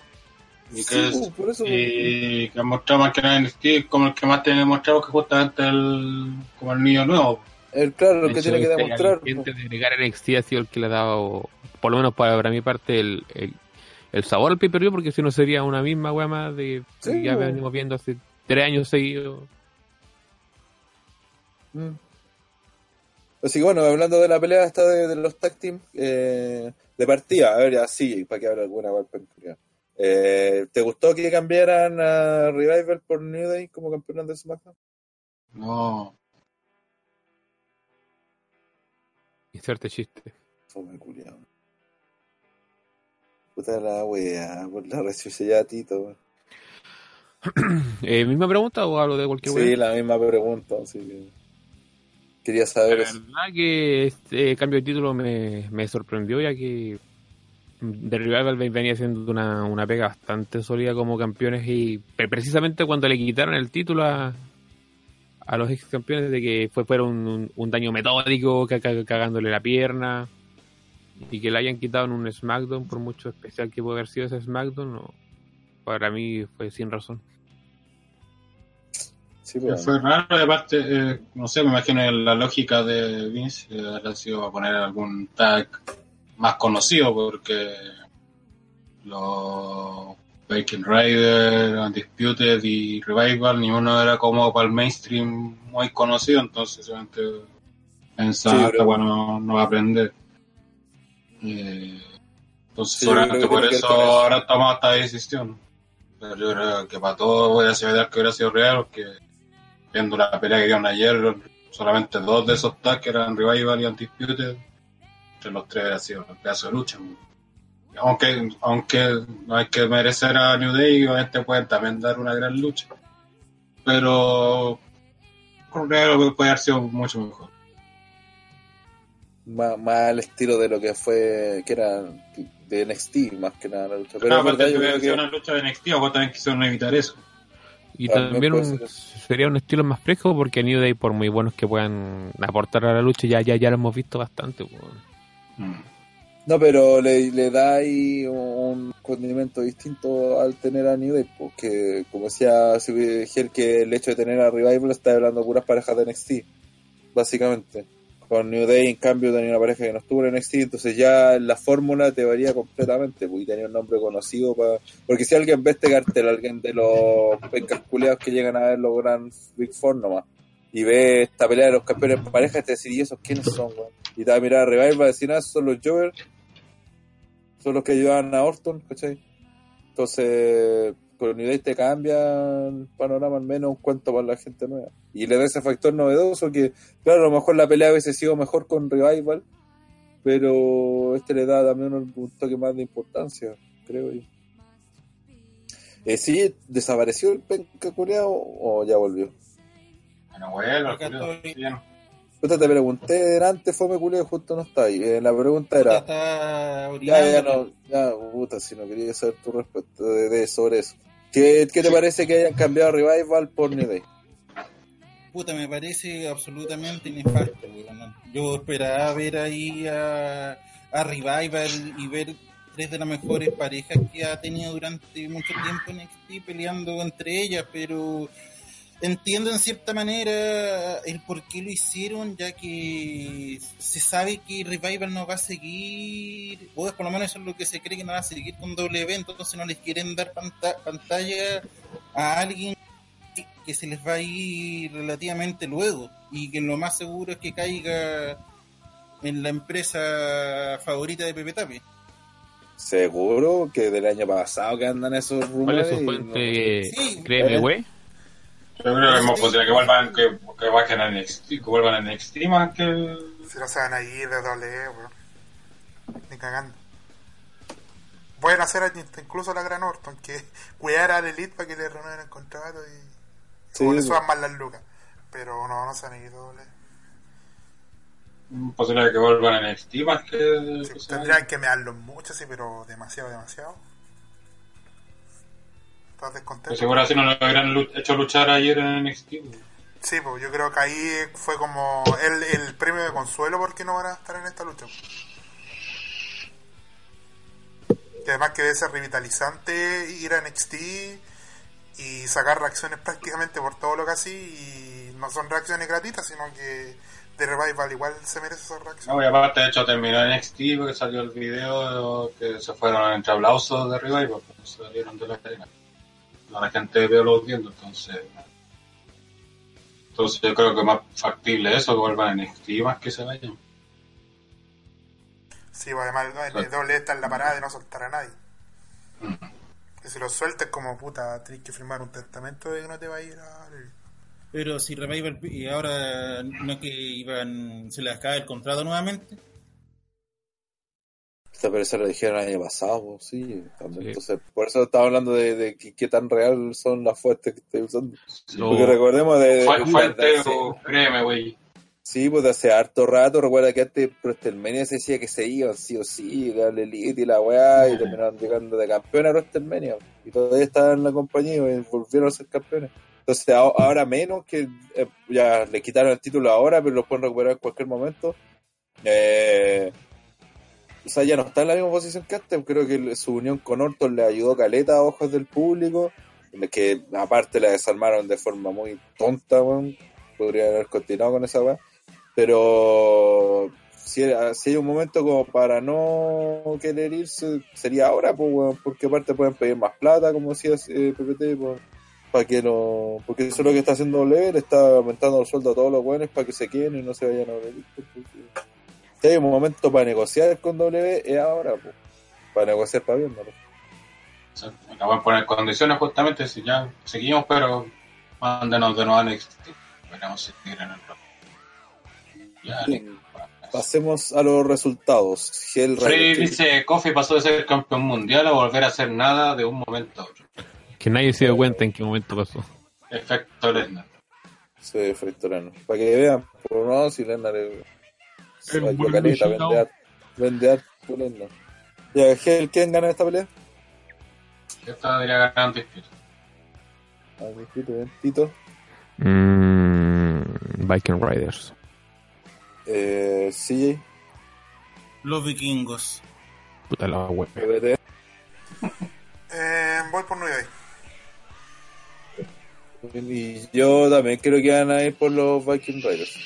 Y Sí, que, es- por eso y que ha mostrado más que nada en NXT como el que más tiene demostrado que justamente el, como el niño nuevo. el claro lo De que tiene que este demostrar. pues. de agregar NXT ha sido el que le ha dado, por lo menos para, para mi parte, el, el, el sabor al pay-per-view, porque si no sería una misma wea más de Sí, que ya venimos viendo hace tres años seguidos. Mm. Así que bueno, hablando de la pelea esta de, de los tag team, eh, de partida, a ver, ya sí, para que hable alguna eh, ¿Te gustó que cambiaran a Revival por New Day como campeones de SmackDown? No, Inserte chiste. Fome culiao. Puta la wea, por la ya Tito. Eh, ¿Misma pregunta o hablo de cualquier Sí, wea? la misma pregunta, así que quería saber La eso. verdad que este cambio de título me, me sorprendió ya que The Revival venía haciendo una, una pega bastante sólida como campeones y pre- precisamente cuando le quitaron el título a, a los ex campeones de que fue fuera un, un- un daño metódico, ca- ca- cagándole la pierna y que le hayan quitado en un SmackDown por mucho especial que puede haber sido ese SmackDown, no, para mí fue sin razón. Sí, que pues, fue raro, aparte, eh, no sé, me imagino la lógica de Vince eh, habrá sido poner algún tag más conocido, porque los Viking Rider, Undisputed y Revival, ninguno era como para el mainstream muy conocido, entonces seguramente pensaba Sí, que bueno, no va a aprender. Eh, entonces Sí, que por que eso ahora tomado esta decisión. Pero yo creo que para todo voy a asegurar que hubiera sido real, porque viendo la pelea que dieron ayer, solamente dos de esos tags eran Revival y Undisputed. Entre los tres ha sido un pedazo de lucha. Aunque, aunque no hay que merecer a New Day, obviamente pueden también dar una gran lucha. Pero con Revival puede haber sido mucho mejor. más, más al estilo de lo que fue, que era de NXT, más que nada la lucha. Pero es verdad, yo creo que una lucha de NXT, o también quisieron evitar eso. Y También también un-. Sería un estilo más fresco porque New Day, por muy buenos que puedan aportar a la lucha, ya, ya, ya lo hemos visto bastante. pues. No, pero le, le da ahí un condimento distinto al tener a New Day, porque como decía Gel, que el hecho de tener a Revival está hablando de puras parejas de NXT, básicamente. Con New Day, en cambio, tenía una pareja que no estuvo en NXT, entonces ya la fórmula te varía completamente, porque tenía un nombre conocido para... Porque si alguien ve este cartel, alguien de los pencas culeados que llegan a ver los Grand Big Four nomás, y ve esta pelea de los campeones en pareja, te decir, ¿y esos quiénes son, weón? Y te va a mirar a Revival y va a decir, ah, son los Jovers, son los que ayudaban a Orton, ¿cachai? Entonces, con New Day te cambia el panorama, al menos un cuento para la gente nueva. Y le da ese factor novedoso que, claro, a lo mejor la pelea hubiese sido mejor con Revival, pero este le da también un, toque más de importancia, creo yo. Eh, ¿Sí desapareció el penca culeado o ya volvió? Bueno, vuelvo, Acá culiao. estoy. Sí, ya no. Puta, te pregunté delante, fue culeado, justo no está ahí. Eh, la pregunta era... Está Ya, ya, no, ya, puta, si no quería saber tu respuesta de, de- sobre eso. ¿Qué, qué te parece que hayan cambiado Revival por New Day? Puta, me parece absolutamente nefasto, weón. Yo esperaba ver ahí a, a Revival y ver tres de las mejores parejas que ha tenido durante mucho tiempo en NXT peleando entre ellas, pero entiendo en cierta manera el por qué lo hicieron, ya que se sabe que Revival no va a seguir, o por lo menos eso es lo que se cree que no va a seguir con W, entonces no les quieren dar panta- pantalla a alguien que- que se les va a ir relativamente luego y que lo más seguro es que caiga en la empresa favorita de Pepe Tapi. Seguro que del año pasado que andan esos ¿Cuál rumores. es su y fuente? Sí. Créeme, Eh. güey. Yo creo que es más posible que vuelvan, que, que bajen a NXT, que vuelvan a NXT más que... Si no se van a ir de doble, E, weón. Ni cagando. Pueden hacer incluso la gran Orton, que cuidar al Elite para que le renueven el contrato y, Sí, o le suban más las lucas. Pero no, no se van a ir de doble. E. posible que vuelvan a NXT más que... Sí, tendrían que mearlos mucho, sí, pero demasiado, demasiado. ¿Estás Pues descontento? seguro así no lo hubieran hecho luchar ayer en NXT. Sí, pues yo creo que ahí fue como el, el premio de consuelo porque no van a estar en esta lucha. Y además que debe ser revitalizante ir a NXT y sacar reacciones prácticamente por todo lo que así y no son reacciones gratuitas, sino que de Revival igual se merece esa No, reacción. y aparte, de hecho, terminó NXT porque salió el video que se fueron entre aplausos de Revival, porque salieron de la arena. La gente vio los viendo, entonces. Entonces, yo creo que más factible eso que vuelvan a NXT más que se vayan. Sí, pues además ¿no? el doble está en la parada de no soltar a nadie. Y si lo sueltas como puta, tienes que firmar un testamento de que no te va a ir a... Pero si Revival y ahora no que iban, se les acaba el contrato nuevamente. Esta pero eso lo dijeron el año pasado, pues, sí. también. Sí. Entonces, por eso estaba hablando de, de qué, qué tan real son las fuentes que estoy usando. Porque recordemos de... Fue, de- fuente o créeme, güey. Sí, pues de hace harto rato, recuerda que antes WrestleMania se decía que se iban sí o sí, la Elite y la weá, y terminaron llegando de campeón a WrestleMania, y todavía estaban en la compañía y volvieron a ser campeones. Entonces a- ahora menos que eh, ya le quitaron el título ahora, pero lo pueden recuperar en cualquier momento. Eh, o sea, ya no está en la misma posición que antes, creo que su unión con Orton le ayudó caleta a ojos del público, que aparte la desarmaron de forma muy tonta, weón. podrían haber continuado con esa weá pero si, hay un momento como para no querer irse, sería ahora, pues, weón, porque aparte pueden pedir más plata, como decía eh, PPT, pues, para que no, porque eso es lo que está haciendo W, le está aumentando el sueldo a todos los buenos para que se queden y no se vayan a W. pues, porque Si hay un momento para negociar con W, es ahora, pues, para negociar para bien, ¿no? O sea, Acaban de poner condiciones justamente, si ya seguimos, pero mándenos de nuevo a NXT. Veremos si en el. Ya, Bien. Pasemos a los resultados. Freddy Rider. dice, Kofi pasó de ser campeón mundial a volver a hacer nada de un momento a otro. Que nadie se dio cuenta en qué momento pasó. Efecto Lesnar. Sí, Frictorano. Para que vean, por no, si Lennar es. El caleta, vende Hell, ¿quién gana esta pelea? Esta debería ganar dispute. A ver, Tito, bien. Tito. Mm, Viking Riders. Eh, CJ. Los vikingos. Puta la web. Eh, voy por New Day. Y yo también creo que van a ir por los Viking Riders.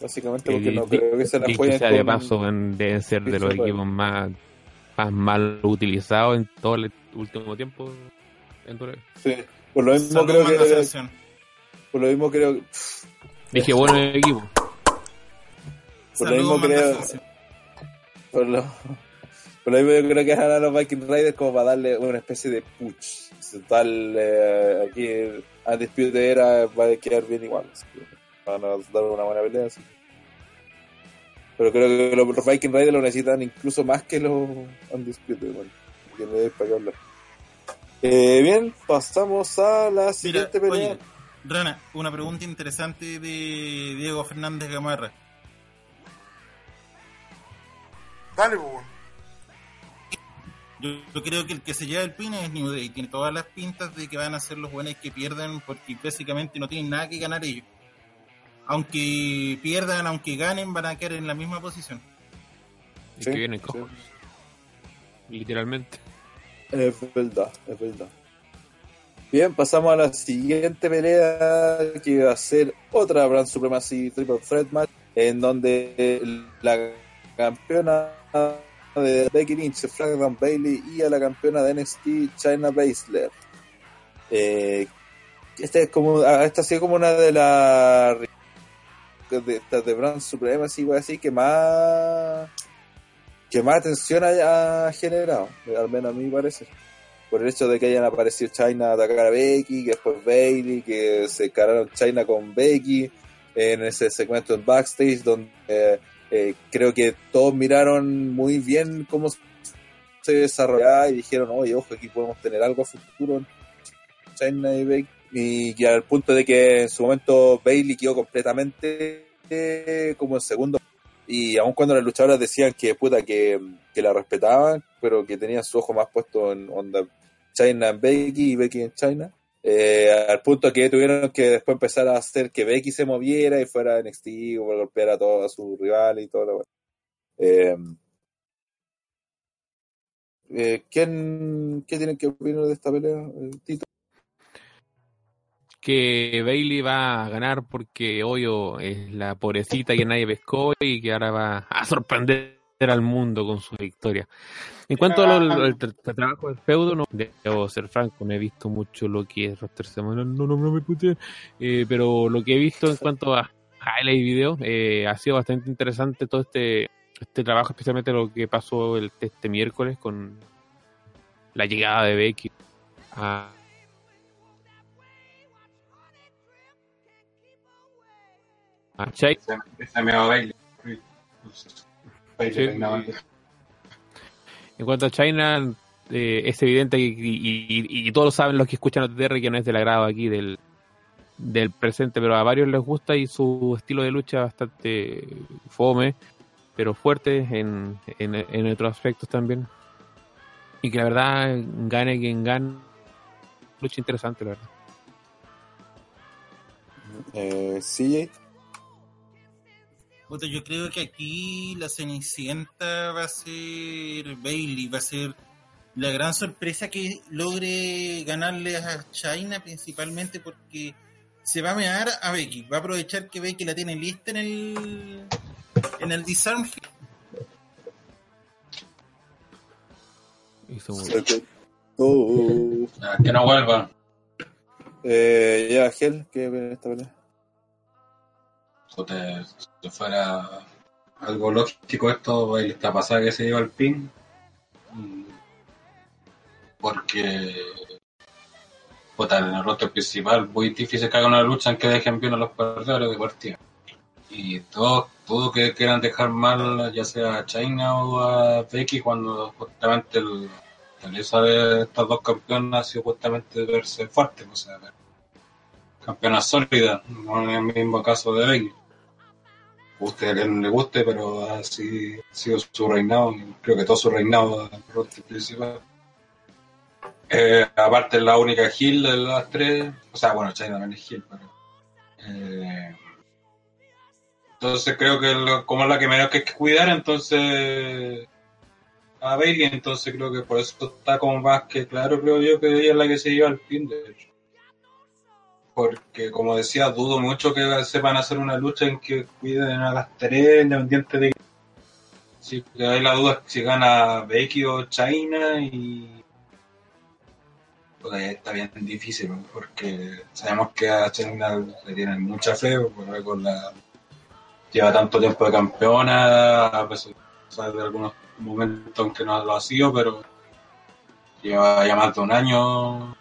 Básicamente porque no creo que se la jueguen sea de con- paso, van- deben ser de los equipos más, más mal utilizados en todo el último tiempo. en el- Sí. Por lo mismo Salud, creo que... selección. Por lo mismo creo que... Dije, bueno, el equipo. Por lo mismo creo... Por lo, por lo mismo yo creo que van a los Viking Riders como para darle una especie de push. Total, eh, aquí a Dispute Era va a quedar bien igual. así que van a dar una buena pelea. así. Pero creo que los, Viking Riders lo necesitan incluso más que los Undisputed. Bueno, que me dé para qué hablar. Eh, bien, pasamos a la Mira, siguiente pelea. oye, Rana, una pregunta interesante de Diego Fernández Gamarra. Dale, weón. Yo, yo creo que el que se lleva el pin es New Day. Tiene todas las pintas de que van a ser los buenos que pierdan porque básicamente no tienen nada que ganar ellos. Aunque pierdan, aunque ganen, van a quedar en la misma posición. Sí, que vienen sí. cojos. Literalmente. Es verdad, es verdad. Bien, pasamos a la siguiente pelea que va a ser otra Brand Supremacy Triple Threat Match en donde la campeona de Becky Lynch a Bailey y a la campeona de NXT China Baszler. Eh, esta es como ah, esta ha sido como una de las de, estas de Brand Supremacy así que más que más atención ha, ha generado, al menos a mí parece por el hecho de que hayan aparecido China a atacar a Becky, que después Bailey, que se encararon China con Becky en ese segmento en backstage donde eh, eh, creo que todos miraron muy bien cómo se desarrollaba y dijeron, oye, ojo, aquí podemos tener algo a futuro China y Becky. Y que al punto de que en su momento Bailey quedó completamente eh, como en segundo y aun cuando las luchadoras decían que puta que, que la respetaban, pero que tenían su ojo más puesto en onda China en Becky y Becky en China. Eh, al punto que tuvieron que después empezar a hacer que Becky se moviera y fuera a NXT o golpear a todos sus rivales y todo lo eh, eh, ¿quién, ¿Qué tienen que opinar de esta pelea, eh, Tito? Que Bailey va a ganar porque Hoyo es la pobrecita que nadie pescó y que ahora va a sorprender al mundo con su victoria. En cuanto al trabajo del feudo, no debo ser franco, no he visto mucho lo que es roster semanal, no, no, no me pute, eh, pero lo que he visto en cuanto a highlight y video eh, ha sido bastante interesante todo este este trabajo, especialmente lo que pasó el, este miércoles con la llegada de Becky a me. Sí. En cuanto a China, eh, es evidente que, y, y, todos saben los que escuchan OTR que no es del agrado aquí del, del presente, pero a varios les gusta y su estilo de lucha bastante fome, pero fuerte en, en, en otros aspectos también. Y que la verdad, gane quien gane, lucha interesante, la verdad. Eh, CJ. Puta, yo creo que aquí la Cenicienta va a ser Bailey, va a ser la gran sorpresa que logre ganarle a China, principalmente porque se va a mear a Becky, va a aprovechar que Becky la tiene lista en el en el disarm. Oh. Ah, Que no vuelva. Eh, ya, Gel, ¿qué esta pelea? Puta, si fuera algo lógico esto, está pasada que se lleva el pin. Mm, Porque puta, en el roster principal muy difícil que haga una lucha en que dejen bien a los perdedores de partida. Y todos todo que quieran dejar mal ya sea a China o a Becky cuando justamente el, belleza de estas dos campeonas justamente verse fuertes, o sea, campeonas sólidas, no en el mismo caso de Becky guste a quien le guste, pero así ha sido su reinado, creo que todo su reinado principal. Eh, aparte es la única Hill de las tres, o sea, bueno, China también es Hill, pero... eh, entonces creo que como es la que menos que cuidar, entonces... A Bailey, entonces creo que por eso está como más que claro, creo yo, que ella es la que se lleva el pin, de hecho porque como decía, dudo mucho que sepan hacer una lucha en que cuiden a las tres, independiente de si que hay la duda si gana Becky o China y pues está bien difícil porque sabemos que a China le tienen mucha fe porque con la lleva tanto tiempo de campeona a pesar de algunos momentos en que no lo ha sido pero lleva ya más de un año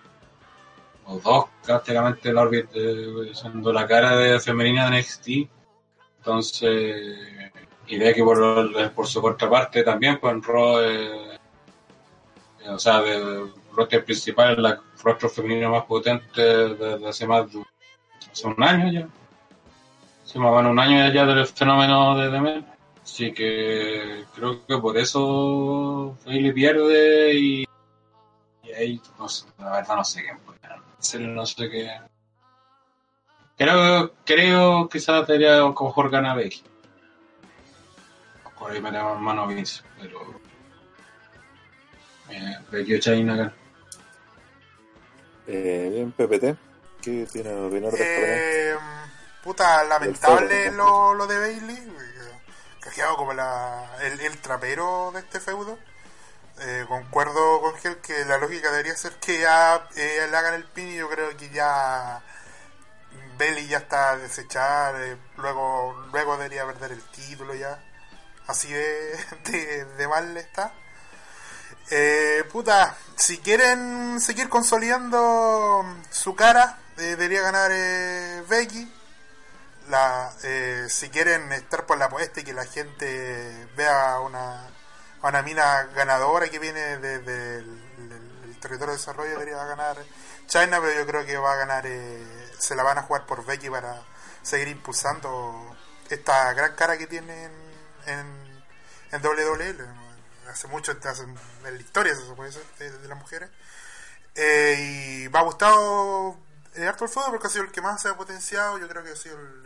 o dos prácticamente la Orbit eh, siendo la cara de femenina de NXT entonces y de que por, por su contraparte también pues en eh, eh, o sea de roster principal la rostro femenino más potente desde hace más de hace un año ya. Sí, más o un año ya del fenómeno de Demen así que creo que por eso Bailey pierde y, y ahí no sé, la verdad no sé quién puede ganar. No sé qué creo creo quizás debería a lo mejor gana Becky por ahí metemos mano a Vince pero eh, Becky gana. Eh, bien, PPT. ¿Qué tiene pelea? Eh, puta, lamentable lo, lo de Bailey. Que ha quedado como la, el, el trapero de este feudo. Eh, concuerdo con Gel que la lógica debería ser que ya eh, le hagan el pin y yo creo que ya Bailey ya está desechada. eh, luego, luego debería perder el título ya. Así de, de, mal está. Eh, puta, si quieren seguir consolidando su cara, eh, debería ganar eh, Becky. La, si quieren estar por la apuesta y que la gente vea una, una mina ganadora que viene desde el, el- el territorio de desarrollo, debería ganar China, pero yo creo que va a ganar, eh, se la van a jugar por Becky para seguir impulsando esta gran cara que tiene en, en, en WWL hace mucho hace- en la historia se puede decir, de, las mujeres Eh, y me ha gustado eh, harto el feudo porque ha sido el que más se ha potenciado. Yo creo que ha sido el,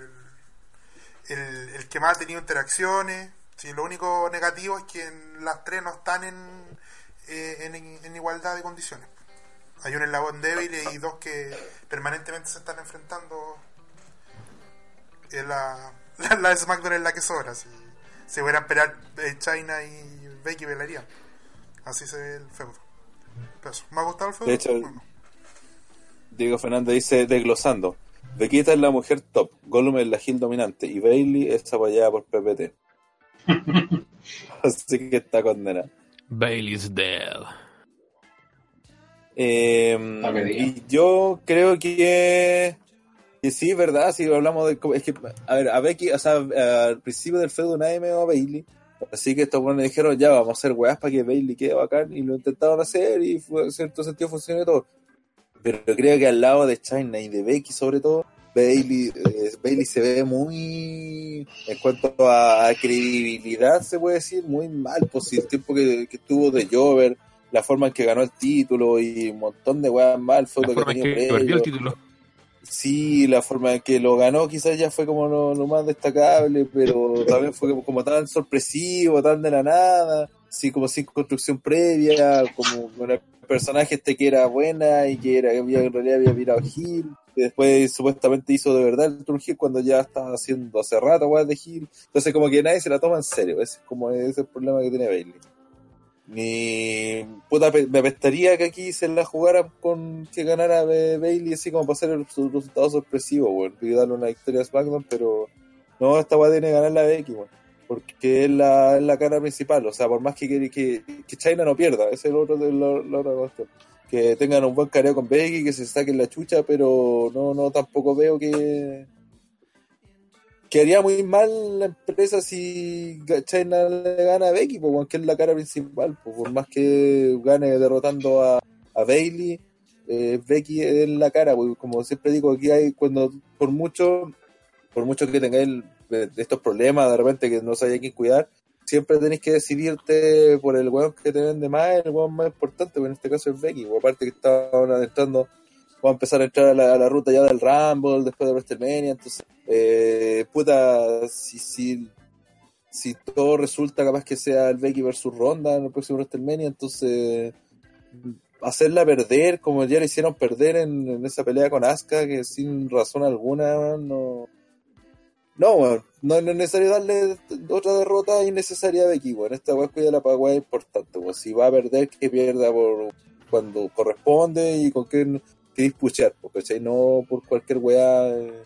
el, el- el que más ha tenido interacciones. Sí, lo único negativo es que en las tres no están en, eh, en, en igualdad de condiciones. Hay un eslabón débil y dos que permanentemente se están enfrentando. En la, la, la SmackDown es la que sobra. Si se fueran a esperar China y Becky pelearían. Así se ve el feudo. Pero eso, ¿Me ha gustado el feudo? De hecho, Bueno. Diego Fernández dice, desglosando. Bequita es la mujer top, Gollum es la heel dominante y Bailey es apoyada por PPT. Así que está condenada. Bailey's dead. Eh, y yo creo que, que sí, verdad, si hablamos de... Es que, a ver, a Becky, o sea, al principio del feudo nadie me a Bailey. Así que estos buenos dijeron, ya, vamos a hacer weas para que Bailey quede bacán. Y lo intentaron hacer y fue, en cierto sentido funcionó todo. Pero creo que al lado de China y de Becky sobre todo, Bailey, eh, Bailey se ve muy, en cuanto a, a credibilidad, se puede decir, muy mal. Pues si el tiempo que, que tuvo de Jover, la forma en que ganó el título y un montón de weas mal, fue La lo que forma en tenía que previo. perdió el título. Sí, la forma en que lo ganó quizás ya fue como lo, lo más destacable, pero también fue como, como tan sorpresivo, tan de la nada, sí, como sin construcción previa, como una personaje este que era buena y que era, había, en realidad había virado Gil, y después supuestamente hizo de verdad el Tour Gil cuando ya estaba haciendo hace rato weas de Gil, entonces como que nadie se la toma en serio, ese es como ese es el problema que tiene Bailey. Ni puta, me apestaría que aquí se la jugara con que ganara Bailey así como para hacer el su- resultado sorpresivo, weón. Y darle una victoria a SmackDown, pero no, esta weá tiene que ganar la Becky, weón. Porque es la, la cara principal, o sea, por más que, que, que, que China no pierda, ese es el otro la, la otra cuestión. Que tengan un buen careo con Becky, que se saquen la chucha, pero no, no tampoco veo que, que haría muy mal la empresa si China le gana a Becky, pues, es la cara principal, pues, por más que gane derrotando a, a Bailey, eh, Becky es la cara, pues, como siempre digo, aquí hay cuando por mucho, por mucho que tengáis de estos problemas, de repente que no sabía quién cuidar, siempre tenéis que decidirte por el weón que te vende más, el weón más importante, pues en este caso es Becky, pues, aparte que estaban adentrando va a empezar a entrar a la, a la ruta ya del Rumble, después de WrestleMania, entonces, eh, puta, si, si, si todo resulta capaz que sea el Becky versus Ronda en el próximo WrestleMania, entonces hacerla perder como ya le hicieron perder en, en esa pelea con Asuka, que sin razón alguna no... No, weón, no, no es necesario darle otra derrota innecesaria a Becky, weón. Esta weá cuida la pagua es importante, weón. Si va a perder, que pierda por cuando corresponde y con qué queréis puchar, po, ¿cachai? No por cualquier weá. eh.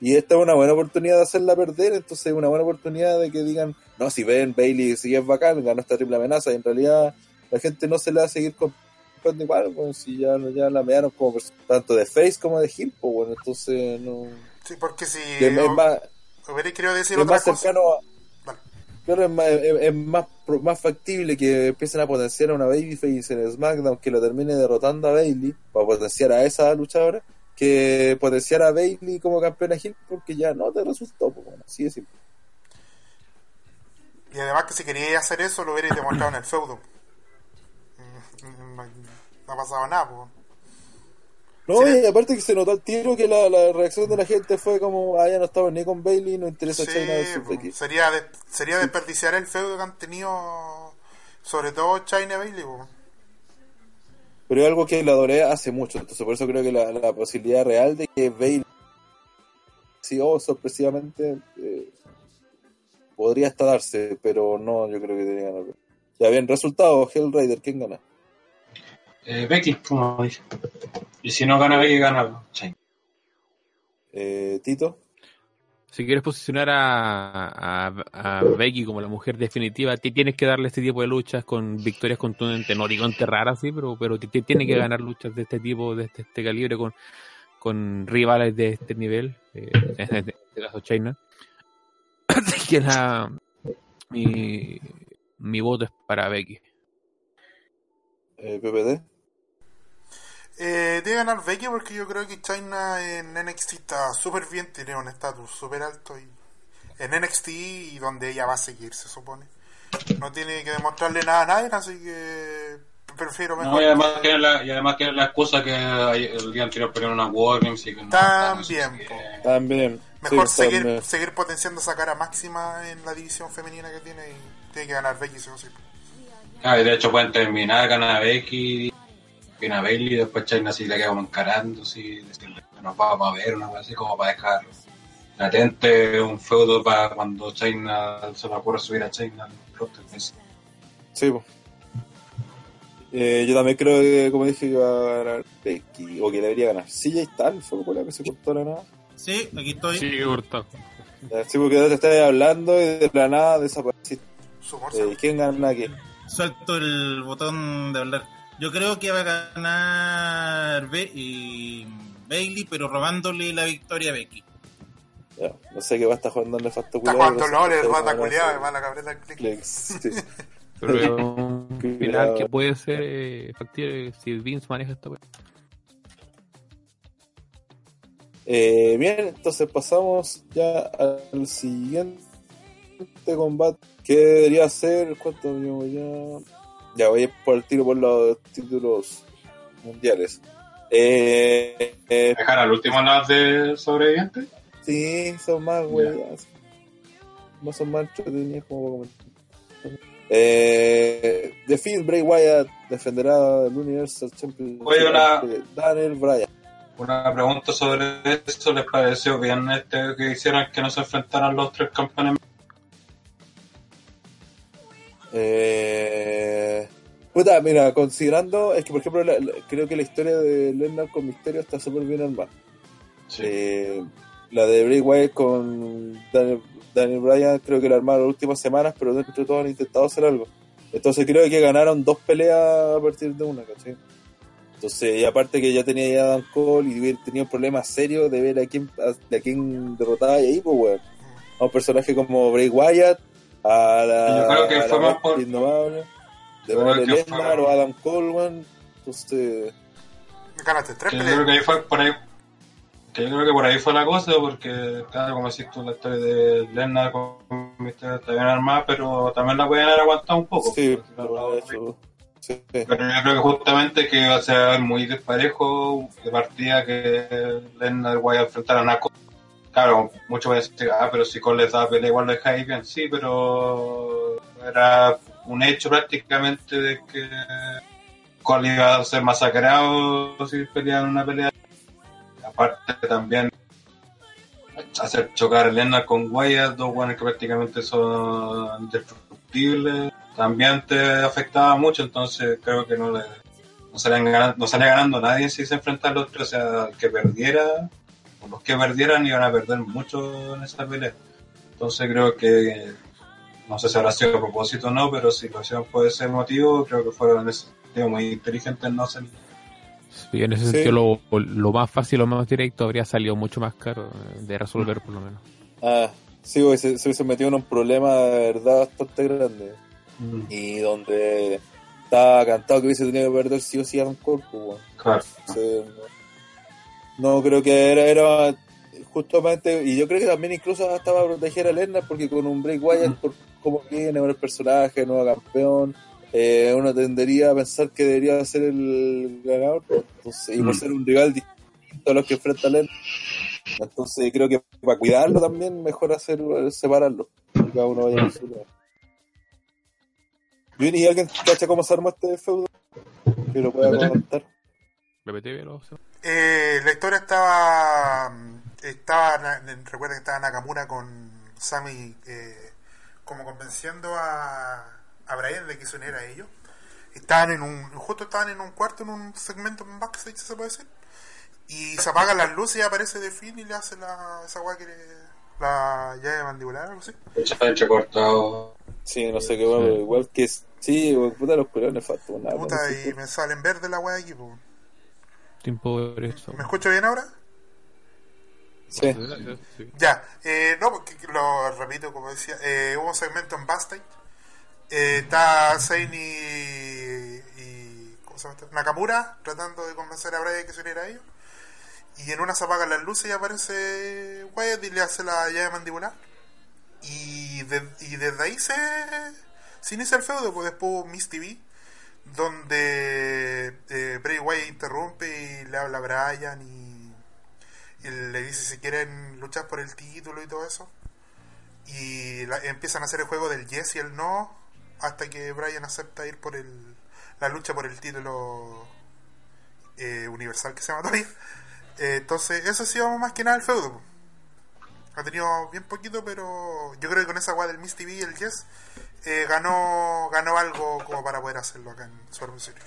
Y esta es una buena oportunidad de hacerla perder, entonces es una buena oportunidad de que digan, no, si ven Bailey si es bacán, ganó esta triple amenaza, y en realidad la gente no se le va a seguir comprando igual, bueno, si ya, ya la mearon como tanto de face como de pues bueno, entonces no... Sí, porque si es más, hubiera decir es otra más cosa. cercano a, Vale. Claro, es más, es, es más, factible que empiecen a potenciar a una Babyface en SmackDown que lo termine derrotando a Bailey para potenciar a esa luchadora que potenciar a Bailey como campeona Hill porque ya no te resultó. Pues, bueno, así de simple. Y además que si queríais hacer eso, lo hubierais demostrado en el feudo. Mm, No, no ha pasado nada, pues. No, y aparte que se notó al tiro que la, la reacción de la gente fue como, ah, ya no estaba ni con Bailey, no interesa Sí, China pues, Becky. sería, de- sería desperdiciar el feudo que han tenido, sobre todo China y Bailey. pues. Pero es algo que la adoré hace mucho, entonces por eso creo que la, la posibilidad real de que Bailey, sí, o sorpresivamente, eh, podría hasta darse, pero no, yo creo que debería ganar. Ya bien, resultado, Hellraider, ¿quién gana? Eh, Becky, como dije. Y si no gana Becky, gana Shane. Eh, Tito, Si quieres posicionar a, a, a Becky como la mujer definitiva, ti- tienes que darle este tipo de luchas con victorias contundentes. No digo enterrar así, pero, pero ti- ti- tiene que ganar luchas de este tipo, de este, este calibre, con, con rivales de este nivel. eh, en este, en este caso, China. Así que la, mi, mi voto es para Becky. eh, PPD, Eh, debe ganar Becky porque yo creo que China en NXT está súper bien, tiene un estatus súper alto y en NXT y donde ella va a seguir, se supone. No tiene que demostrarle nada a nadie, así que prefiero mejor. No, y además que- la, y además tiene la excusa que el día anterior perdieron una Wargames y que no También, no. También. Mejor sí, seguir, también. seguir potenciando esa cara máxima en la división femenina que tiene y tiene que ganar Becky sí o sí. Ah, y de hecho pueden terminar, ganar a Becky, viene a Bailey y después China así le queda como encarando, así, decirle que nos vamos a ver, una cosa así como para dejar latente un feudo para cuando China se le ocurre subir a China al roster. pues. Sí, po. Eh, yo también creo que, como dije, que va a ganar Becky, o que debería ganar. Sí, ya está, fue por la que se cortó la nada. Sí, aquí estoy. Sí, cortado. Sí, porque te estás hablando y de la nada desapareciste. Eh, ¿Quién gana aquí? Suelto el botón de hablar. Yo creo que va a ganar Be- y Bailey, pero robándole la victoria a Becky. Ya, no sé qué va a estar jugando el nefasto Está jugando LOL, el sí, mata bueno, culiado, sí. el. Pero Cuidado. final que puede ser eh, factible si Vince maneja esta wea. Eh, bien, entonces pasamos ya al siguiente combate que debería ser. ¿Cuánto ya? Ya voy a por el tiro por los títulos mundiales. Eh, eh, ¿Dejar al último lado de sobreviviente? sí, son más, güey. No son más entretenidos como para comentar. Eh, The Fiend Bray Wyatt defenderá el Universal Championship Oye, una- Daniel Bryan. Una pregunta sobre eso, ¿les pareció bien este que hicieron que no se enfrentaran los tres campeones? Eh, puta, mira, considerando, es que por ejemplo, la- la- creo que la historia de Lennon con Misterio está súper bien armada. Sí. Eh, la de Bray Wyatt con Daniel, Daniel Bryan creo que la armaron las últimas semanas, pero dentro de todo han intentado hacer algo. Entonces creo que ganaron dos peleas a partir de una, ¿cachai? Entonces, y aparte que ya tenía ya Adam Cole y hubiera tenido problemas serios de ver a quién, a, de a quién derrotaba y ahí, pues, weón. A un personaje como Bray Wyatt, a la. Yo creo que a la fue más bestia por- Indomable, de Yo creo Brock que Lesnar fue- o Adam Cole, weón. Entonces, Ganaste tres Que yo peleas. creo que ahí fue por ahí que yo creo que por ahí fue la cosa porque claro como decís tú la historia de Lennart con Misterio está bien armada pero también la pueden haber aguantado un poco sí, pero sí. pero yo creo que justamente que iba a ser muy desparejo de partida que Lennart vaya a enfrentar a una Cole. Claro muchos van a decir ah pero si Cole les da pelea igual lo dejáis bien sí pero era un hecho prácticamente de que Cole iba a ser masacrado si peleaban una pelea. Aparte también hacer chocar a Lennart con Wyatt, dos buenos que prácticamente son indestructibles, también te afectaba mucho, entonces creo que no le no salían ganando, no salía nadie si se enfrentaba a los tres, o sea, el que perdiera, los que perdieran iban a perder mucho en esa pelea. Entonces creo que, no sé si habrá sido a propósito o no, pero si lo hicieron por ese motivo, creo que fueron ese muy inteligentes no hacer Sí, en ese Sí. sentido, lo, lo más fácil, lo más directo habría salido mucho más caro de resolver, por lo menos. Ah, sí, güey, se, se hubiese metido en un problema de verdad bastante grande. Y donde estaba cantado que hubiese tenido que perder sí o sí a un cuerpo, weón. Claro. Entonces, no, creo que era, era justamente, y yo creo que también incluso estaba a proteger a Lennart porque con un Break Wyatt, por cómo viene, el personaje, nuevo campeón, eh, uno tendería a pensar que debería ser el ganador, entonces, y por Mm. ser un rival distinto a los que enfrenta a Lennart. Entonces creo que para cuidarlo también mejor hacer separarlo. Que cada uno vaya a su lado. ¿y alguien cacha cómo se armó este feudo? Que lo pueda comentar. Repetí. Eh, la historia estaba. estaba na- recuerda que estaba Nakamura con Sammy eh, como convenciendo a, a Brian de que se uniera a ellos. Estaban en un. justo estaban en un cuarto, en un segmento en backstage, se puede decir. Y se apagan las luces y aparece The Finn y le hace la, esa guay que le- la llave mandibular, algo así. Está entrecortado. Sí, no sé qué igual que sí, puta los culones nada. Puta, y me salen verde la guay aquí, po. Tiempo por eso. ¿Me escucho bien ahora? Sí. Sí. Ya, eh, no, porque lo repito, como decía, eh, hubo un segmento en Backstage. Eh, está Zayn y, y ¿cómo se llama este? Nakamura tratando de convencer a Brian que se uniera a ellos. Y en una se apagan las luces y aparece Wyatt y le hace la llave mandibular. Y, de- y desde ahí se, se inicia el feudo, pues después hubo Miss TV donde eh, Bray Wyatt interrumpe y le habla a Bryan y, y le dice si quieren luchar por el título y todo eso. Y empiezan a hacer el juego del yes y el no hasta que Bryan acepta ir por el, la lucha por el título eh, universal que se llama todavía. Eh, entonces, eso ha sido más que nada el feudo. Ha tenido bien poquito, pero yo creo que con esa guada del Miss TV y el Yes eh, ganó ganó algo como para poder hacerlo acá en Survivor Series.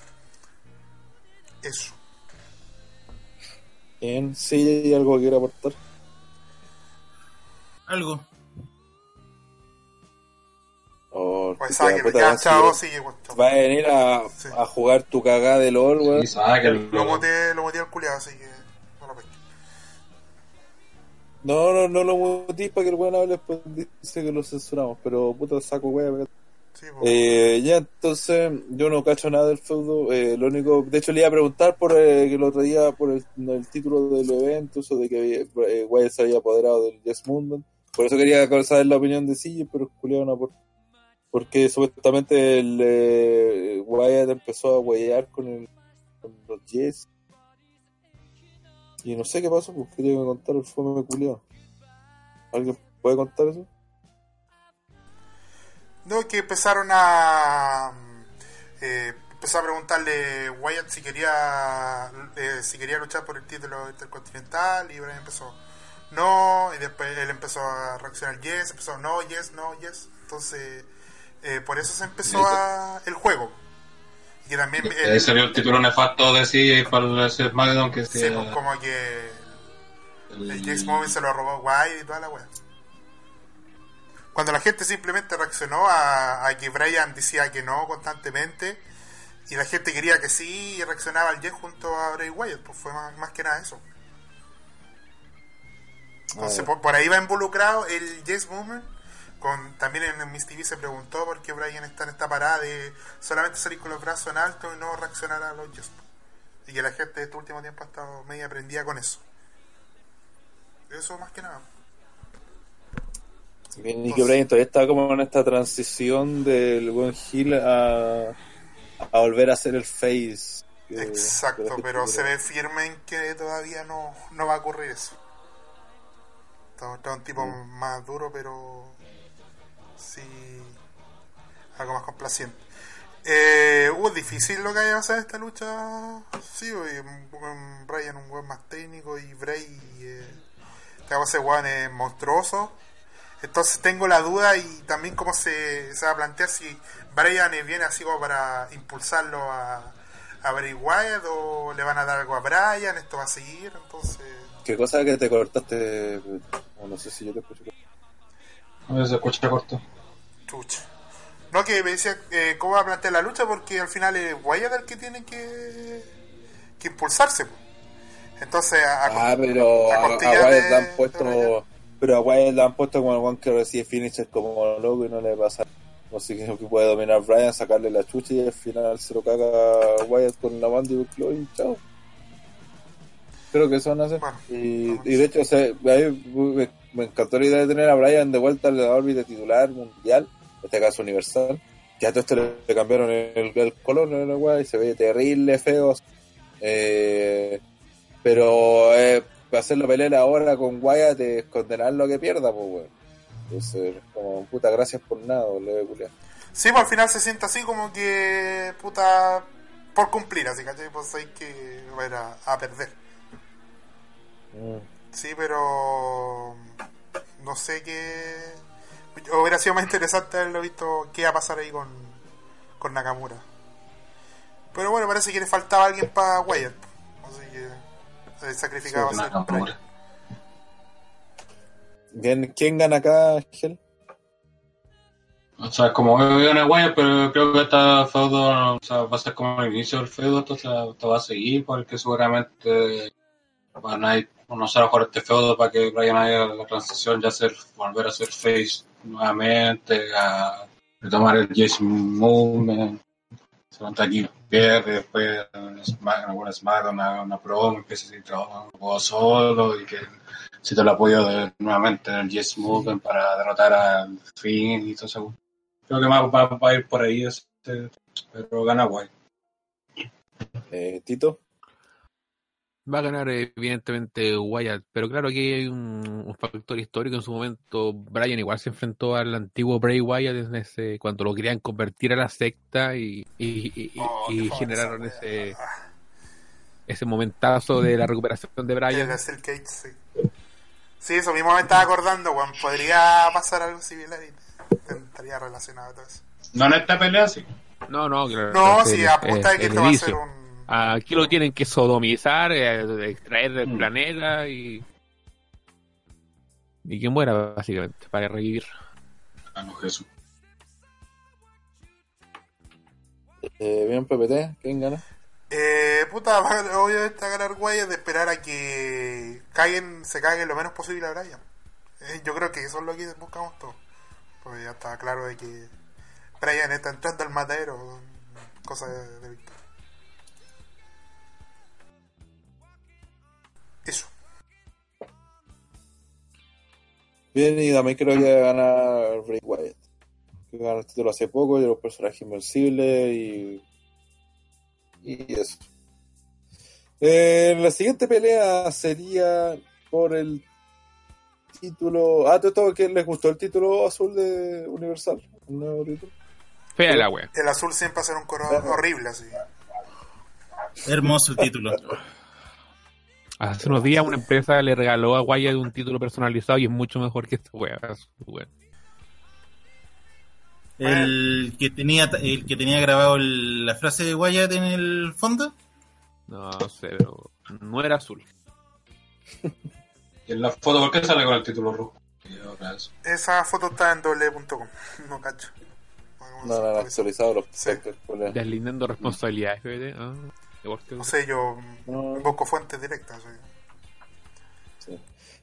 Eso. Bien, sí, hay algo que quiera aportar. Algo. Oh, Pues que puta, ya, chao, si sigue. Va a venir a, Sí. a jugar tu cagada de LOL, weón. Sí. Lo moteé, lo al culiado, así que. No, no, no lo mutís para que el weón hable, después dice que lo censuramos, pero puta saco weón. Sí, pues. Eh, ya, entonces, yo no cacho nada del feudo. Eh, lo único, de hecho, le iba a preguntar por eh, que el otro día, por el, el título del evento, eso de que eh, Wyatt se había apoderado del Yes Mundo. Por eso quería saber la opinión de sí, pero Julián no por Porque supuestamente el eh, Wyatt empezó a huellar con, el, con los Yes. Y no sé qué pasó, pues quería que me contara el fome culiado. ¿Alguien puede contar eso? No, que empezaron a. Eh, empezó a preguntarle Wyatt si quería eh, si quería luchar por el título intercontinental y Brian empezó no y después él empezó a reaccionar yes empezó no yes no yes entonces eh, por eso se empezó a, el juego y también ahí salió el título nefasto de sí para el SmackDown que sí, sea pues, como que el- el James Movie se lo robó Wyatt y toda la wea. Cuando la gente simplemente reaccionó a, a que Brian decía que no constantemente y la gente quería que sí y reaccionaba al Yes junto a Bray Wyatt, pues fue más, más que nada eso. Entonces Ah, por, por ahí va involucrado el Yes Movement. Con, también en Miss TV se preguntó por qué Brian está en esta parada de solamente salir con los brazos en alto y no reaccionar a los Yes. Y que la gente de este último tiempo ha estado media prendida con eso. Eso más que nada. Bien, y que Brian todavía está como en esta transición del buen Hill a, a volver a ser el face. que- Exacto, pero se ve firme en que todavía no, no va a ocurrir eso. Está, está un tipo Mm. más duro, pero sí algo más complaciente. Eh, uh, difícil lo que haya pasado en esta lucha. Sí, oye, un- Brian un buen más técnico y Bray eh, ese weón es monstruoso. Entonces tengo la duda y también cómo se, se va a plantear si Brian viene así como para impulsarlo a, a Bray Wyatt o le van a dar algo a Brian, esto va a seguir, entonces... ¿Qué cosa que te cortaste? O no sé si yo te escuché. A ver, se escucha corto. Chucha. No, que me decía eh, cómo va a plantear la lucha porque al final es Wyatt el que tiene que, que impulsarse. po. Entonces, a, a- Ah, pero a, a Wyatt le han puesto. Pero a Wyatt le han puesto como el one que recibe finisher como loco y no le pasa. No sé qué es lo que puede dominar Brian, sacarle la chucha y al final se lo caga Wyatt con la mandible claw y chao. Creo que eso van a hacer. Bueno, y, y de hecho, o sea, me, me encantó la idea de tener a Brian de vuelta en la órbita titular mundial, en este caso universal. Que a todo esto le, cambiaron el, el color, ¿no? Y se ve terrible, feo. Eh, pero eh, hacerlo pelear ahora con Wyatt es condenar lo que pierda, pues, weón. Entonces, como puta, gracias por nada, le culiar. Sí, pues al final se siente así como que, puta, por cumplir, así, ¿cachai? Pues hay que ir a, a perder. Mm. Sí, pero no sé qué... Hubiera sido más interesante haberlo visto qué va a pasar ahí con, con Nakamura. Pero bueno, parece que le faltaba alguien para Wyatt. Así que el sacrificado Sí, a. ¿Quién, quién gana acá, Gel? O sea, como veo una guaya, pero creo que esta feudo o sea, va a ser como el inicio del feudo, entonces esto va a seguir porque seguramente van a ir conocer a mejor este feudo para que Brian haya la transición ya ser, volver a ser face nuevamente, a retomar el Jason Movement, se levanta aquí, pierde, después alguna SmackDown, una, una promo, empieza a seguir trabajando solo y que si te el apoyo de, nuevamente en el Yes Movement para derrotar al Finn y todo eso. Creo que más va, va a ir por ahí, este, pero gana guay. Eh, Tito. Va a ganar evidentemente Wyatt, pero claro aquí hay un, un factor histórico. En su momento Brian igual se enfrentó al antiguo Bray Wyatt en ese, cuando lo querían convertir a la secta y, y- y- y- Oh, y generaron esa ese. Ah, ese momentazo de la recuperación de El Brian. de Steel Cage, sí. Sí, eso mismo me estaba acordando, weón. Podría pasar algo similar y estaría relacionado a todo eso. No en esta pelea, sí. No, no, claro, No, el- apunta de que el esto va a ser un. Aquí lo tienen que sodomizar, eh, extraer del Mm. planeta y. Y que muera, básicamente, para revivir. Ah, no, Jesús. Eh, bien, PPT. ¿Quién gana? Eh, puta, va- obviamente a ganar Wyatt de esperar a que caguen, se caguen lo menos posible a Brian. Eh, yo creo que eso es lo que buscamos todos. Pues ya está claro de que Brian está entrando al matadero, cosa de, de Eso. Bien, y también creo que va a ganar Bray Wyatt. Que ganó el título hace poco, y los personajes invencibles y. Y eso. Eh, la siguiente pelea sería por el título. Ah, todo que les gustó el título azul de Universal. Un nuevo título. Fea la wea. El azul siempre va a ser un color horrible, así. Hermoso el título. Hace unos días una empresa le regaló a Wyatt un título personalizado y es mucho mejor que esta wea. El que tenía el que tenía grabado el- la frase de Wyatt en el fondo. No sé, pero no era azul. ¿Y en la foto por qué sale con el título rojo? Esa foto está en doble.com. No cacho. No, no, han actualizado los Sí. Deslindando responsabilidades. Ah, igual que- No sé, yo No. invoco fuentes directas. sí.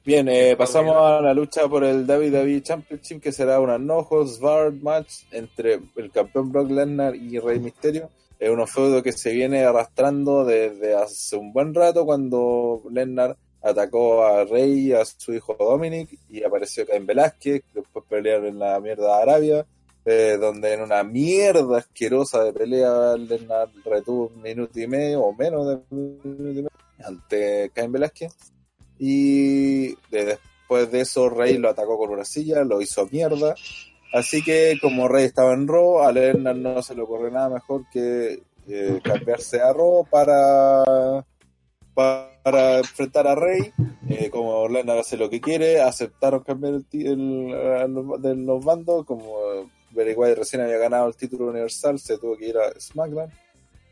Bien, eh, pasamos a la lucha por el WWE Championship, que será una no holds barred match entre el campeón Brock Lesnar y Rey Mysterio. Es un feudo que se viene arrastrando desde hace un buen rato cuando Lesnar atacó a Rey y a su hijo Dominic y apareció Cain Velázquez, después pelearon en la mierda de Arabia, eh, donde en una mierda asquerosa de pelea Lesnar retuvo un minuto y medio o menos de un minuto y medio ante Cain Velázquez. Y de- después de eso, Rey lo atacó con una silla, lo hizo mierda. Así que, como Rey estaba en Raw, a Lesnar no se le ocurre nada mejor que eh, cambiarse a Raw para, para enfrentar a Rey. Eh, como Lesnar hace lo que quiere, aceptaron cambiar el, el- los- de los bandos. Como Bray recién había ganado el título universal, se tuvo que ir a SmackDown.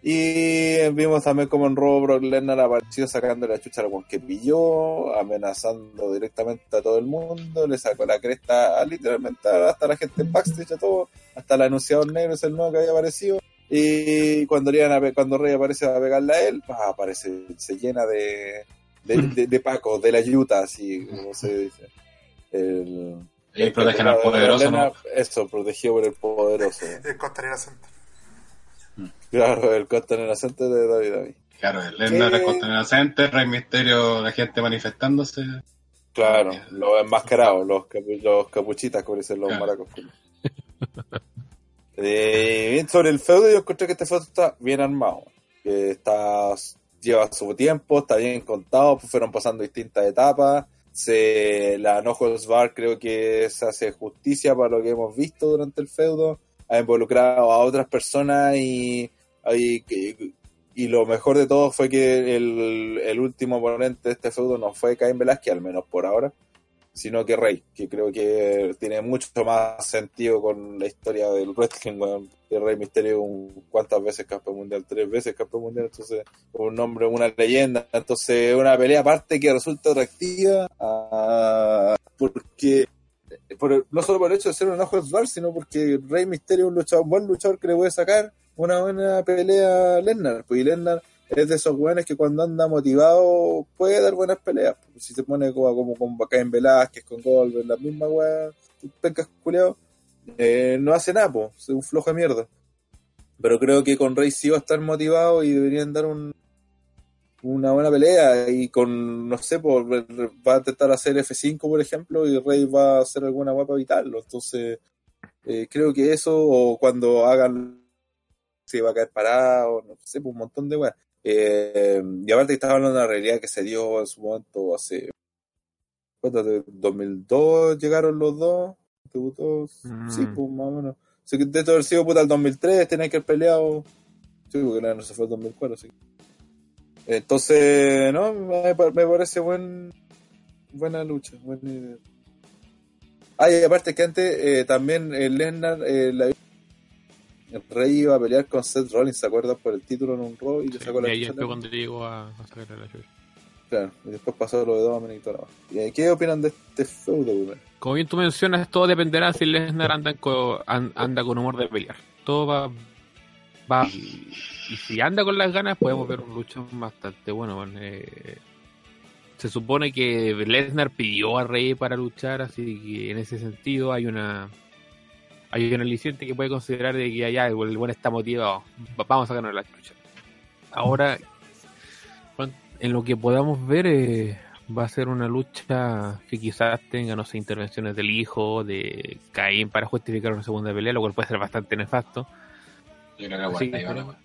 Y vimos también como en Raw Brock Lesnar apareció sacando la chucha al que pilló, amenazando directamente a todo el mundo, le sacó la cresta a, literalmente hasta la gente en backstage, a todo, hasta el anunciador negro es el nuevo que había aparecido. Y cuando, a Rey aparece a pegarle a él, ah, aparece, se llena de, de, Paco, de la yuta, así como se dice. Ahí protegen al el- poderoso, ¿no? Lesnar- Eso, protegido por el poderoso. El Costanera Center. Claro, el Costanera Center de David David. Claro, el ¿Qué? el Container Center, Rey Misterio, la gente manifestándose. Claro, los enmascarados, los, capu- los capuchitas, como dicen los Claro. maracos. Eh, bien, sobre el feudo, yo encontré que este feudo está bien armado. Que está, lleva su tiempo, está bien contado, pues fueron pasando distintas etapas. Se, la No Bar creo que se hace justicia para lo que hemos visto durante el feudo. Ha involucrado a otras personas y, y, y- lo mejor de todo fue que el, el último oponente de este feudo no fue Cain Velázquez, al menos por ahora, sino que Rey, que creo que tiene mucho más sentido con la historia del wrestling, weón. Que Rey Misterio, un- ¿cuántas veces campeón mundial? Tres veces campeón mundial, entonces un nombre, una leyenda, entonces una pelea aparte que resulta atractiva, ah, porque por el- no solo por el hecho de ser un ojo bar, sino porque Rey Misterio es un, luchador, un buen luchador que le puede sacar una buena pelea a Lesnar. Pues y Lesnar es de esos weones que cuando anda motivado puede dar buenas peleas. Si se pone como, como con Cain Velázquez, con Goldberg, la misma weá, pencas culeado, eh, no hace nada, pues, es un flojo mierda. Pero creo que con Rey sí va a estar motivado y deberían dar un, una buena pelea y con, no sé, por, va a intentar hacer F5, por ejemplo, y Rey va a hacer alguna guapa evitarlo. Entonces, eh, creo que eso, o cuando hagan se iba a caer parado, no sé, pues un montón de weas. Eh, y aparte que estaba hablando de una realidad que se dio en su momento hace... ¿Cuánto? de 2002 llegaron los dos, debutó, Mm. sí, pues más o menos. Así que de haber sido puta el 2003, tenían que haber peleado. Sí, porque no, no se fue el 2004, así que- Entonces, no, me, pa- me parece buen, buena lucha, buena idea. Ah, y aparte que antes eh, también el Lesnar, eh, la- el Rey iba a pelear con Seth Rollins, ¿se acuerdan? Por el título en un Raw y le sacó la y ahí fue cuando llegó a, a sacarle la chucha. Claro, y después pasó lo de Dominic y todo lo. ¿Y qué opinan de este feudo, weón? Como bien tú mencionas, todo dependerá si Lesnar anda, con- an- anda con humor de pelear. Todo va. va y, y si anda con las ganas, podemos ver un lucha bastante bueno. man. Eh, se supone que Lesnar pidió a Rey para luchar, así que en ese sentido hay una. Hay un aliciente que puede considerar de que allá el buen está motivado. Va- Vamos a sacarnos la chucha. Ahora, en lo que podamos ver, eh, va a ser una lucha que quizás tenga, no sé, intervenciones del hijo, de Caín para justificar una segunda pelea, lo cual puede ser bastante nefasto. Yo creo que aguanta esperemos-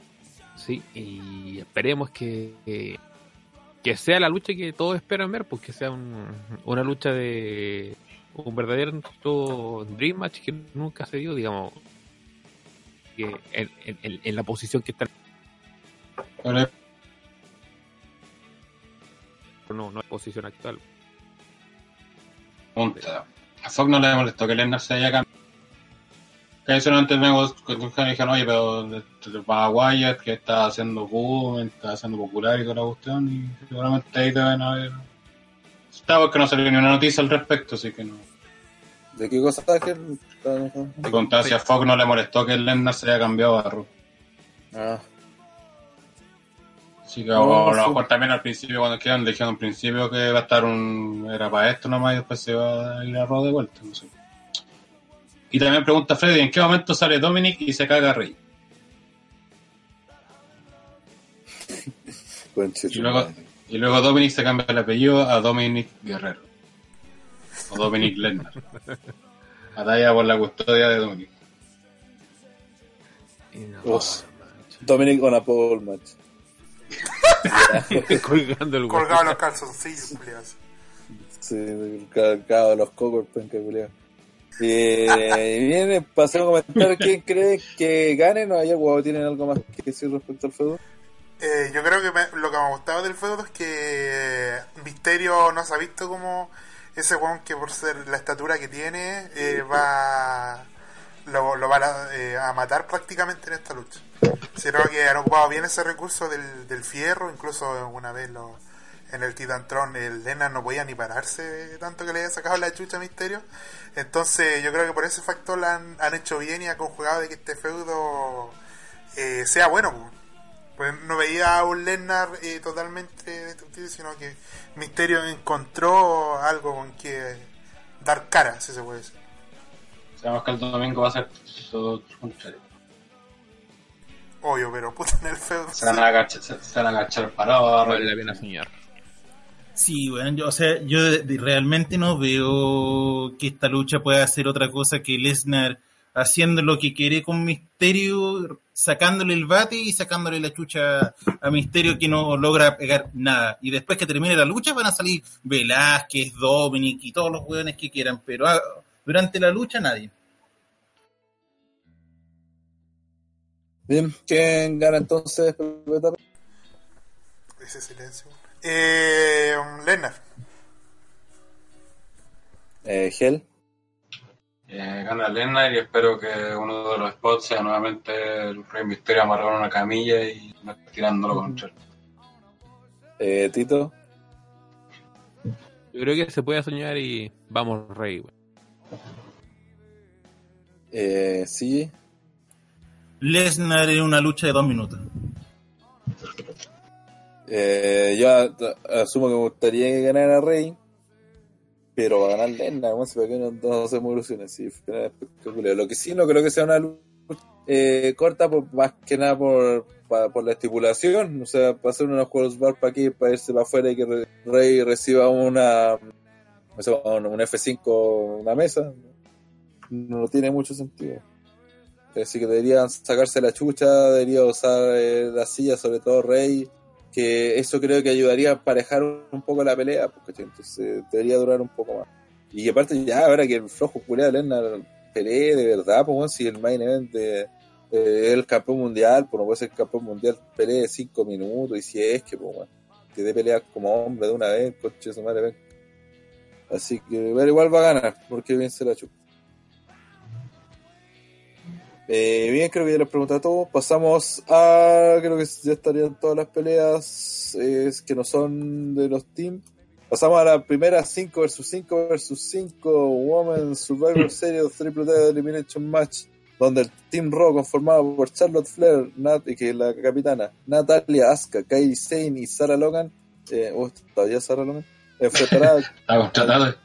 sí, y esperemos que, que, que sea la lucha que todos esperan ver, pues que sea un- una lucha de un verdadero Dream Match que nunca se dio, digamos, que en, en- en- en la posición que está, no, no es posición actual. Pregunta. A Fox no le molestó que Lesnar se haya cambiado. Que eso entendemos, que dijeron, oye, pero a Wyatt, que está haciendo boom, está haciendo popular y toda la cuestión, y seguramente ahí deben haber... Está porque no salió ni una noticia al respecto, así que no. ¿De qué cosa Te preguntaba si a Fox no le molestó que Lesnar se haya cambiado a Raw. Ah, Así que No, a lo mejor también al principio, cuando quedaron, dijeron al principio que va a estar un. Era para esto nomás y después se va a ir a Raw de vuelta, no sé. Y también pregunta Freddy: ¿en qué momento sale Dominic y se caga Rey? Y luego. Y luego Dominic se cambia el apellido a Dominic Guerrero. O Dominic Lesnar. Batalla por la custodia de Dominic. Dominic on a pole match. Colgando el Colgado los calzoncillos, culiados. Sí, cagado de los cocos, penca culiao. Eh, y viene, pasé a comentar quién cree que ganen o hay algo, tienen algo más que decir respecto al feudo. Eh, yo creo que me- lo que me ha gustado del feudo es que Misterio no se ha visto como ese weón que por ser la estatura que tiene eh, va lo, lo van a, eh, a matar prácticamente en esta lucha. Creo que han ocupado bien ese recurso del, del fierro, incluso una vez lo, en el Titantron el Lena no podía ni pararse tanto que le había sacado la chucha a Misterio. Entonces yo creo que por ese factor la han, han hecho bien y han conjugado de que este feudo eh, sea bueno. Pues no veía a un Lesnar eh, totalmente destructivo, sino que Misterio encontró algo con que dar cara, si se puede decir. Sabemos que el domingo va a ser todo contrario. Obvio, pero puta en el feudo. Se van a agachar, se, se van a agachar parados. Vale la pena soñar. Sí, bueno, yo, o sea, yo de- de- realmente no veo que esta lucha pueda hacer otra cosa que Lesnar haciendo lo que quiere con Misterio, sacándole el bate y sacándole la chucha a Misterio que no logra pegar nada. Y después que termine la lucha van a salir Velázquez, Dominic y todos los hueones que quieran, pero ah, durante la lucha nadie. Bien, ¿quién gana entonces? Ese silencio. Eh, Lesnar. Eh, Gel. Eh, gana Lesnar y espero que uno de los spots sea nuevamente el Rey Misterio amarrado en una camilla y tirándolo contra él. Eh, Tito. Yo creo que se puede soñar y vamos, Rey. Eh, sí. Lesnar en una lucha de dos minutos. Eh, yo a- asumo que me gustaría que ganara Rey. Pero va a ganar Lennar, no sé para qué no, no hacemos ilusiones. Sí, espectacular. Lo que sí no creo que sea una lucha eh, corta, por, más que nada por, por la estipulación. O sea, para hacer unos juegos bar para aquí, para irse para afuera y que Re- Rey reciba una, un F5, una mesa. No tiene mucho sentido. Así que deberían sacarse la chucha, debería usar eh, la silla, sobre todo Rey, que eso creo que ayudaría a emparejar un poco la pelea, porque entonces debería durar un poco más. Y aparte ya, ahora que el flojo culiado de Lennar pelee de verdad, pues si el main event de el campeón mundial, pues no puede ser campeón mundial, pelee cinco minutos, y si es que, pues bueno, que dé pelea como hombre de una vez, coche su madre, ven. Así que pero igual va a ganar, porque bien se la chupa. Eh, bien, creo que ya les pregunté a todos. Pasamos a. Creo que ya estarían todas las peleas es que no son de los teams. Pasamos a la primera 5 vs 5 vs 5 Women Survivor Series Triple Threat Elimination Match. Donde el Team Raw, conformado por Charlotte Flair, Nat, que es la capitana, Natalia, Asuka, Kairi Sane y Sarah Logan. Eh, oh, ¿Todavía Sarah Logan? Enfrentará contratado.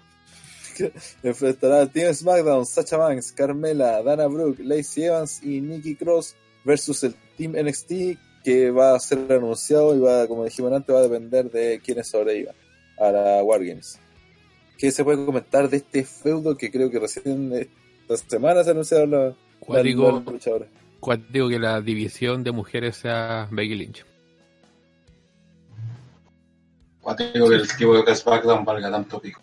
enfrentará a Team SmackDown, Sacha Banks, Carmela, Dana Brooke, Lacey Evans y Nikki Cross versus el Team NXT que va a ser anunciado y va, como dijimos antes, va a depender de quiénes sobrevivan a la Wargames. ¿Qué se puede comentar de este feudo que creo que recién esta semana se anunciaron los las luchadoras? cuático que la división de mujeres sea Becky Lynch. Cuático que el equipo de SmackDown valga tanto pico.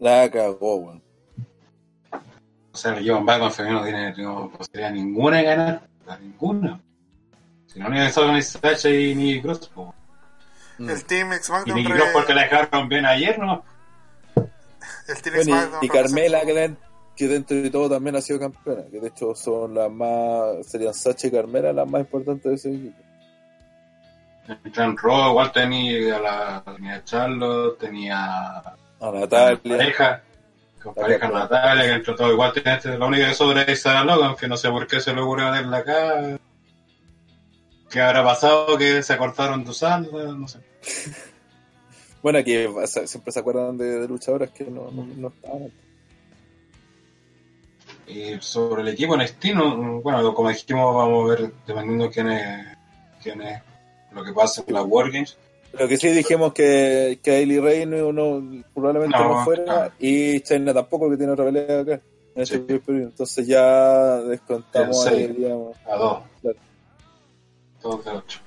La cagó, weón. O sea, el en Batman femenino no tiene no posibilidad ninguna de ganar. Ninguna. Si no, ni eso ni Sacha y ni Cross. po. El Team Y SmackDown. ni Cross porque la dejaron bien ayer, ¿no? El Team Bueno, y, y Carmela, que, den- que dentro de todo también ha sido campeona, que de hecho son las más, serían Sacha y Carmela las más importantes de ese equipo. Entró en Raw, igual tenía a la tenía a Charlotte, tenía A la Natalia, pareja, con pareja Natalia. Natalia, que entró todo igual tiene este, lo único que sobra es Sarah Logan, que no sé por qué se le ocurrió meterla acá. ¿Qué habrá pasado? Que se cortaron de usar, no sé. bueno, aquí o sea, siempre se acuerdan de, de luchadoras que no, no, no estaban. Y sobre el equipo en no, bueno, como dijimos, vamos a ver dependiendo quién es, quién es lo que pasa en las Wargames. Lo que sí dijimos que, que Ailey Rey no, no- probablemente no, No, fuera claro. y China tampoco que tiene otra pelea acá. En Sí. Entonces ya descontamos seis. digamos. A dos. Claro. Dos de ocho.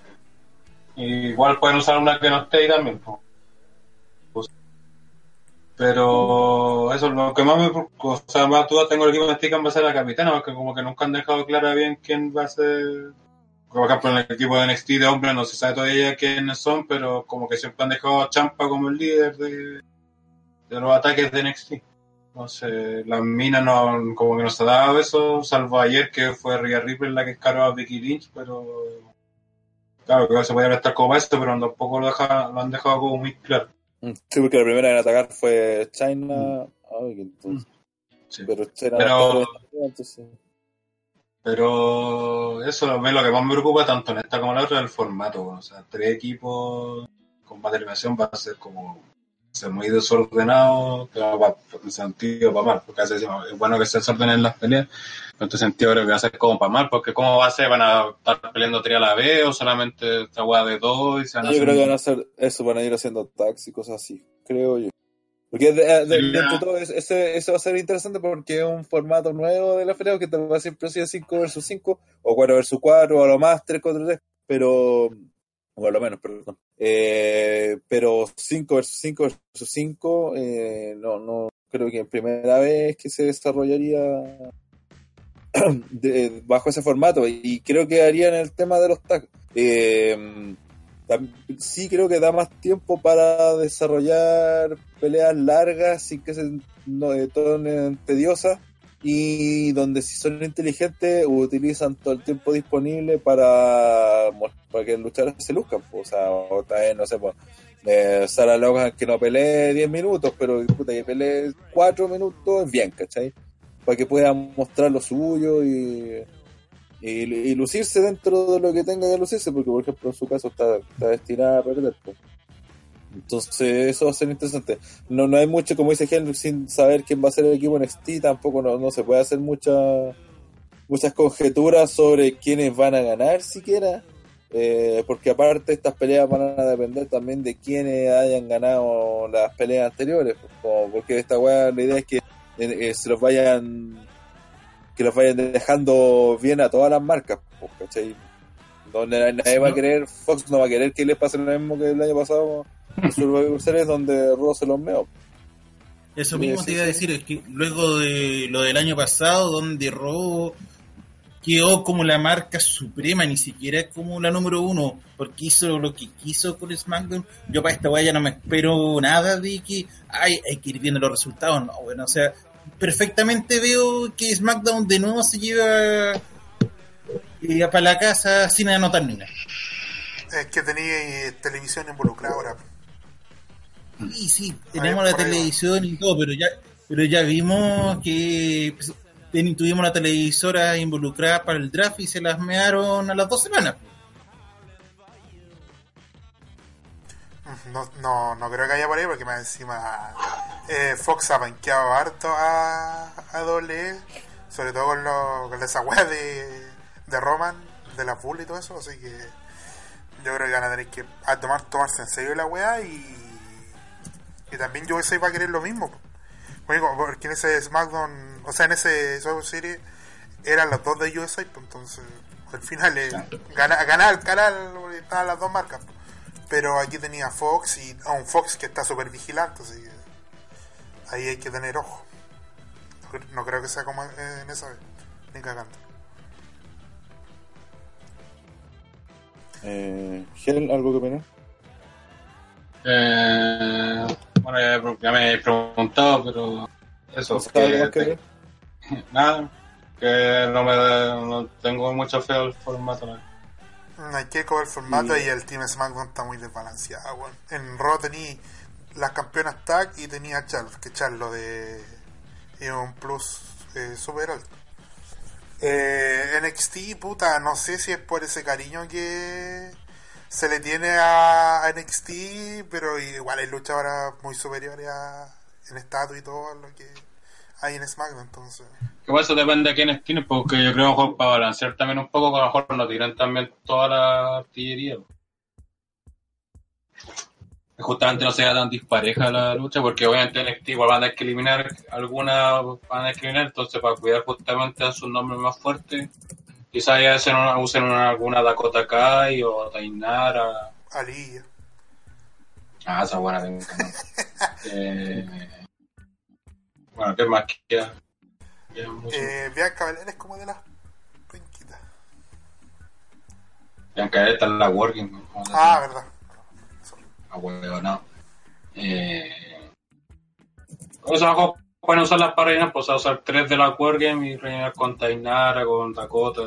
Y igual pueden usar una que no esté ahí también. Pues- Pero eso es lo que más me. O sea, más dudas tengo el equipo de Stick va a ser la capitana, porque como que nunca han dejado clara bien quién va a ser. Por ejemplo, en el equipo de NXT de hombres no se sabe todavía quiénes son, pero como que siempre han dejado a Champa como el líder de, de los ataques de NXT. Entonces, las minas no, como que no se ha dado eso, salvo ayer que fue Rhea Ripley la que escaró a Becky Lynch, pero claro, que se podía prestar como esto, pero tampoco lo, deja- lo han dejado como muy claro. Sí, porque la primera en atacar fue China. Ay, entonces, Sí. pero China Pero- no entonces. Pero eso a mí lo que más me preocupa, tanto en esta como en la otra, es el formato. O sea, tres equipos con más eliminación va a ser como ser muy desordenado, pero va, en sentido para mal, porque a veces decimos, es bueno que se desordenen las peleas, pero en este sentido creo que va a ser como para mal, porque ¿cómo va a ser? ¿Van a estar peleando tres a la vez o solamente esta hueá de dos y se van a Yo creo que van a hacer eso, van a ir haciendo tags y cosas así, creo yo. Porque de, de- Sí, dentro ya. de todo, es- ese, eso va a ser interesante porque es un formato nuevo de la feria que te va a siempre ser 5 versus 5 o 4 versus 4 o a lo más 3 contra 3, pero. O a lo menos, perdón. Eh, pero 5 versus 5 versus 5, eh, no, no creo que es primera vez que se desarrollaría de- bajo ese formato y creo que harían el tema de los tags. Eh, sí creo que da más tiempo para desarrollar peleas largas sin que se no, eh, tornen tediosas y donde si son inteligentes utilizan todo el tiempo disponible para, para que los luchadores se luzcan. po. O sea, otra vez, no sé, pues, eh, Sarah Logan que no pelee 10 minutos, pero puta, que pelee 4 minutos es bien, ¿cachai? Para que pueda mostrar lo suyo y, y, lucirse dentro de lo que tenga que lucirse, porque por ejemplo en su caso está, está destinada a perder. pues. Entonces eso va a ser interesante. No, no hay mucho, como dice Henry, sin saber quién va a ser el equipo NXT, tampoco no, no se puede hacer mucha, muchas conjeturas sobre quiénes van a ganar siquiera. Eh, porque aparte estas peleas van a depender también de quiénes hayan ganado las peleas anteriores. pues, como porque esta weá, la idea es que eh, eh, se los vayan que los vayan dejando bien a todas las marcas, pues, ¿cachai? Donde nadie va a querer, Fox no va a querer que les pase lo mismo que el año pasado en Survivor Series, donde Raw se los meó. Eso mismo sí, te iba a decir, es que luego de lo del año pasado, donde Raw quedó como la marca suprema, ni siquiera como la número uno, porque hizo lo que quiso con SmackDown. Yo para esta weá ya no me espero nada de que ay, hay que ir viendo los resultados. No, bueno, o sea, perfectamente veo que SmackDown de nuevo se lleva eh, para la casa sin anotar ni una. Es que tenía eh, televisión involucrada ahora. Sí, sí, tenemos la televisión y todo, pero ya, pero ya vimos que pues, tuvimos la televisora involucrada para el draft y se las mearon a las dos semanas. No, no, no creo que haya por ahí porque más encima eh, Fox ha banqueado harto a, a doble sobre todo con, lo, con esa weá de, de Roman, de la Bull y todo eso, así que yo creo que van a tener que a tomar, tomarse en serio la weá y, y también USA va a querer lo mismo. po. Porque, en ese SmackDown, o sea, en ese Survivor Series eran las dos de USA, pues entonces al final eh, gana, ganar el canal estaban las dos marcas. Pero aquí tenía Fox y a un Fox que está súper vigilante, así que ahí hay que tener ojo. No cre- No creo que sea como en esa vez, ni cagando. Eh, Helen, ¿algo que opinar? Eh, bueno, ya, ya me he preguntado, pero eso, ¿Sabes que que, nada, que no me no tengo mucha fe al formato. ¿no? Mm, Hay que ver el formato Y- y el Team SmackDown está muy desbalanceado. weón. En Raw tenía las campeonas tag y tenía a Charlotte, que Charlotte de es un plus eh, super alto. Eh, NXT, puta, no sé si es por ese cariño que se le tiene a, a NXT, pero igual hay luchadoras muy superiores a, en estatus y todo lo que hay en SmackDown, entonces. Igual eso depende de quiénes tienen, porque yo creo que a lo mejor para balancear también un poco, que a lo mejor no tiran también toda la artillería. Justamente no sea tan dispareja la lucha, porque obviamente NXT igual van a tener que eliminar alguna, van a eliminar, entonces para cuidar justamente a sus nombres más fuertes, quizás ya hacen una- usen una- alguna Dakota Kai o Tainara. Ali, Ah, esa buena tengo. eh, bueno, ¿qué más queda? Eh, Bianca Belair es como de las penquitas. Bianca está en la Working. ¿cómo se Ah, verdad. a huevo, no. Eh, ojo, pueden usar las para rellenar, pues a usar tres de la Wargame y rellenar con Tainara, con Dakota,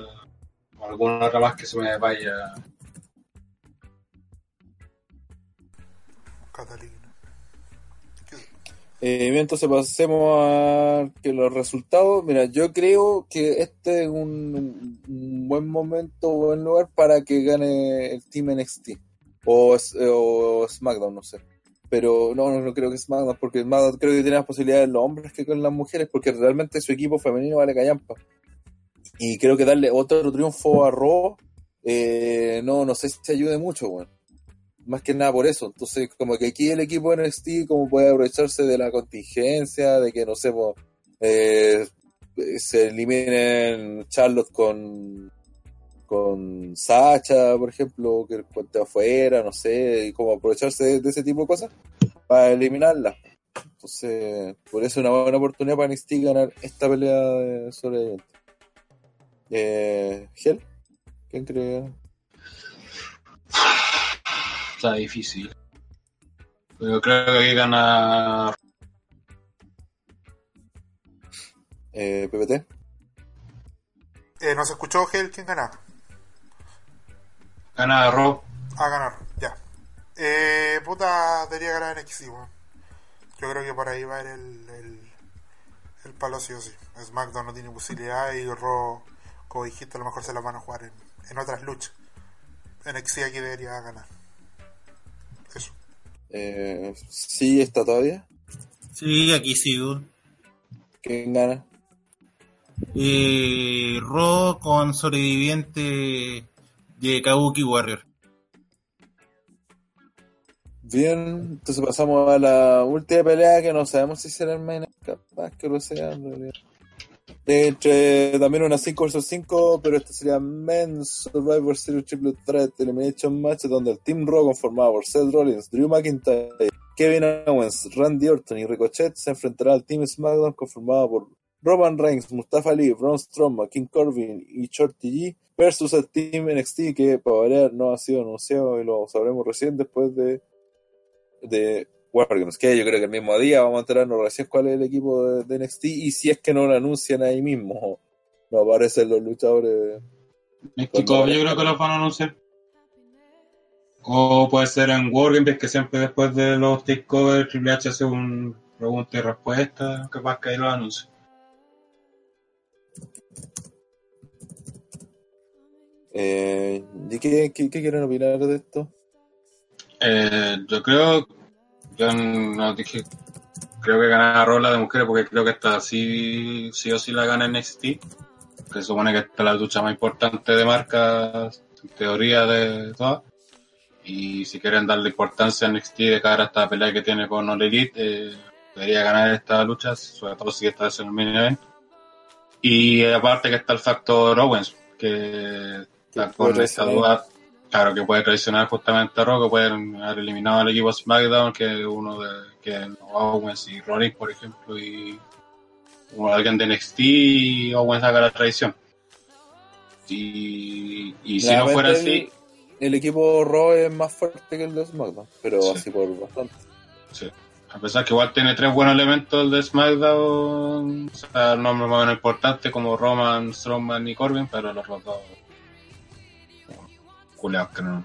o alguna otra más que se me vaya. Catalina. Eh, bien, entonces pasemos a los resultados. Mira, yo creo que este es un, buen momento, buen lugar para que gane el Team NXT o, S- o SmackDown, no sé. Pero no, no, no creo que SmackDown, porque SmackDown creo que tiene más posibilidades los hombres que con las mujeres, porque realmente su equipo femenino vale callampa. Y creo que darle otro triunfo a Raw, eh, no, no sé si ayude mucho, bueno más que nada por eso. Entonces, como que aquí el equipo de NXT como puede aprovecharse de la contingencia, de que no sé, eh, se eliminen Charlotte con con Sacha, por ejemplo, que cuente afuera, no sé, y como aprovecharse de, de ese tipo de cosas para eliminarla. Entonces, por eso es una buena oportunidad para NXT ganar esta pelea de sobreviviente. Eh, Gel, ¿quién cree? Está difícil. Pero creo que aquí gana. Eh, PPT. Eh, ¿No se escuchó Gel? ¿Quién gana? Gana Rob. A ganar, ya. Eh, puta, debería ganar NXT, weón. Yo creo que por ahí va a ir el, el, el palo sí o sí. SmackDown no tiene posibilidad y Raw, como dijiste, a lo mejor se la van a jugar en, en otras luchas. NXT aquí debería ganar. Eh, sí, está todavía. Sí, aquí sigo. ¿Quién gana? Eh, Ro con sobreviviente de Kabuki Warrior. Bien, entonces pasamos a la última pelea que no sabemos si será el main, capaz que lo sea en realidad. Entre también una 5 vs 5, pero este sería Men's Survivor Series Triple Threat Elimination Match, donde el Team Raw conformado por Seth Rollins, Drew McIntyre, Kevin Owens, Randy Orton y Ricochet se enfrentará al Team SmackDown conformado por Roman Reigns, Mustafa Ali, Braun Strowman, King Corbin y Shorty G versus el Team NXT que para variar no ha sido anunciado y lo sabremos recién después de, de Wargames, que yo creo que el mismo día vamos a enterarnos recién cuál es el equipo de, de NXT y si es que no lo anuncian ahí mismo, no aparecen los luchadores. México, yo creo que los van a anunciar. O puede ser en Wargames, que siempre después de los takeovers Triple H hace un pregunta y respuesta, capaz que ahí lo anuncia. Eh, ¿Y qué, qué, qué quieren opinar de esto? Eh, yo creo, yo no dije, creo que ganará Rola de mujeres porque creo que esta sí, sí o sí la gana NXT, que se supone que esta es la lucha más importante de marcas, en teoría de todas. Y si quieren darle importancia a NXT de cara a esta pelea que tiene con All Elite, eh, debería ganar esta lucha, sobre todo si esta es el main event. Y aparte que está el factor Owens, que está con esta traicionar. duda, claro, que puede traicionar justamente a que pueden haber eliminado al equipo SmackDown, que uno de que Owens y Rollins, por ejemplo, y o alguien de NXT y Owens haga la traición. Y, y si no fuera así, El equipo Raw es más fuerte que el de SmackDown, pero Sí. así por bastante. Sí. A pesar que igual tiene tres buenos elementos el de SmackDown, o sea, nombres más o menos importantes como Roman, Strowman y Corbin, pero los dos. Culeados que no.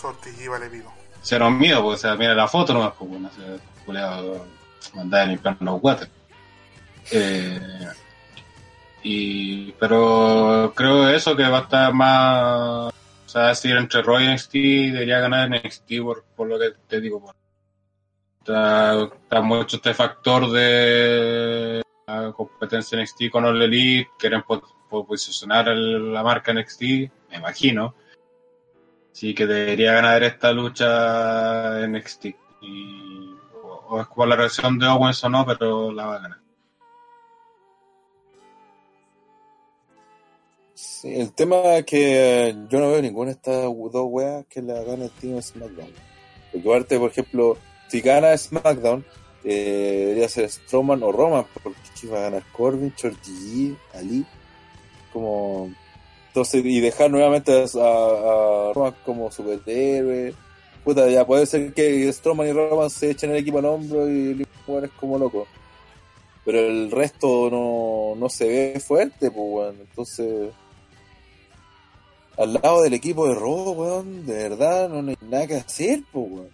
Shorty G vale pico. Cero miedo, porque o sea, mira la foto nomás, pues bueno, ese culeado mandar a limpiar los guates. Eh, y, pero creo eso que va a estar más. O sea, decir entre Roy y NXT debería ganar NXT por, por lo que te digo. por- Está, está mucho este factor de la competencia NXT con All Elite, quieren po- po- posicionar el- la marca NXT, me imagino. Sí que debería ganar esta lucha NXT. Y, o, es por la reacción de Owens o no, pero la va a ganar. Sí, el tema es que yo no veo ninguna de estas dos weas que la gane el Team SmackDown. Porque aparte, por ejemplo, si gana SmackDown, eh, debería ser Strowman o Roman, porque va a ganar Corbin, Shorty G, Ali, como... Entonces, y dejar nuevamente a, Roman como superhéroe. Puta, ya puede ser que Strowman y Roman se echen el equipo al hombro y el es como loco. Pero el resto no, no se ve fuerte, pues, weón. Entonces, al lado del equipo de Raw, weón, de verdad no hay nada que hacer, pues, weón.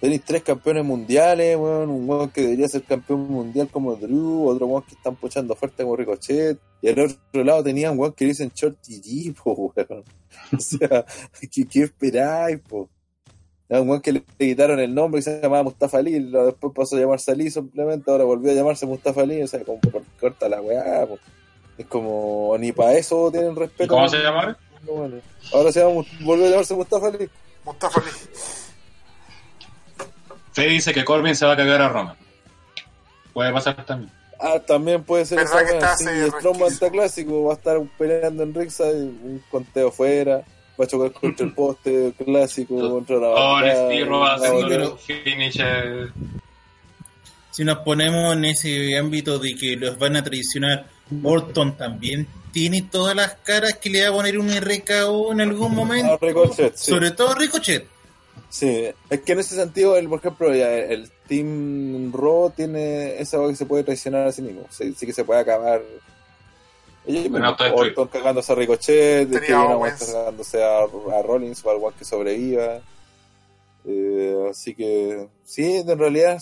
Tenéis tres campeones mundiales, weón, un weón que debería ser campeón mundial como Drew, otro weón que están pochando fuerte como Ricochet, y al otro lado tenían weón que dicen Shorty G, po, weón. O sea, ¿qué, qué esperáis, po? Era un weón que le, le quitaron el nombre y se llamaba Mustafa Ali, después pasó a llamarse Ali simplemente, ahora volvió a llamarse Mustafa Ali, o sea, como por- corta la weá, po. Es como, ni para eso tienen ¿Y respeto. cómo se llama ahora? Bueno, ahora se llama, volvió a llamarse Mustafa Ali. Mustafa Ali. Fe dice que Corbin se va a cagar a Roman. Puede pasar también. Ah, también puede ser ¿Verdad esa está sí, Strowman está clásico, va a estar peleando en Ringside, un conteo fuera, va a chocar contra el poste clásico, contra la Oh, finishes. Si nos ponemos en ese ámbito de que los van a traicionar, Orton también tiene todas las caras que le va a poner un RKO en algún momento. Ah, Ricochet, sí. Sobre todo Ricochet. Sí, es que en ese sentido, el, por ejemplo, ya el Team Raw tiene esa cosa que se puede traicionar a sí mismo. Sí, sí que se puede acabar. Ellos Bueno, Orton cagándose a Ricochet, cagándose a, a Rollins o al guan que sobreviva. Eh, así que sí, en realidad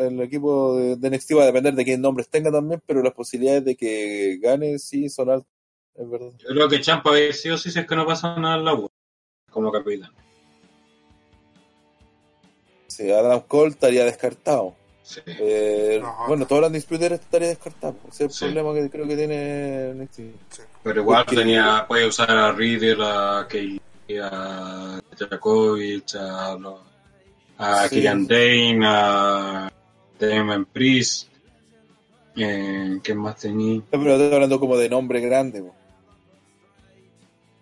el equipo de, NXT va a depender de qué nombres tenga también, pero las posibilidades de que gane sí son altas, es verdad. Yo creo que Champa había sido sí si es que no pasa nada en la U. Como capitán. Sí, Adam Cole estaría descartado. Sí. Eh, bueno, todo el Undisputed estaría descartado. Ese es el Sí. problema que creo que tiene NXT. Sí. Pero igual Porque- tenía, puede usar a Riddle, a Kay, a Jakovic, a, lo- a Sí. Killian Dane, a Damon Priest. Eh, ¿Qué más tenía? Pero estoy hablando como de nombre grande.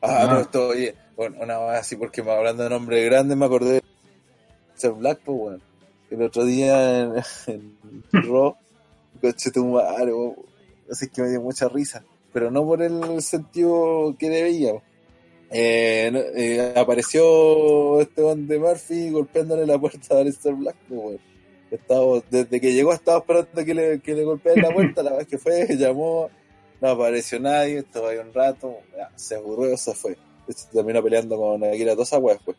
Ah, Ah. no, esto, oye, bueno, una vez así, porque me- hablando de nombre grande me acordé de ser Black, pues, weón. El otro día en, en Raw, coche tu weón. Así que me dio mucha risa, pero no por el sentido que debía. Eh, eh, apareció este weón de Murphy golpeándole la puerta a Aleister Black, weón. Estaba- desde que llegó estaba esperando que le, que le golpeara la puerta, la vez que fue, llamó, no apareció nadie, estuvo ahí un rato, se aburrió, se fue. Terminó peleando con Akira Tosawa después.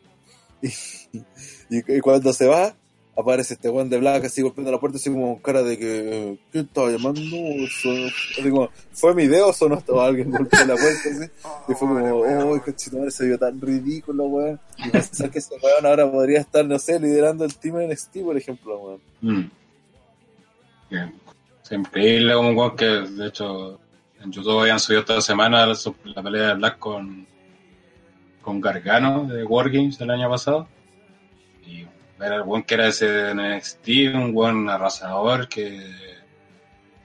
Y, cuando se va, aparece este weón de Black así golpeando la puerta, así como con cara de que, ¿quién estaba llamando? Así como, ¿fue mi dedo o sonó estaba alguien golpeando la puerta? Así? Y fue como, oh, cochito, se vio tan ridículo, weón. Y pensar que ese weón ahora podría estar, no sé, liderando el team en NXT, por ejemplo, weón. Mm. Bien. Es como un weón que, de hecho, en YouTube habían subido esta semana la, la pelea de Black con, con Gargano de Wargames el año pasado. Era el weón que era ese de NXT, un buen arrasador que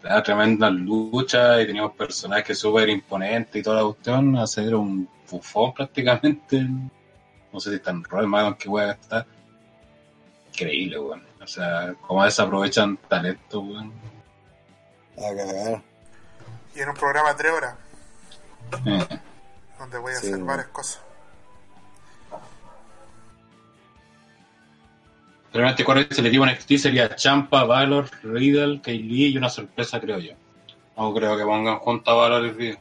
da tremendas luchas y teníamos personajes súper imponentes y toda la cuestión, a ser un bufón prácticamente. No sé si en rol, más que wea está. Increíble, weón. O sea, cómo desaprovechan talento, weón. A cagar. Y en un programa de tres horas, Eh, donde voy a Sí, hacer varias cosas. Realmente, ¿cuál es el equipo NXT? Sería Champa, Valor, Riddle, Kaylee y una sorpresa, creo yo. No creo que pongan junto a Valor y Riddle.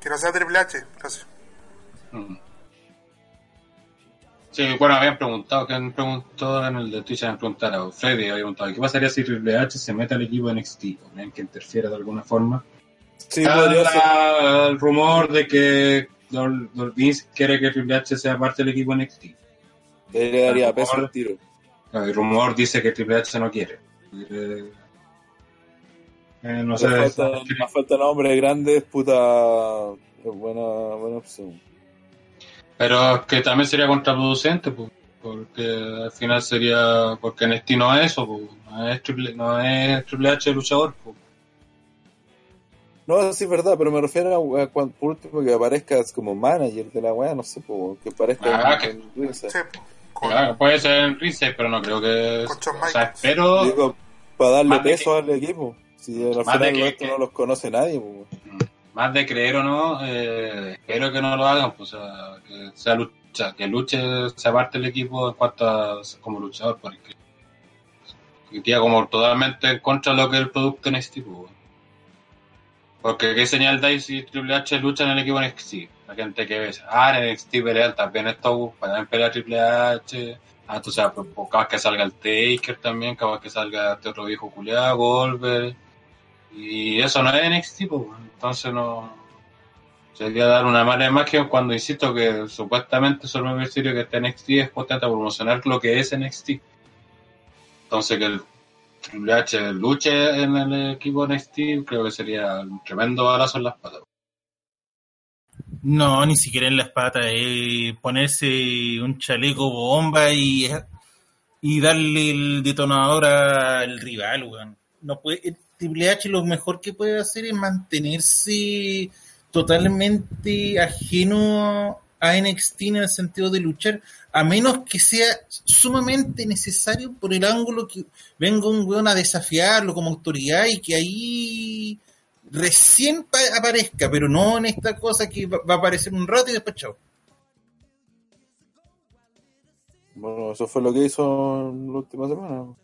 Que no sea Triple H, gracias. Mm. Sí, bueno, habían preguntado, que han preguntado en el de Twitch, habían preguntado, Freddy había preguntado, ¿qué pasaría si Triple H se mete al equipo NXT? ¿Creen que interfiere de alguna forma? Sí, Está podría ser. la- el rumor de que Vince quiere que Triple H sea parte del equipo NXT. Le daría peso al tiro. El rumor dice que Triple H no quiere. Eh, eh, no sé. Me falta, me falta nombre grande, puta. es Buena, buena opción. Pero es que también sería contraproducente, pues, porque al final sería. Porque NXT no es eso, pues, no, es triple, no es Triple H el luchador. Pues. No, sí es verdad, pero me refiero a, a cuando, por último que aparezcas como manager de la weá, no sé, po, que aparezca Ah, en- que- en Ringside. Sí. Con, Claro, puede ser en Ringside, pero no creo que. O sea, espero. Digo, para darle peso al equipo. Si al Más de final que- esto no los conoce nadie, po. más de creer o no, eh, espero que no lo hagan, pues, o sea, que sea lucha, que luche, se aparte el equipo en cuanto a como luchador, porque iría como totalmente en contra de lo que es el producto NXT, pues, porque qué señal dais si Triple H lucha en el equipo NXT, la gente que ve, ah, en NXT pelean también esto, también pelea Triple H, ah, entonces, pues, pues, capaz que salga el Taker también, capaz que salga este otro viejo culiado, Goldberg, y eso no es NXT, pues, entonces no. Sería dar una mala imagen cuando insisto que supuestamente solo me Mysterio que está NXT es potente a promocionar lo que es NXT. Entonces que el Triple H luche en el equipo NXT creo que sería un tremendo balazo en las patas. No, ni siquiera en las patas, eh, ponerse un chaleco bomba y, y darle el detonador al rival, weón. No puede, el Triple H lo mejor que puede hacer es mantenerse totalmente ajeno a NXT en el sentido de luchar, a menos que sea sumamente necesario por el ángulo que venga un weón a desafiarlo como autoridad y que ahí recién pa- aparezca, pero no en esta cosa que va, va a aparecer un rato y después chao. Bueno, eso fue lo que hizo en la última semana.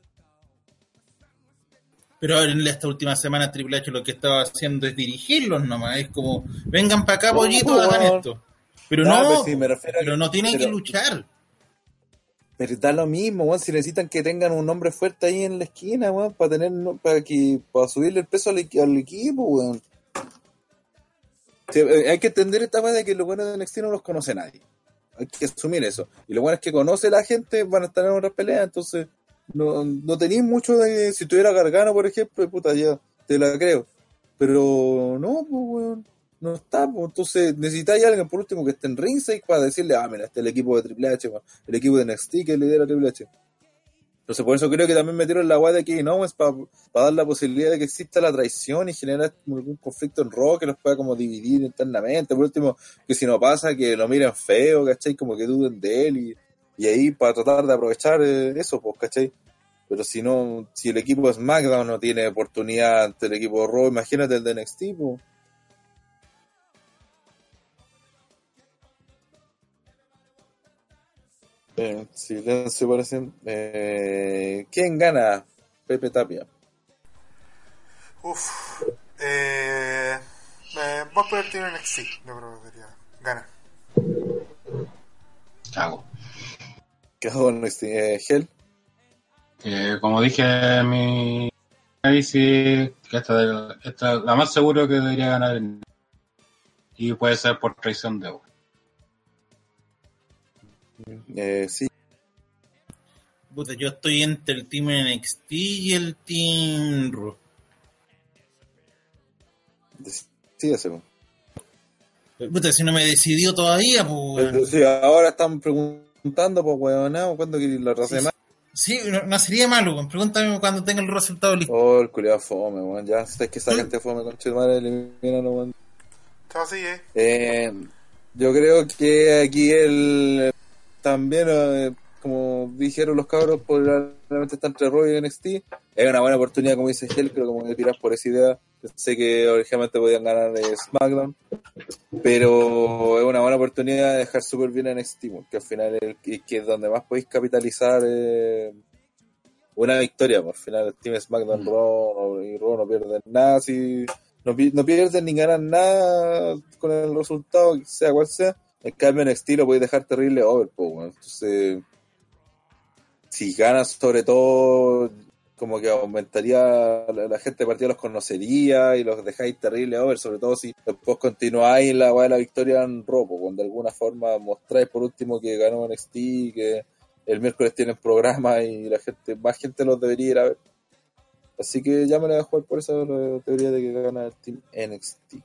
Pero en esta última semana Triple H lo que estaba haciendo es dirigirlos nomás, es como, vengan para acá, pollito, hagan esto. Pero no, pues sí, pero no tienen pero- que luchar. Pero da lo mismo, weón, si necesitan que tengan un nombre fuerte ahí en la esquina, weón, para tener, para que, para subirle el peso al, equi- al equipo, weón. Eh, hay que entender esta weá de que los buenos de NXT no los conoce nadie. Hay que asumir eso. Y lo bueno es que conoce la gente, van a estar en otras peleas, entonces no, no tenéis mucho de, si tuviera Gargano, por ejemplo, puta, ya, te la creo. Pero no, pues, weón, no está, entonces necesitáis a alguien por último que esté en ringside para decirle, ah, mira, este es el equipo de Triple H, el equipo de NXT que lidera Triple H. Entonces, por eso creo que también metieron la guay de Kevin Owens para dar la posibilidad de que exista la traición y generar algún conflicto en Raw que los pueda como dividir internamente. Por último, que si no pasa, que lo miren feo, ¿cachai? Como que duden de él y, y ahí para tratar de aprovechar eh, eso, pues, ¿cachai? Pero si no, si el equipo de SmackDown no tiene oportunidad ante el equipo de Raw, imagínate el de NXT, pues. Eh, silencio parece. Eh, ¿Quién gana? Pepe Tapia. Uf. Eh, eh, vos podés tener un NXT, yo creo que diría. Gana. Cago. ¿Qué hago con NXT? Eh, Hell. Eh, como dije en mi análisis, que esta, esta la más seguro que debería ganar. en- Y puede ser por traición de Owen. Eh, sí. Puta, yo estoy entre el team NXT y el team Raw. Decídase, pues. Puta, si no me he decidido todavía, pues. Pero sí, ahora están preguntando, pues, weón, ¿cuándo querés la raza de más? Sí, no, no sería malo, weón. Pregúntame cuando tenga el resultado listo. Oh, el culiado fome, weón. Ya, sabes que esa gente fome, con madre, elimínalo, weón. Sigue. Eh, yo creo que aquí el también, eh, como dijeron los cabros, probablemente está entre Raw y NXT. Es una buena oportunidad, como dice Hell, que como que tiras por esa idea. Sé que originalmente podían ganar eh, SmackDown, pero es una buena oportunidad de dejar súper bien a NXT, que al final es, el- que es donde más podéis capitalizar eh, una victoria. Por al final, el Team SmackDown Raw no- y Raw no pierden nada. Si, no, no pierden ni ganan nada con el resultado, sea cual sea. En cambio, en NXT lo podéis dejar terrible over, weón. Entonces, si ganas, sobre todo, como que aumentaría la, gente de partida los conocería y los dejáis terrible over, sobre todo si después continuáis en la de la victoria en ropo, cuando de alguna forma mostráis por último que ganó NXT, que el miércoles tienen programa y la gente, más gente los debería ir a ver. Así que ya me la voy a jugar por esa teoría de que gana el Team NXT.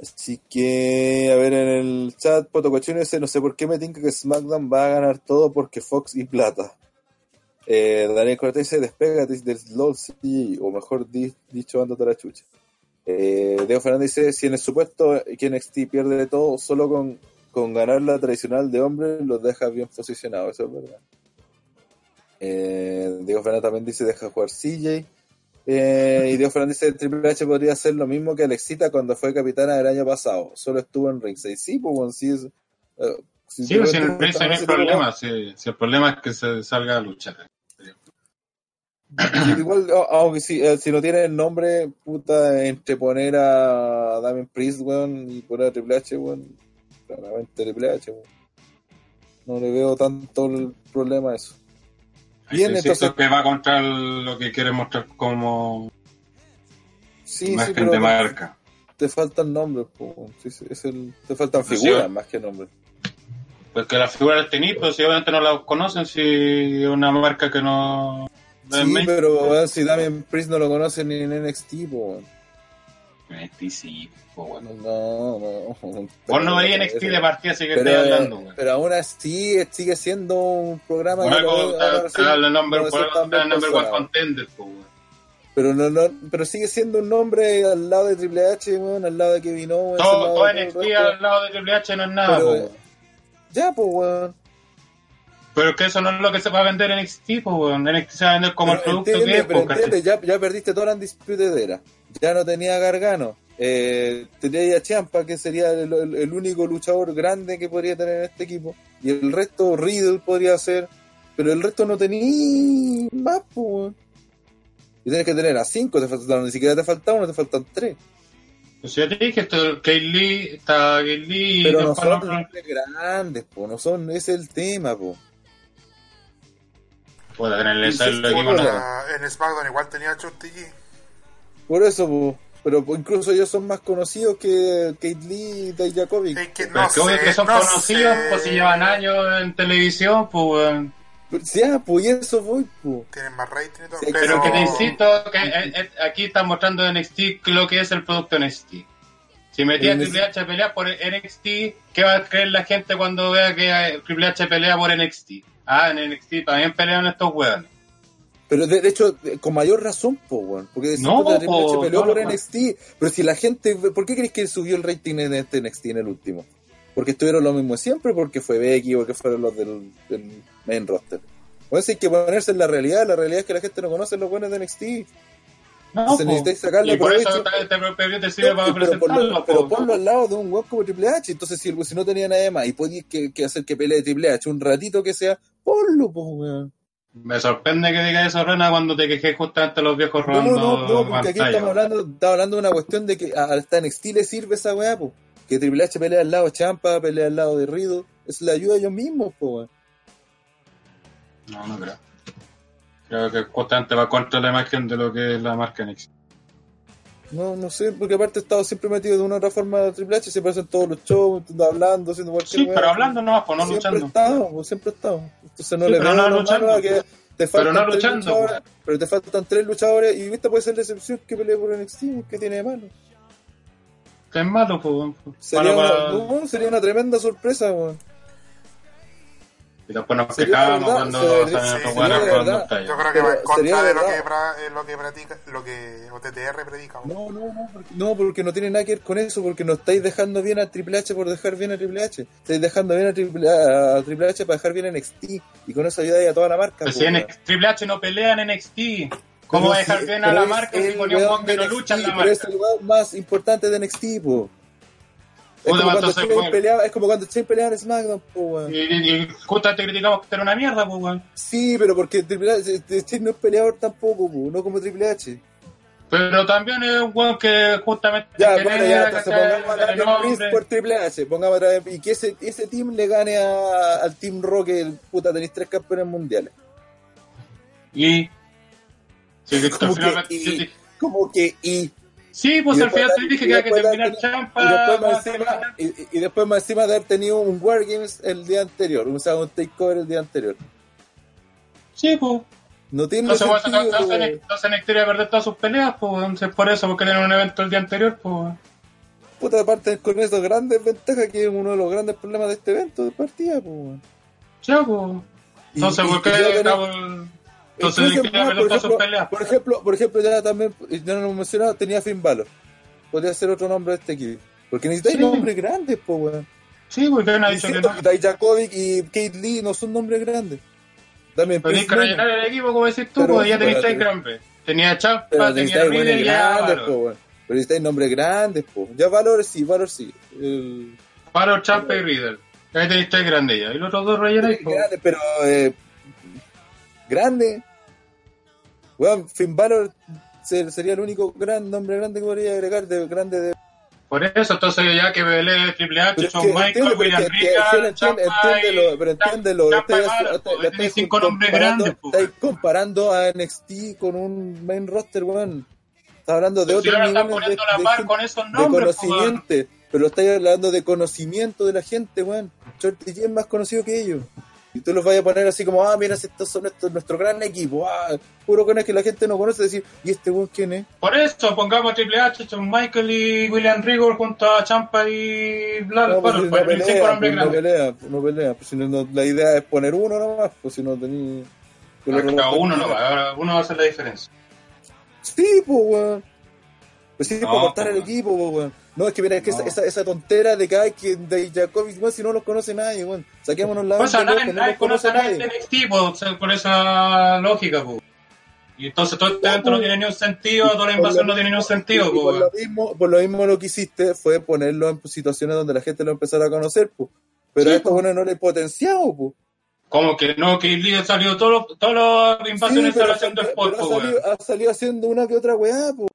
Así que, a ver, en el chat, Potocochino dice, no sé por qué me tinca que SmackDown va a ganar todo porque Fox y Plata. Eh, Daniel Cortés dice, despégate del LOL, sí, o mejor di- dicho, ándate a la chucha. Eh, Diego Fernández dice, si en el supuesto que NXT pierde de todo, solo con, con ganar la tradicional de hombre los deja bien posicionados, eso es verdad. Eh, Diego Fernández también dice, deja jugar CJ. Eh, y Diego Fernández dice, Triple H podría hacer lo mismo que Alexita cuando fue capitana el año pasado, solo estuvo en ringside. Sí, pues, bueno, sí es... eh, si Sí, pues en el no hay problema. Si, si el problema es que se salga a luchar. Igual, aunque si, eh, si no tiene el nombre, puta, entre poner a Damien Priest, weón, y poner a Triple H, weón, claramente Triple H, weón. No le veo tanto el problema a eso. Bien, Bien, entonces- que va contra el- lo que quiere mostrar como Sí, imagen sí, de marca. te faltan nombres, es el, te faltan Pues figuras sí. más que nombres. Porque las figuras las tenéis, pero si obviamente no las conocen, si es una marca que no... Sí, pero si Damien Priest no lo conoce ni en NXT, weón. NXT sí, pues, bueno. No, no. Vos no veías NXT de partida, así que pero, estoy hablando, güey. pero aún así sigue siendo un programa Por algo lo- está- está el number, no el one contender, pues, güey. Pero no, no, pero sigue siendo un nombre al lado de Triple H, weón, al lado de Kevin Owens. Todo, todo NXT el al lado de Triple H no es nada, Pero, pues, eh. Ya, pues, weón. Pero es que eso no es lo que se va a vender en NXT, pues, güey. NXT se va a vender como el Pero producto entiende, que es, pero entiende, ya, ya perdiste toda la Undisputed Era. Ya no tenía Gargano. Eh, tenía a Champa, que sería el, el- el único luchador grande que podría tener en este equipo. Y el resto, Riddle podría ser. Pero el resto no tenía más, pues. Y tienes que tener a cinco, te faltan, ni siquiera te falta uno, te faltan tres. Pues yo te dije, esto, Kate Lee, está Kate Lee, y Pero no son los- grandes, po, no son, ese es el tema, po. El equipo no. Ah, en SmackDown igual tenía a Chucky. Por eso, po. Pero incluso ellos son más conocidos que Kate Lee y Dave Jakovic. Es que no es que obvio sé, que son no conocidos, sé. pues si llevan años en televisión, pues, sí, ah, pues y eso voy, po. Tienen más rating y todo. Sí, pero Pero que te insisto, que eh, eh, aquí están mostrando NXT lo que es el producto NXT. Si metía a Triple H a pelear por NXT, ¿qué va a creer la gente cuando vea que eh, Triple H pelea por NXT? Ah, en NXT también pelean estos hueones. Pero de, de hecho, con mayor razón, po, weón. Porque No, puta, Triple H po, peleó no, por no. NXT. Pero si la gente. ¿Por qué crees que subió el rating en este NXT en el último? Porque estuvieron los mismos siempre, porque fue Becky, porque fueron los del, del main roster. O sea, hay que ponerse en la realidad. La realidad es que la gente no conoce los buenos de NXT. No, Entonces necesitáis sacarle y por eso provecho. este te sirve para pero, ponlo, pero po. ponlo al lado de un weón como Triple H. Entonces, si, si no tenía nada más y podías que, que hacer que pelee Triple H un ratito que sea, ponlo, po, weón. Me sorprende que diga eso, Rena, cuando te quejes justamente a los viejos robando no, no, no, porque aquí estamos hablando, estamos hablando de una cuestión de que a- hasta NXT le sirve esa weá, po. Que Triple H pelea al lado de Champa, pelea al lado de Riddle. Eso le ayuda a ellos mismos, po, weón. No, no creo. Creo que justamente va contra la imagen de lo que es la marca NXT. No, no sé, porque aparte he estado siempre metido de una u otra forma a Triple H, siempre hacen todos los shows, hablando, haciendo cualquier Sí, weá. pero hablando nomás, pues no siempre luchando. he estado, po, siempre he estado. Entonces no Sí, le pero veo no luchando, que te Pero faltan no tres luchando, luchadores, pero te faltan tres luchadores y viste puede ser la excepción que pelee por NXT, que tiene de malo. Que es malo, pues. Sería, una, no, sería una tremenda sorpresa, weón. Y después nos quejábamos cuando sí, estos verdad. pantalla. Yo creo que va en contra de lo que, pra- eh, lo que practica, lo que OTTR predica. No, no, no, porque, no, porque no tiene nada que ver con eso, porque no estáis dejando bien a Triple H por dejar bien a Triple H. Estáis dejando bien a Triple, a Triple H para dejar bien a NXT. Y con eso ayudáis a toda la marca. Si en weón. Triple H no pelea en NXT, ¿cómo va a dejar bien a la marca si ponía un que de no lucha en la Pero es marca? el weón más importante de NXT, po. Como, cuando Shane peleaba, es como cuando Shane peleaba en SmackDown, po, weón. Y, y, justamente criticamos que era una mierda, pues, weón. Sí, pero porque Triple H, Shane no es peleador tampoco, po, no como Triple H. Pero también es un weón que justamente Ya, bueno, ya, entonces pongamos a Damian nombre. por Triple H, pongamos a y que ese, ese team le gane a- al Team Rock, que el puta tenéis tres campeones mundiales. Y. Sí, Como que, y-. Como que y, Sí, pues al final te dije que había que terminar champa. y después encima, terminar. y, y- y después más encima de haber tenido un Wargames el día anterior, sea, un takeover el día anterior. Sí, pues. No tiene Entonces, sentido, entonces, weón. entonces iba a perder todas sus peleas, pues, entonces por eso, porque tienen un evento el día anterior, pues. Puta, aparte con esas grandes ventajas que es uno de los grandes problemas de este evento de partida, pues. Ya, pues. Entonces, ¿por qué estamos- Entonces, más, perder por, ejemplo, por ejemplo, por ejemplo, ya también, ya no lo hemos mencionado, tenía Finn Balor. Podría ser otro nombre de este equipo. Porque necesitáis Sí. nombres grandes, po, weón. Sí, porque han dicho que no. que Dijakovic y Kate Lee no son nombres grandes. También Pero tienes que rellenar el equipo, como decís tú, Pero- pues ya tenéis seis grandes. Tenía Champa, Pero tenía buenos y grandes, po, weón. Pero necesitáis nombres grandes, po. Ya Valor sí, Valor sí. El- Valor, Champa y Riddle. Ahí tenéis tres grandes ya. Y los otros dos rellenáis, pues. grande, pero eh, grande. Weón, Finn Balor ser- sería el único gran nombre grande que podría agregar de grande de Por eso, entonces ya que Belé, Triple H, que Michael, William Regal, pero entiéndelo, estáis- pues, estáis tenéis cinco nombres comparando- grandes, estáis comparando a NXT con un main roster, weón. Estás hablando de otro nivel de, pues, conocimiento, pero estáis hablando de conocimiento de la gente, weón. Shorty es más conocido que ellos. Y tú los vas a poner así como, ah, mira, estos son estos, nuestro gran equipo, ah, puro con que la gente no conoce, decir, ¿y este weón quién es? Por eso, pongamos a Triple H, Shawn Michael y William Regal junto a Champa y Bla, No, pues, bueno, no pues, pelea, pues, no pelea, pues, no pelea. Pues, si no- la idea es poner uno nomás, pues si no. Cada uno no uno va a hacer la diferencia. Sí, pues, weón. Pues sí, No, para cortar pues, el equipo, pues, weón. No, es que mira, es que No. esa, esa, esa tontera de que hay que de Jacobic, weón, si no los conoce nadie, weón. Saquémonos la Pues banda, a nadie, nadie los conoce a nadie de NXT, pues, o sea, por esa lógica, pues. Y entonces todo este evento no pues. tiene ni un sentido, toda la invasión no tiene ni un mismo- sentido, pues. por, lo weón. mismo, por lo mismo lo que hiciste fue ponerlo en situaciones donde la gente lo empezara a conocer, pues. Pero Sí, a estos pues. buenos no le he potenciado, pues. Como que no, que Lee ha salido todos los, todas las invasiones Sí, pero, están haciendo pero sport, ha, pues, salido, weón. ha salido haciendo una que otra weá, po.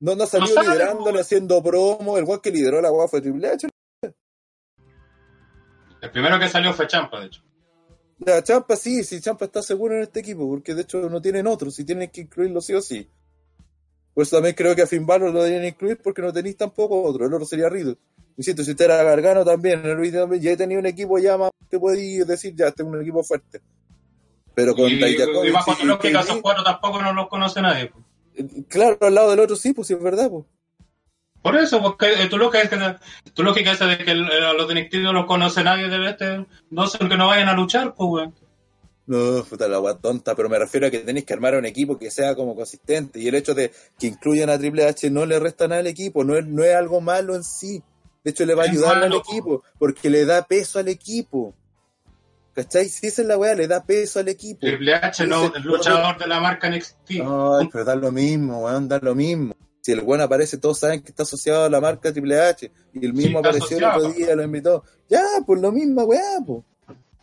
No, no ha salido sabe, liderando ni haciendo promo. El weón que lideró la weá fue Triple H. El primero que salió fue Champa, de hecho. Ya, Champa sí, sí, Champa está seguro en este equipo, porque de hecho no tienen otro, si tienen que incluirlo sí o sí. Por eso también creo que a Finn Balor lo deberían incluir porque no tenéis tampoco otro, el otro sería Riddle. Insisto, si usted era Gargano también, el Riddle también, ya he tenido un equipo ya más, te podéis decir, ya, este es un equipo fuerte. Pero con Y, y bajo tu lógica, esos cuatro tampoco no los conoce nadie, pues. Claro, al lado del otro sí, pues sí es verdad, pues. Por eso, porque eh, tu lógica es que, tu lógica es de que el- a los de no los conoce nadie del este, no sé que no vayan a luchar, pues, weón. No, puta la tonta, pero me refiero a que tenéis que armar un equipo que sea como consistente. Y el hecho de que incluyan a Triple H no le resta nada al equipo, no es, no es algo malo en sí. De hecho, le va a ayudar al equipo, porque le da peso al equipo. ¿Cachai? Si esa es la weá, le da peso al equipo. Triple H no, el luchador de la marca NXT. Ay, pero da lo mismo, weón, da lo mismo. Si el weón aparece, todos saben que está asociado a la marca Triple H. Y el mismo apareció el otro día, lo invitó. Ya, pues lo mismo, weá, pues.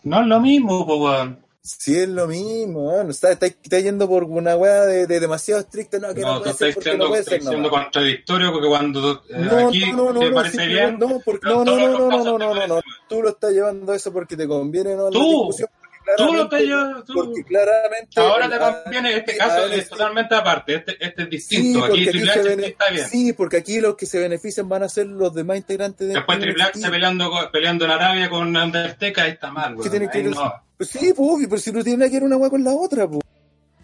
No es lo mismo, pues, weón. Sí, es lo mismo, weón. Está, está, está yendo por una weá de, de demasiado estricta, no, que no, No, puede ser porque siendo, no puede ser, siendo contradictorio porque cuando eh, No, aquí no, no, te no, parece sí, bien. no, porque, no, no, no, no, no, no, no, no, no. Tú lo estás llevando eso porque te conviene, no, Tú, Tú lo estás llevando, tú. Porque claramente. Ahora te conviene, este caso es totalmente aparte, este, este es Sí, distinto. porque aquí Triple H está bien. sí, porque aquí los que se benefician van a ser los demás integrantes de Después Triple H peleando, peleando en Arabia con Undertaker, está mal, ¿Qué no. Pues sí, pues obvio, pero si no tiene nada que ver una weá con la otra, pues.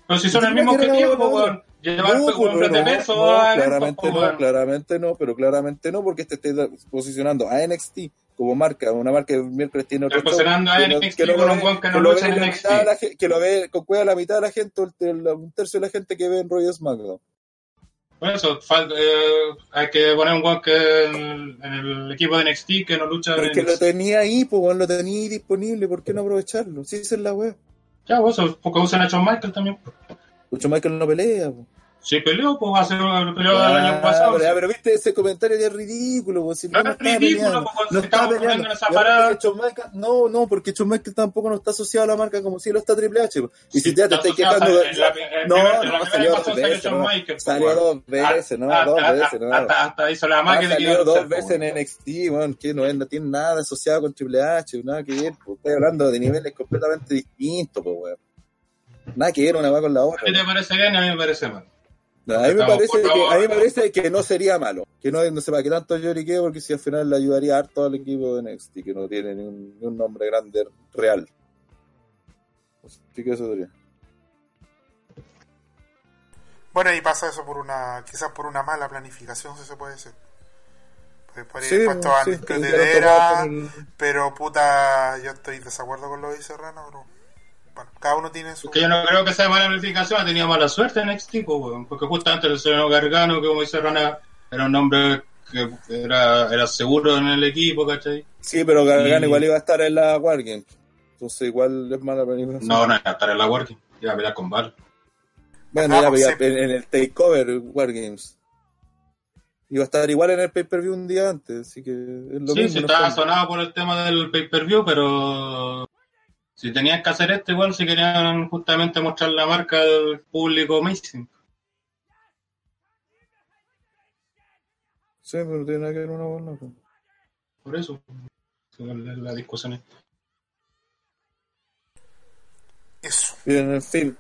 Pero si son el mismo objetivo, weón. Llevar No, pues, pues, hombres de no, peso no, a claramente pues, no, claramente no, pero claramente no, porque este está posicionando a NXT como marca, una marca que miércoles tiene otro posicionando a no- NXT que no con lo un que no lo lucha ve en la NXT. mitad de la gen- que lo ve con cueva la mitad de la gente, o el- el- un tercio de la gente que ve en Royal SmackDown. Por eso, fal- eh, hay que poner un weón que en, en el equipo de NXT que no lucha en Porque lo NXT. tenía ahí, pues lo tenía ahí disponible, ¿por qué no aprovecharlo? Sí, esa es la weá. Ya, vos, porque usan a Shawn Michaels también. Lucho Michael no pelea, pues. Sí, peleó, pues hace peleó el Ah, año pasado. pero, pero viste ese comentario que es ridículo, pues, si No no, es está ridículo, pues, no se está peleando. no, no, porque Michaels tampoco no está asociado a la marca como si lo está Triple H. pues. Y si Sí, ya te está estás quejando No, no, salió dos salió veces. Michaels, Salió pues, dos veces, no, hasta- dos hasta- veces, no. Hasta, hizo la máquina a dos luchar, veces pues, en NXT, weón, que no, tiene nada asociado con Triple H, nada que ver, pues. Estoy hablando de niveles completamente distintos, pues, weón. Nada que ver una va con la otra. A ti te parece bien a mí me parece mal. No, a mí me parece que a mí me parece que no sería malo, que no, no se va que tanto lloriqueo porque si al final le ayudaría harto al equipo de NXT que no tiene ni un, ni un nombre grande real. Así que eso sería. Bueno, y pasa eso por una, quizás por una mala planificación, si se puede decir. Pues por ahí Sí, puesto sí, el- pero puta, yo estoy en desacuerdo con lo dice Rana, pero bueno, cada uno tiene su... Porque yo no creo que sea mala planificación, ha tenido mala suerte en NXT, pues, weón. porque justamente el señor Gargano, que como dice Rana, era un hombre que era, era seguro en el equipo, ¿cachai? Sí, pero Gargano Y- igual iba a estar en la Wargame. Entonces igual es mala planificación. No, no, iba a estar en la working, iba a pelear con Val. Bueno, Ah, sí. en, en el Takeover Wargames. Iba a estar igual en el pay-per-view un día antes, así que es lo sí, mismo. sí, no estaba sonado por el tema del pay-per-view, pero si tenían que hacer esto, igual si querían justamente mostrar la marca al público amazing. Sí, pero no tiene nada que ver una con la otra. Por eso, la, la discusión. es- Eso. Bien, en fin.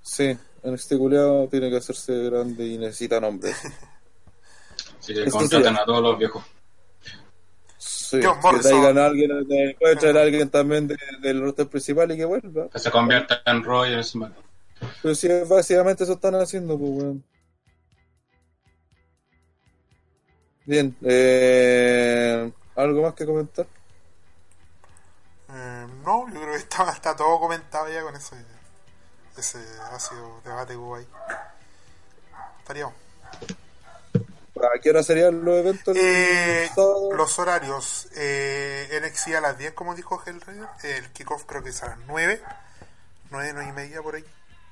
Sí, en este culiao tiene que hacerse grande y necesita nombres. Que sí. a todos los viejos. Sí, John que Morrison. traigan a alguien, de- puede traer a alguien también de- del roster principal y que vuelva. Que se convierta en Roy en SmackDown. Pero si básicamente eso están haciendo, pues weón. Bien, eh, ¿algo más que comentar? Eh, no, yo creo que está, está todo comentado ya con ese, ese ácido debate que hubo ahí. Estaríamos. ¿A qué hora serían los eventos? Eh, los horarios. Eh, NXT a las 10, como dijo Hellraider. El kickoff creo que es a las 9. 9, 9 y media por ahí.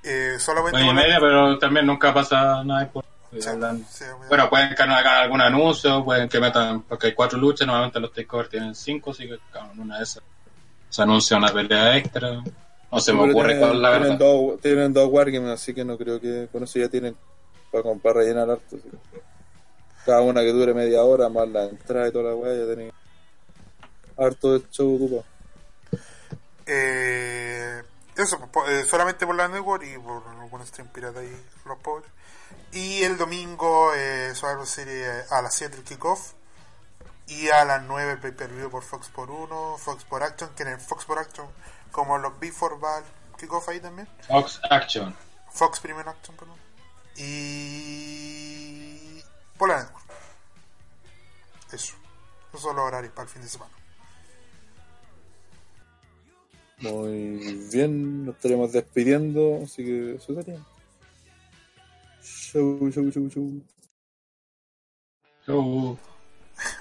Eh, solamente Nueve y con- media, pero también nunca pasa nada por Sí, sí, Bueno, pueden que no hagan algún anuncio, pueden que metan, porque hay cuatro luchas, normalmente los takeovers tienen cinco, así que claro, en una de esas se anuncia una pelea extra. No se me ocurre tienen, la tienen verdad. dos, tienen dos wargames, así que no creo que con eso ya tienen para, para rellenar harto. Cada una que dure media hora, más la entrada y toda la weá, ya tienen harto de show ocupado. Eh, eso, pues, eh, solamente por la network y por algún stream pirata y los pobres. Y el domingo, eh, Survivor Series a las 7 el kickoff. Y a las 9 el pay per view por Fox por 1, Fox por Action, que en el Fox por Action, como los Before va el kickoff ahí también. Fox Action. Fox Premium Action, perdón. Y. Por la network. Eso. Esos son los horarios para el fin de semana. Muy bien, nos estaremos despidiendo, así que eso sería. Show, show, show, show. Chau.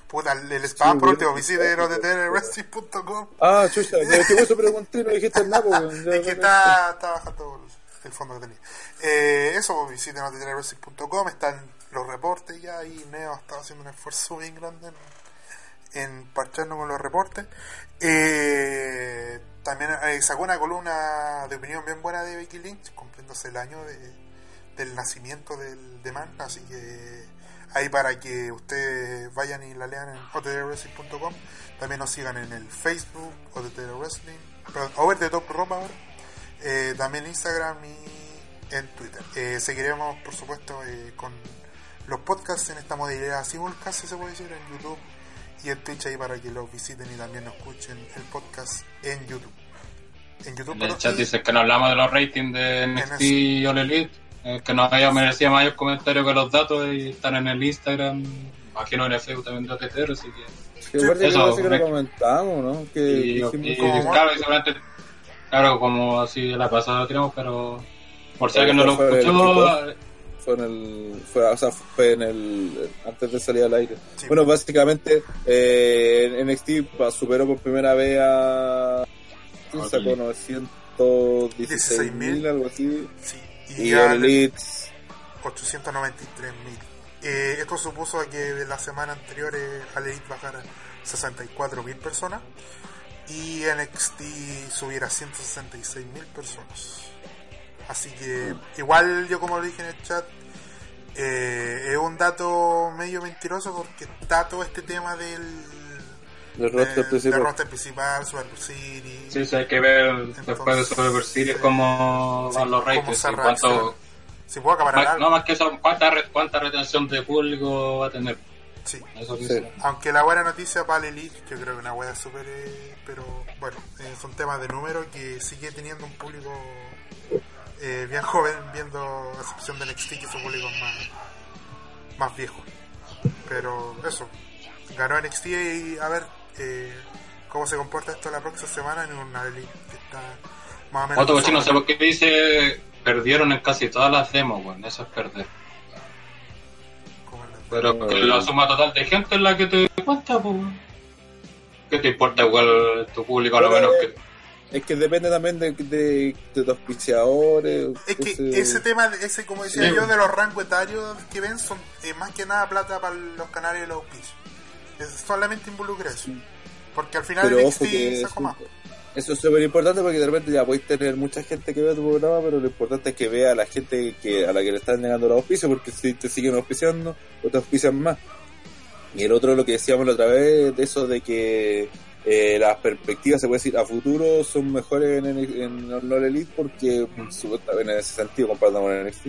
Puta, el spam Sí, por último, visiten OTTWrestling.com. Ah, chucha, que que eso pregunté, no dijiste nada, pues. Es que está, está bajando el fondo que tenía. Eh, eso, visiten OTTWrestling.com. Están los reportes ya. Y Neo está haciendo un esfuerzo bien grande en, en parcharnos con los reportes. Eh, también eh, sacó una columna de opinión bien buena de Becky Lynch, cumpliéndose el año de, del nacimiento del, de Man. Así que ahí para que ustedes vayan y la lean en otwrestling.com. También nos sigan en el Facebook, OTT Wrestling, perdón, Over the Top Ropa ahora. Eh, también Instagram y en Twitter. Eh, seguiremos, por supuesto, eh, con los podcasts en esta modalidad simulcast, si se puede decir, en YouTube y en Twitch ahí para que los visiten y también nos escuchen el podcast en YouTube. En YouTube, En el chat y- que no hablamos de los ratings de NXT y All Elite, eh, que no haya merecía mayor comentario que los datos y están en el Instagram, imagino en el Facebook también de OTT, así que... Que Eso, que lo me- comentamos, ¿no? Que Y, y- como- claro, y claro, como así la pasada lo tiramos, pero por si alguien no lo escuchó, fue en el fue, o sea, fue en el antes de salir al aire Sí. bueno básicamente eh, NXT superó por primera vez a ¿quién Ok. sacó 916 mil 16.000, algo así sí, y, y el Elite 893 mil. Eh, esto supuso que la semana anterior eh, al Elite bajara 64 mil personas y NXT subiera 166 mil personas. Así que, igual yo como lo dije en el chat, eh, es un dato medio mentiroso porque está todo este tema del, del roster principal del roster principal, Survivor City. sí, sí, hay que ver después de Survivor Series cómo Sí, van los ratings y cuánto... Si puedo acabar más- no más que eso, cuánta, re- cuánta retención de público va a tener. Sí. Eso Sí. Aunque la buena noticia para el Elite, yo creo que una wea súper. eh, pero bueno, eh, son temas de número que sigue teniendo un público eh, bien joven, viendo a excepción del NXT, que son públicos más, más viejos. Pero eso, ganó NXT y a ver eh, cómo se comporta esto la próxima semana en una que está más o menos. Otro cochino, no sé por qué dice perdieron en casi todas las demos, bueno, eso es perder. Pero que la suma total de gente es la que te cuenta, pues. ¿Qué te importa igual tu público a lo menos que... es que depende también de, de, de los auspiciadores Es que entonces- ese tema, ese como decía Sí. yo, de los rangos etarios que ven son eh, más que nada plata para los canales de los auspicios. Es solamente involucra eso. Porque al final pero el ojo NXT que sacó más. eso, eso es súper importante porque de repente ya podéis tener mucha gente que vea tu programa, pero lo importante es que vea a la gente que a la que le están negando los auspicios, porque si te siguen auspiciando, o te auspician más. Y el otro, lo que decíamos la otra vez, de eso de que eh, las perspectivas, se puede decir, a futuro son mejores en, en, en All Elite porque, supuestamente, en ese sentido, comparado con NXT,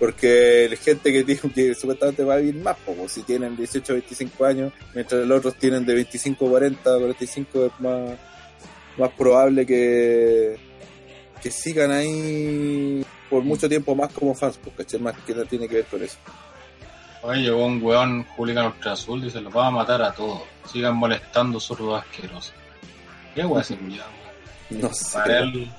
porque la gente que tiene que supuestamente va a vivir más, como si tienen 18 25 años, mientras los otros tienen de 25 40, 45 es más, más probable que, que sigan ahí por mucho tiempo más como fans, porque ¿cachai? más que no tiene que ver con eso. Oye, llegó un weón Julián Ultra Azul y se los va a matar a todos. Sigan molestando zurdos asquerosos. ¿Qué weón ese culiado? No sé. Parel,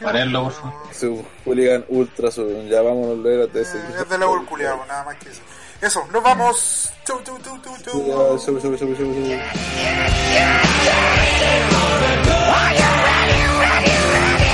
parenlo, por favor. Un hooligan ultra, su- ya vámonos a de ese. Eh, es de la culiado, nada más que eso. Eso, nos vamos. Chau, chau, chau, chau, chau. Sube, sube, sube, sube, sube. Are you